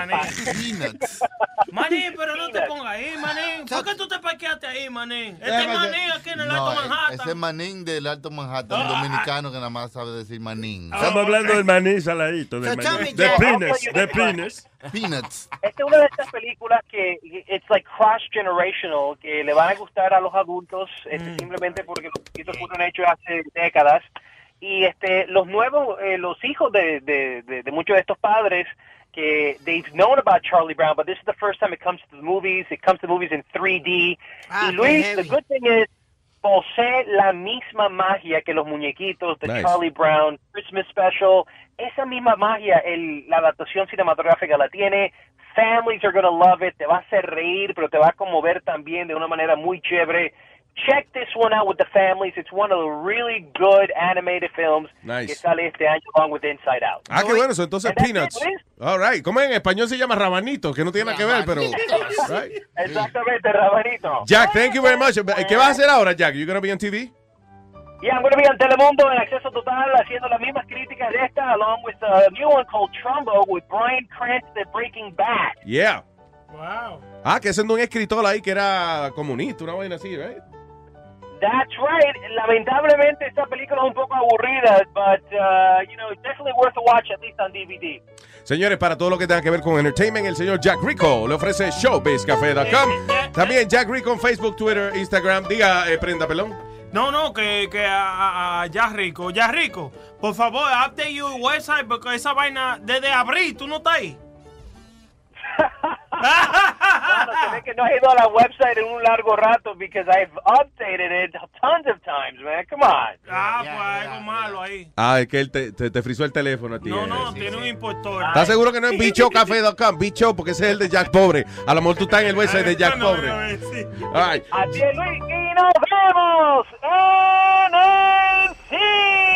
[SPEAKER 5] Peanuts.
[SPEAKER 2] Manín, pero no te pongas ahí, manín. ¿Por qué tú te parqueaste ahí, manín? Este es manín aquí en el
[SPEAKER 5] No,
[SPEAKER 2] Alto
[SPEAKER 5] eh,
[SPEAKER 2] Manhattan.
[SPEAKER 5] ese es Manín del Alto Manhattan, un dominicano que nada más sabe decir Manín.
[SPEAKER 6] Estamos hablando del maní saladito. Del maní. De
[SPEAKER 34] tell
[SPEAKER 6] De penis.
[SPEAKER 5] Peanuts.
[SPEAKER 34] Esta es una de estas películas que it's like cross generational, que le van a gustar a los adultos este, simplemente porque los chiquitos fueron hechos hace décadas. Y este, los nuevos, eh, los hijos de, de, de, de muchos de estos padres que they've known about Charlie Brown, but this is the first time it comes to the movies. It comes to movies in 3D.
[SPEAKER 10] Ah,
[SPEAKER 34] y Luis, the good thing is posee la misma magia que los muñequitos de
[SPEAKER 9] Nice.
[SPEAKER 34] Charlie Brown, Christmas Special. Esa misma magia, el, la adaptación cinematográfica la tiene. Families are gonna love it. Te va a hacer reír, pero te va a conmover también de una manera muy chévere. Check this one out with the families. It's one of the really good animated films
[SPEAKER 9] Nice.
[SPEAKER 34] que sale este año along with Inside Out.
[SPEAKER 9] Ah, qué bueno, eso entonces
[SPEAKER 34] And
[SPEAKER 9] Peanuts. All right. ¿Cómo en español se llama rabanito? Que no tiene nada que ver, pero... Right.
[SPEAKER 34] Exactamente, Rabanito.
[SPEAKER 9] Jack, thank you very much. ¿Qué vas a hacer ahora, Jack? You gonna be on TV?
[SPEAKER 34] Yeah, I'm going to be on Telemundo en Acceso Total haciendo las mismas críticas de esta, along with a new one called Trumbo with Brian Cranston Breaking Bad.
[SPEAKER 9] Yeah.
[SPEAKER 2] Wow.
[SPEAKER 9] Ah, que siendo un escritor ahí que era comunista, una vaina así, right?
[SPEAKER 34] That's right. Lamentablemente esta película es un poco aburrida, but uh, you know, it's definitely worth a watch at least on DVD.
[SPEAKER 9] Señores, para todo lo que tenga que ver con entertainment, el señor Jack Rico le ofrece showbizcafé.com. También Jack Rico en Facebook, Twitter, Instagram. Diga, eh, prenda, pelón.
[SPEAKER 2] No, no, que, que a, a- a ya rico, ya rico. Por favor, update your website porque esa vaina desde abril, tú no estás ahí.
[SPEAKER 34] Bueno, que no has ido a la website en un largo rato because I've updated it tons of times, man. Come on.
[SPEAKER 2] Ah, pues algo malo ahí.
[SPEAKER 9] Ah, es que él te, te, te frizó el teléfono a ti.
[SPEAKER 2] No, no, tiene un impostor.
[SPEAKER 9] ¿Estás seguro que no es bichocafé.com? Bicho, porque ese es el de Jack Pobre. A lo mejor tú estás en el website de Jack Pobre. All right.
[SPEAKER 34] Así es, Luis, y nos vemos en el cine.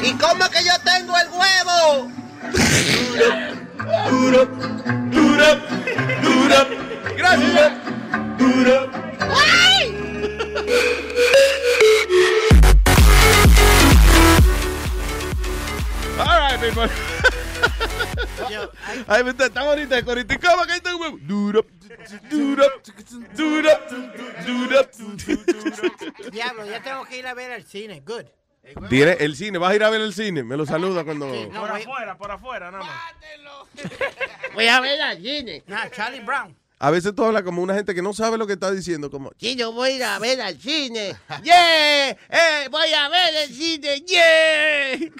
[SPEAKER 13] ¿Y cómo que yo tengo el huevo?
[SPEAKER 22] Duro, duro, duro. Gracias. Duro.
[SPEAKER 9] All right, people. Ay, me está, bonita el corito. ¿Y ¿Cómo que está un huevo? Duro, duro, duro, duro.
[SPEAKER 10] Diablo, ya tengo que ir a ver al cine. Good.
[SPEAKER 9] Tiene el cine. ¿Vas a ir a ver el cine? Me lo saluda cuando...
[SPEAKER 2] por afuera, por afuera, nada más.
[SPEAKER 10] Voy a ver al cine. Nah, Charlie Brown.
[SPEAKER 9] A veces tú hablas como una gente que no sabe lo que está diciendo, como,
[SPEAKER 13] Sí, yo voy a ir a ver al cine. ¡Yeah! Eh, voy a ver el cine. ¡Yeah!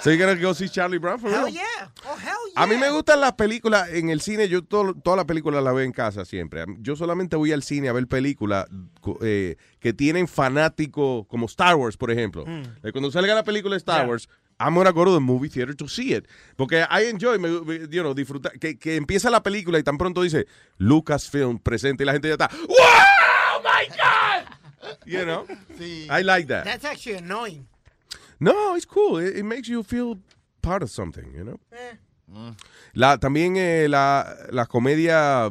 [SPEAKER 9] so you're gonna go see Charlie Brown for real?
[SPEAKER 10] Hell yeah. Oh, hell yeah.
[SPEAKER 9] A mí me gustan las películas en el cine. Yo todo, todas las películas las veo en casa siempre. Yo solamente voy al cine a ver películas eh, que tienen fanáticos como Star Wars, por ejemplo.
[SPEAKER 2] Mm.
[SPEAKER 9] Eh, Cuando salga la película de Star Wars, I'm gonna go to the movie theater to see it. Porque I enjoy, me, me- you know, disfrutar. Que, que empieza la película y tan pronto dice Lucasfilm presente y la gente ya está. ¡Wow! my God! You know? I like that.
[SPEAKER 10] That's actually annoying.
[SPEAKER 9] No, it's cool. It, it makes you feel part of something, you know?
[SPEAKER 10] Eh.
[SPEAKER 9] La, también eh, la, la comedia,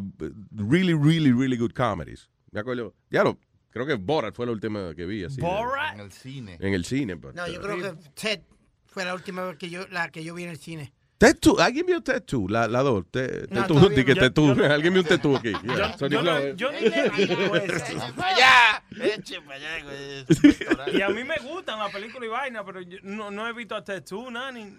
[SPEAKER 9] really, really, really good comedies. Me acuerdo, ya lo, creo que Borat fue la última que vi. Así, de-
[SPEAKER 10] Borat?
[SPEAKER 5] En el cine.
[SPEAKER 9] En el cine. but,
[SPEAKER 10] No, yo
[SPEAKER 9] uh,
[SPEAKER 10] creo que Ted fue la última vez que yo, la que yo vi en el cine.
[SPEAKER 9] Tattoo, alguien vio Tattoo, la, la dos.
[SPEAKER 10] No,
[SPEAKER 9] Tattoo, que
[SPEAKER 10] no.
[SPEAKER 9] Tattoo.
[SPEAKER 10] Yo-
[SPEAKER 9] alguien vio un Tattoo aquí. Yeah,
[SPEAKER 2] Yo,
[SPEAKER 9] Sony
[SPEAKER 2] yo no-
[SPEAKER 9] Flow.
[SPEAKER 2] yo ni le digo eso.
[SPEAKER 13] allá! ¡Eche para allá! güey.
[SPEAKER 2] Y a mí me gustan las películas y vainas, pero yo no, no he visto a Tattoo, nada, ni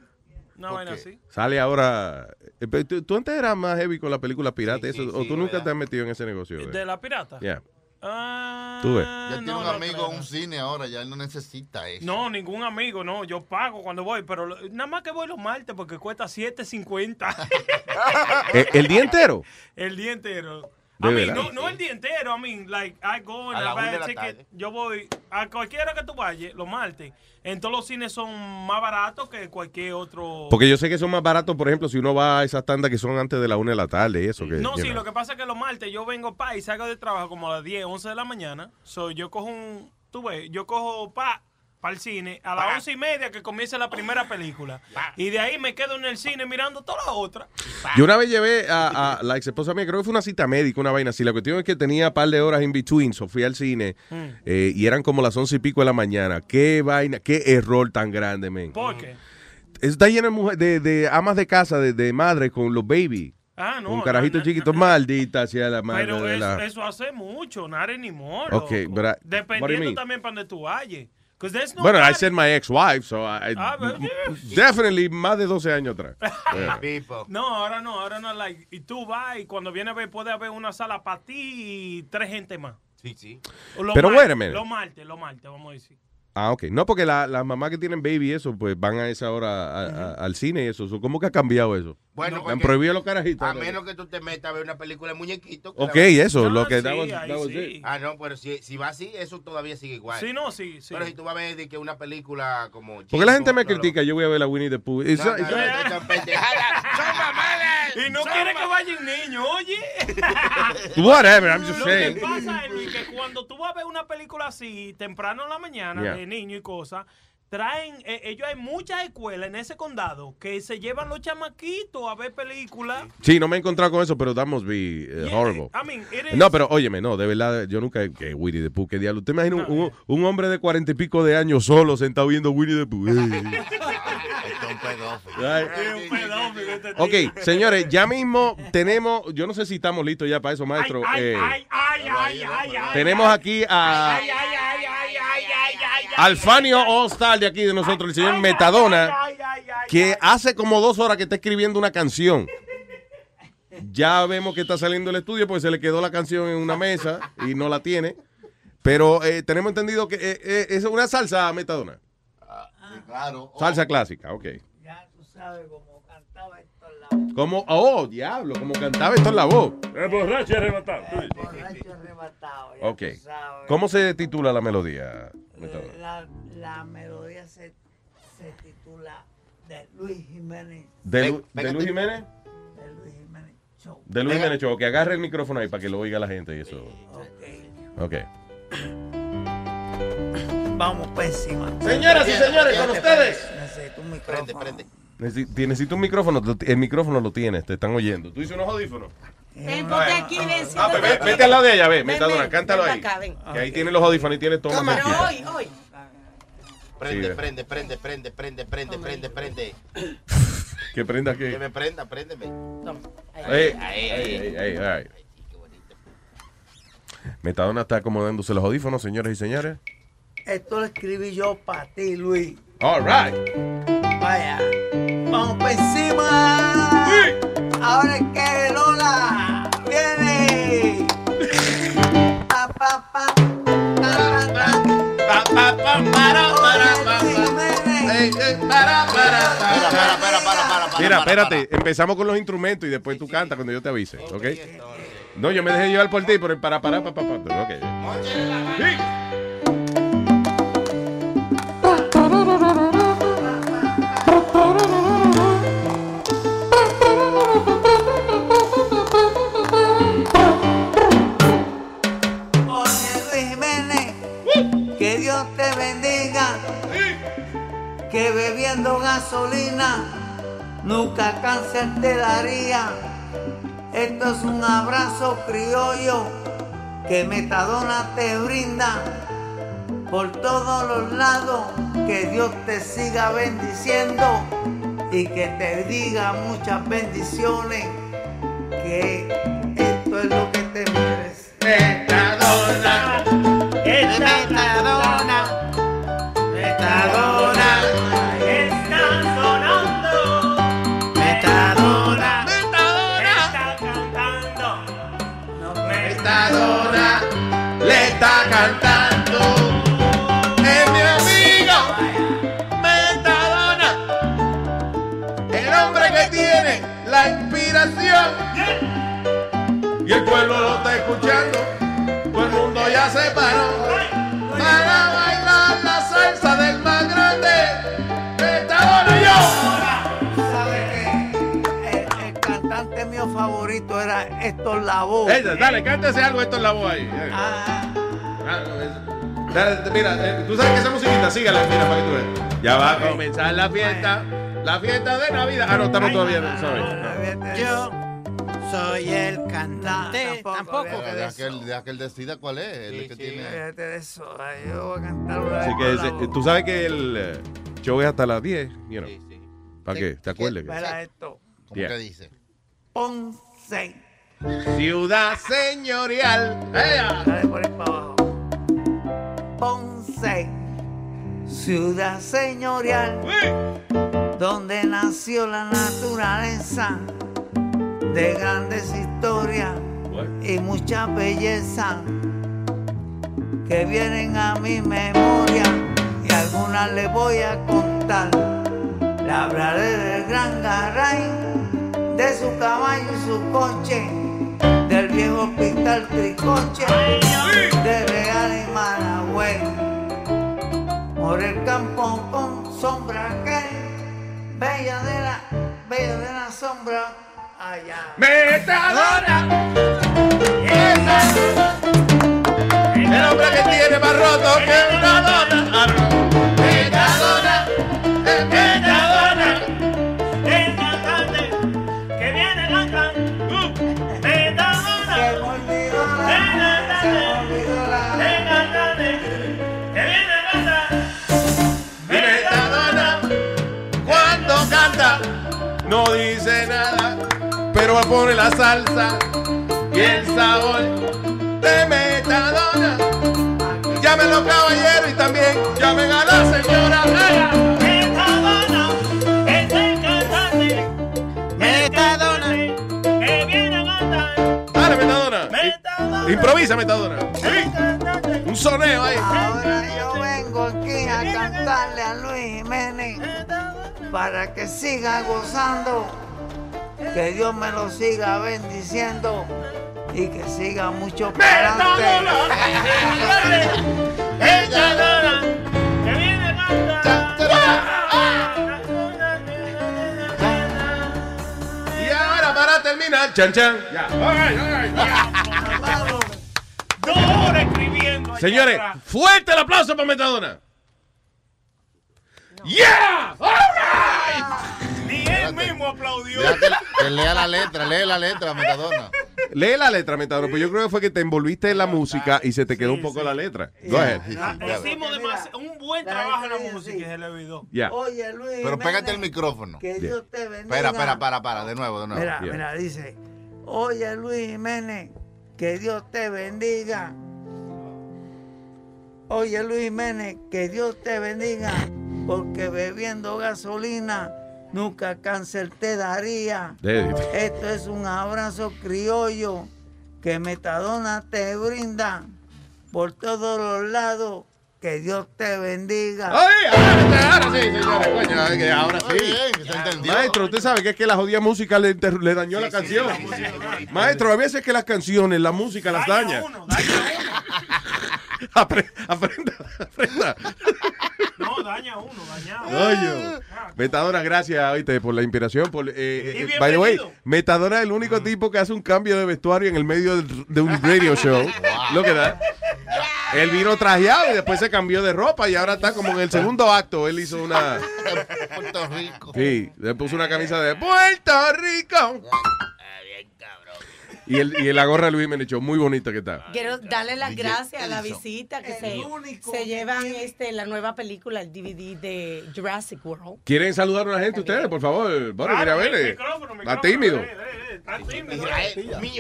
[SPEAKER 2] una vaina así.
[SPEAKER 9] Sale ahora. eh, ¿Tú, tú antes eras más heavy con la película pirata, eso, o
[SPEAKER 2] sí,
[SPEAKER 9] tú nunca
[SPEAKER 2] ¿verdad?
[SPEAKER 9] te has metido en ese negocio. eh?
[SPEAKER 2] ¿De la pirata?
[SPEAKER 9] Yeah.
[SPEAKER 2] Ah,
[SPEAKER 9] Tú ves.
[SPEAKER 5] Ya tiene
[SPEAKER 2] no,
[SPEAKER 5] un
[SPEAKER 2] no
[SPEAKER 5] amigo en un cine ahora, ya él no necesita eso.
[SPEAKER 2] No, ningún amigo, no. Yo pago cuando voy, pero lo- nada más que voy los martes porque cuesta 7.50
[SPEAKER 9] Eh, ¿El día entero?
[SPEAKER 2] el día entero.
[SPEAKER 9] De
[SPEAKER 2] I mean, no, no el día entero, I mean, like, I go and
[SPEAKER 13] A la
[SPEAKER 2] I buy
[SPEAKER 13] una de
[SPEAKER 2] a
[SPEAKER 13] la
[SPEAKER 2] ticket.
[SPEAKER 13] tarde.
[SPEAKER 2] Yo voy a cualquiera que tú vayas, los martes. En todos los cines son más baratos que cualquier otro.
[SPEAKER 9] Porque yo sé que son más baratos, por ejemplo, si uno va a esas tandas que son antes de la una de la tarde y eso. Que,
[SPEAKER 2] No, sí,
[SPEAKER 9] know.
[SPEAKER 2] lo que pasa es que los martes yo vengo pa y salgo de trabajo como a las 10, 11 de la mañana. So, yo cojo un, tú ves, yo cojo pa para el cine a las once y media que comienza la primera película. Y de ahí me quedo en el cine mirando toda la otra.
[SPEAKER 9] Yo una vez llevé a, a la ex esposa mía, creo que fue una cita médica, una vaina así. La cuestión es que tenía un par de horas in between, so fui al cine
[SPEAKER 2] Mm.
[SPEAKER 9] eh, y eran como las once y pico de la mañana. Qué vaina, qué error tan grande, men.
[SPEAKER 2] ¿Por qué?
[SPEAKER 9] Está lleno de, mujer- de, de amas de casa, de, de madres con los baby.
[SPEAKER 2] Ah, no.
[SPEAKER 9] con carajitos chiquitos, maldita sea la madre
[SPEAKER 2] Pero
[SPEAKER 9] de
[SPEAKER 2] eso,
[SPEAKER 9] la...
[SPEAKER 2] eso hace mucho, not anymore.
[SPEAKER 9] Ok,
[SPEAKER 2] loco.
[SPEAKER 9] but I- what do you
[SPEAKER 2] Dependiendo también para donde tú vayas. There's no
[SPEAKER 9] Bueno, I said my ex-wife, so I,
[SPEAKER 2] Ah, but-
[SPEAKER 9] definitely más de 12 años atrás. Yeah.
[SPEAKER 2] No, ahora no, ahora no. Like, y tú vas y cuando viene a ver puede haber una sala para ti y tres gente más.
[SPEAKER 13] Sí, sí.
[SPEAKER 9] Pero wait a minute.
[SPEAKER 2] Los martes, los martes, vamos a decir.
[SPEAKER 9] Ah, ok. No, porque la- las mamás que tienen baby y eso, pues van a esa hora a- a- al cine y eso. So, ¿Cómo que ha cambiado eso?
[SPEAKER 13] Bueno,
[SPEAKER 9] Me han prohibido los carajitos.
[SPEAKER 13] A menos que tú te metas a ver una película de muñequitos.
[SPEAKER 9] Ok,
[SPEAKER 13] la-
[SPEAKER 9] eso, lo que that was- that was it.
[SPEAKER 13] Ah, no, pero si, si va así, eso todavía sigue igual.
[SPEAKER 2] Sí, no, sí, sí.
[SPEAKER 13] Pero si tú vas a ver de que una película como...
[SPEAKER 9] Porque la gente me critica, yo voy a ver la Winnie the Pooh.
[SPEAKER 13] No, no, no, no.
[SPEAKER 2] Y no
[SPEAKER 13] ¡Son
[SPEAKER 2] quiere que vayan niños, oye.
[SPEAKER 9] Whatever, I'm just
[SPEAKER 2] Lo
[SPEAKER 9] saying.
[SPEAKER 2] que pasa es que cuando tú vas a ver una película así, temprano en la mañana,
[SPEAKER 9] Yeah.
[SPEAKER 2] de niños y cosas, traen, eh, ellos hay muchas escuelas en ese condado que se llevan los chamaquitos a ver películas.
[SPEAKER 9] Sí, no me he encontrado con eso, pero that must be eh,
[SPEAKER 2] Yeah,
[SPEAKER 9] horrible.
[SPEAKER 2] I mean, it is-
[SPEAKER 9] No, pero óyeme, no, de verdad, yo nunca. Que Winnie the Pooh, qué diablo. ¿Usted imagina un, un- un hombre de cuarenta y pico de años solo sentado viendo Winnie the Pooh? Ey. Ay.
[SPEAKER 2] Es un pedófilo este
[SPEAKER 9] Ok, señores, ya mismo tenemos. Yo no sé si estamos listos ya para eso, maestro.
[SPEAKER 2] Ay,
[SPEAKER 9] Eh,
[SPEAKER 2] ay, ay, ay, ay, ay,
[SPEAKER 9] tenemos aquí a.
[SPEAKER 2] ay, ay,
[SPEAKER 9] Al Fanio All Star de aquí de nosotros, el señor Metadona, que hace como dos horas que está escribiendo una canción. Ya vemos que está saliendo del estudio porque se le quedó la canción en una mesa y no la tiene. Pero eh, tenemos entendido que eh, eh, es una salsa Metadona.
[SPEAKER 5] Claro.
[SPEAKER 9] Salsa clásica, ok.
[SPEAKER 12] Ya tú sabes cómo cantaba esto
[SPEAKER 9] Como, oh, diablo, como cantaba esto en la voz.
[SPEAKER 6] El borracho arrebatado.
[SPEAKER 12] borracho arrebatado. ya
[SPEAKER 9] Ok.
[SPEAKER 12] tú sabes.
[SPEAKER 9] ¿Cómo se titula la melodía? Metadona?
[SPEAKER 12] La, la melodía se, se titula de Luis Jiménez.
[SPEAKER 9] ¿De, Lu- de Luis Jiménez?
[SPEAKER 12] De Luis Jiménez Show.
[SPEAKER 9] De Luis Jiménez Show, que agarre el micrófono ahí para que lo oiga la gente y eso. Ok.
[SPEAKER 12] Vamos por encima.
[SPEAKER 9] Señoras y señores, con ustedes.
[SPEAKER 12] Necesito un micrófono.
[SPEAKER 13] Prende, prende.
[SPEAKER 9] Necesi- Necesito un micrófono. El micrófono lo tienes, te están oyendo. ¿Tú dices unos audífonos?
[SPEAKER 11] Ven, ponte aquí, ven,
[SPEAKER 9] Ah, ve-
[SPEAKER 11] aquí.
[SPEAKER 9] vete al lado de ella, ve, Metadona, cántalo ahí. Que ahí tiene los audífonos y tiene todo
[SPEAKER 11] Pero hoy, hoy.
[SPEAKER 13] Prende, prende, prende, prende, prende, prende, prende, prende.
[SPEAKER 9] Que prenda
[SPEAKER 13] Que
[SPEAKER 9] que.
[SPEAKER 13] me prenda, préndeme.
[SPEAKER 9] Ey,
[SPEAKER 13] Ahí, ahí,
[SPEAKER 9] ey, ey. Metadona está acomodándose los audífonos, señores y señores.
[SPEAKER 12] Esto lo escribí yo para ti, Luis.
[SPEAKER 9] All right.
[SPEAKER 12] Vaya. Vamos por encima. Ahora es que Lola.
[SPEAKER 9] Mira, espérate, empezamos con los instrumentos y después tú cantas cuando yo te avise, ¿ok? No, yo me dejé llevar por ti, pero para, para, para, para, ok.
[SPEAKER 12] Que bebiendo gasolina nunca cáncer te daría. Esto es un abrazo criollo que Metadona te brinda por todos los lados. Que Dios te siga bendiciendo y que te diga muchas bendiciones. Que esto es lo que te mereces. Metadona,
[SPEAKER 32] Metadona,
[SPEAKER 12] Metadona, era Héctor Lavoe.
[SPEAKER 9] Ella, dale, cántese algo esto en la voz ahí. Ah, Dale, mira, eh, tú sabes que esa musiquita, sígala, mira, para que tú veas. Ya va a comenzar la fiesta, la fiesta de Navidad. Ah, no, estamos todavía, sorry.
[SPEAKER 10] Yo soy el cantante. Tampoco.
[SPEAKER 5] De, de aquel, de aquel decida cuál es. El que tiene.
[SPEAKER 12] Fíjate de eso, ay, yo voy a cantar una
[SPEAKER 9] Así que ese-
[SPEAKER 12] Lavoe.
[SPEAKER 9] tú sabes que el eh, show es hasta las 10, you know. ¿Para qué? ¿Te acuerdas?
[SPEAKER 12] Espera esto.
[SPEAKER 5] ¿Cómo
[SPEAKER 9] Yeah.
[SPEAKER 5] que dice?
[SPEAKER 12] Ponce.
[SPEAKER 9] Ciudad señorial.
[SPEAKER 12] Dale por ahí para abajo. Ponce, ciudad señorial, donde nació la naturaleza de grandes historias y mucha belleza que vienen a mi memoria y algunas les voy a contar. Le hablaré del gran Garay, de su caballo y su coche, viejo hospital Tricoche, de Real y Maragüey, por el campo con sombra que bella de la, bella de la sombra allá.
[SPEAKER 9] Metadona. El hombre que tiene más roto que pero pone la salsa y el sabor de Metadona. Llamen los caballeros y también llamen a la señora.
[SPEAKER 32] Metadona, es el cantante,
[SPEAKER 10] Metadona,
[SPEAKER 32] que viene a cantar.
[SPEAKER 9] Dale, Metadona. Improvisa, Metadona. Un soneo ahí.
[SPEAKER 12] Ahora yo vengo aquí a cantarle a Luis Jiménez para que siga gozando, que Dios me lo siga bendiciendo y que siga mucho para adelante.
[SPEAKER 32] Metadona, que viene a
[SPEAKER 9] Y ahora para terminar, chan chan. Ya. All.
[SPEAKER 32] Dos horas escribiendo.
[SPEAKER 9] Señores, fuerte el aplauso para Metadona. Yeah. All right.
[SPEAKER 32] Ni él mismo aplaudió.
[SPEAKER 5] Que, que lea la letra, lee la letra, Metadona.
[SPEAKER 9] Lee la letra, Metadona, pues yo creo que fue que te envolviste en la música y se te quedó un poco la letra. Go ahead.
[SPEAKER 32] Ah, Hicimos un buen trabajo en la música y se le olvidó.
[SPEAKER 9] Ya.
[SPEAKER 12] Oye, Luis
[SPEAKER 5] Pero pégate el micrófono.
[SPEAKER 12] Que Dios te bendiga.
[SPEAKER 5] Espera, espera, para, para, de nuevo, de nuevo.
[SPEAKER 12] Mira, mira, dice, oye Luis Jiménez, que Dios te bendiga. Oye Luis Jiménez, que Dios te bendiga, porque bebiendo gasolina nunca cáncer te daría. Esto es un abrazo criollo que Metadona te brinda por todos los lados. Que Dios te bendiga.
[SPEAKER 9] ¡Ay! Ahora, ahora sí, señores. Coño, es que ahora sí. Maestro, usted sabe que es que la jodida música le, inter- le dañó la canción. Maestro, a veces que las canciones, la música las daña. Apre- aprenda, aprenda.
[SPEAKER 2] No, daña uno, dañado.
[SPEAKER 9] Coño. Metadona, gracias oíste, por la inspiración. Por, eh, eh,
[SPEAKER 2] Y
[SPEAKER 9] by the way. Metadona es el único tipo que hace un cambio de vestuario en el medio de un radio show. Lo que da. Él vino trajeado y después se cambió de ropa y ahora está como en el segundo acto. Él hizo una.
[SPEAKER 5] Puerto Rico.
[SPEAKER 9] Sí, le puso una camisa de Puerto Rico. Y, el, y la gorra de Luis me echó muy bonita que está.
[SPEAKER 11] Quiero darle las gracias a la visita que se, se llevan este la nueva película, el DVD de Jurassic World.
[SPEAKER 9] ¿Quieren saludar a la gente ustedes, por favor? Bueno, mira, vele. Está tímido.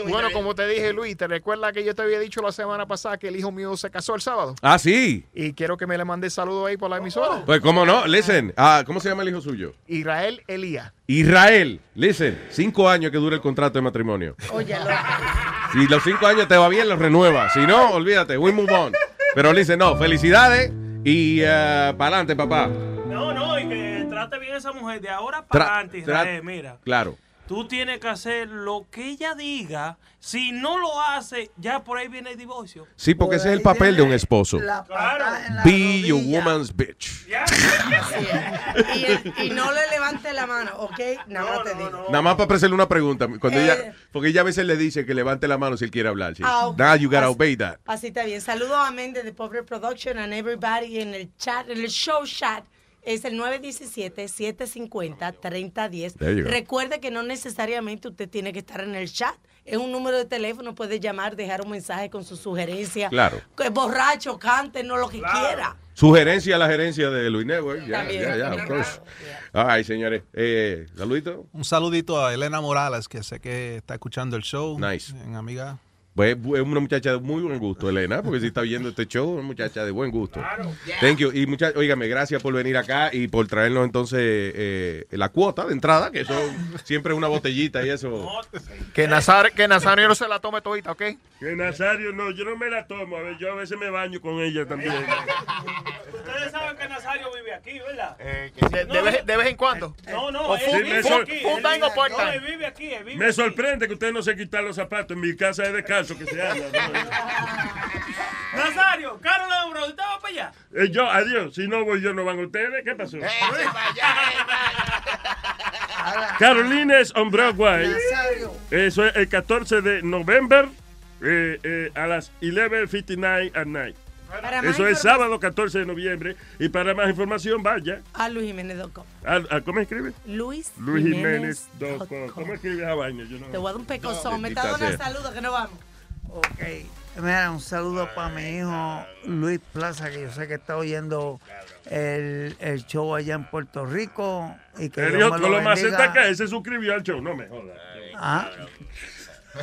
[SPEAKER 35] Bueno, como te dije, Luis, ¿te recuerdas que yo te había dicho la semana pasada que el hijo mío se casó el sábado?
[SPEAKER 9] Ah, sí.
[SPEAKER 35] Y quiero que me le mande saludo ahí por la emisora.
[SPEAKER 9] Pues, ¿cómo no? Listen. Ah, ¿Cómo se llama el hijo suyo?
[SPEAKER 35] Israel Elías.
[SPEAKER 9] Israel. Listen. Cinco años que dura el contrato de matrimonio.
[SPEAKER 11] Oye,
[SPEAKER 9] Si los cinco años te va bien, los renueva. Si no, olvídate. We move on. Pero listen, no. Felicidades. Y para adelante, papá.
[SPEAKER 2] No, no, y que trate bien a esa mujer de ahora para adelante, Israel. Mira,
[SPEAKER 9] Claro.
[SPEAKER 2] Tú tienes que hacer lo que ella diga. Si no lo hace, ya por ahí viene el divorcio.
[SPEAKER 9] Sí, porque ese es el papel de un esposo.
[SPEAKER 2] Claro.
[SPEAKER 9] Be your woman's bitch.
[SPEAKER 11] Y, y no le levante la mano, ¿ok? Nada más te digo.
[SPEAKER 9] Nada más para hacerle una pregunta. Cuando
[SPEAKER 11] Eh.
[SPEAKER 9] ella, porque ella a veces le dice que levante la mano si él quiere hablar. sí.
[SPEAKER 11] Ah.
[SPEAKER 9] Now you gotta
[SPEAKER 11] Así-
[SPEAKER 9] obey that.
[SPEAKER 11] Así está bien. Saludos a Méndez de Pobre Production and everybody en el chat, en el show chat. Es el 917-750-3010.
[SPEAKER 9] There you go.
[SPEAKER 11] Recuerde que no necesariamente usted tiene que estar en el chat. Es un número de teléfono, puede llamar, dejar un mensaje con su sugerencia.
[SPEAKER 9] Claro.
[SPEAKER 11] Que borracho, cante, no lo que quiera.
[SPEAKER 9] Sugerencia a la gerencia de Luis Network. Ya,
[SPEAKER 11] También,
[SPEAKER 9] ya, ya, of course. Ay, señores. Eh, saludito.
[SPEAKER 33] Un saludito a Elena Morales, que sé que está escuchando el show.
[SPEAKER 9] Nice.
[SPEAKER 33] En amiga.
[SPEAKER 9] Pues es una muchacha de muy buen gusto, Elena, porque si está viendo este show, una muchacha de buen gusto. Thank you. Y mucha, óigame, gracias por venir acá y por traernos entonces eh, la cuota de entrada, que eso siempre es una botellita y eso.
[SPEAKER 35] Que, Nazar, que Nazario no se la tome todita, ¿ok?
[SPEAKER 6] Que Nazario, no, yo no me la tomo. A ver, yo a veces me baño con ella también.
[SPEAKER 2] Ustedes saben que Nazario vive aquí, ¿verdad?
[SPEAKER 35] de, de vez, de vez en cuando.
[SPEAKER 2] No, no, él vive aquí. él aquí. él vive
[SPEAKER 6] Me sorprende que usted no se quitan los zapatos. En mi casa es que se anda.
[SPEAKER 2] Nazario, Carlos de Bro, ¿usted va para allá?
[SPEAKER 6] Eh, yo, adiós. Si no voy yo, no van ustedes. ¿Qué pasó? Carolines on Broadway. Eso es el 14 de noviembre eh, eh, a las 11.59 at night.
[SPEAKER 11] Para
[SPEAKER 6] Eso es sábado 14 de noviembre. Y para más información, vaya.
[SPEAKER 11] A luisjiménez.com.
[SPEAKER 6] ¿A, a- cómo escribe?
[SPEAKER 11] Luis
[SPEAKER 6] LuisJiménez.com. ¿Cómo escribe esa vaina? Yo no-
[SPEAKER 11] Te voy a dar un pecozón. Me
[SPEAKER 9] bendita
[SPEAKER 11] está dando un
[SPEAKER 9] sea.
[SPEAKER 11] saludo que no vamos.
[SPEAKER 12] Ok. Mira, un saludo para mi hijo Luis Plaza, que yo sé que está oyendo el, el show allá en Puerto Rico. Y que
[SPEAKER 6] El
[SPEAKER 12] Dios me lo
[SPEAKER 6] lo más cerca que él se suscribió al show. No me jodas.
[SPEAKER 12] Ah.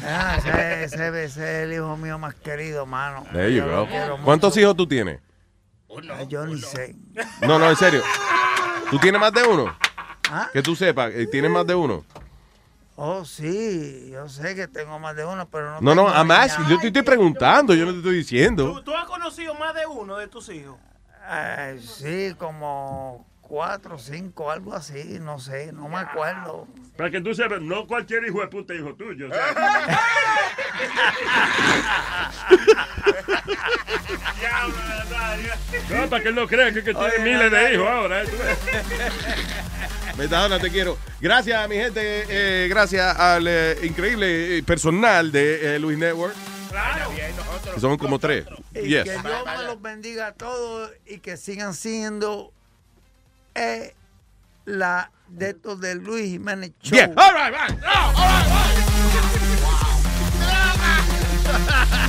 [SPEAKER 12] Ah, ese, ese- ese es el hijo mío más querido, mano.
[SPEAKER 9] There you go. ¿Cuántos hijos tú tienes?
[SPEAKER 12] Ah, Yo ni sé.
[SPEAKER 9] No, no, en serio. ¿Tú tienes más de uno?
[SPEAKER 12] ¿Ah?
[SPEAKER 9] Que tú sepas, eh, ¿tienes más de uno?
[SPEAKER 12] Oh, sí, yo sé que tengo más de uno, pero no
[SPEAKER 9] No, no,
[SPEAKER 12] tengo
[SPEAKER 9] I'm
[SPEAKER 12] niña.
[SPEAKER 9] asking. Yo te estoy preguntando, yo no te estoy diciendo.
[SPEAKER 2] ¿Tú, tú has conocido más de uno de tus hijos?
[SPEAKER 12] Eh, sí, como cuatro, cinco, algo así, no sé, no me acuerdo.
[SPEAKER 6] Para que tú sepas, no cualquier hijo de puta es hijo tuyo. o sea. no, para que él no crea que, que tiene
[SPEAKER 9] Oye,
[SPEAKER 6] miles de hijos ahora. ¿eh? Tú ves.
[SPEAKER 9] Metadona, te quiero. Gracias, mi gente. eh, gracias al eh, increíble eh, personal de eh, Luis Network. Que son como tres.
[SPEAKER 12] Y
[SPEAKER 9] Yes.
[SPEAKER 12] que Dios me los bendiga a todos y que sigan siendo eh, la de estos de Luis Jiménez Show.
[SPEAKER 9] Bien. All right, right. All right,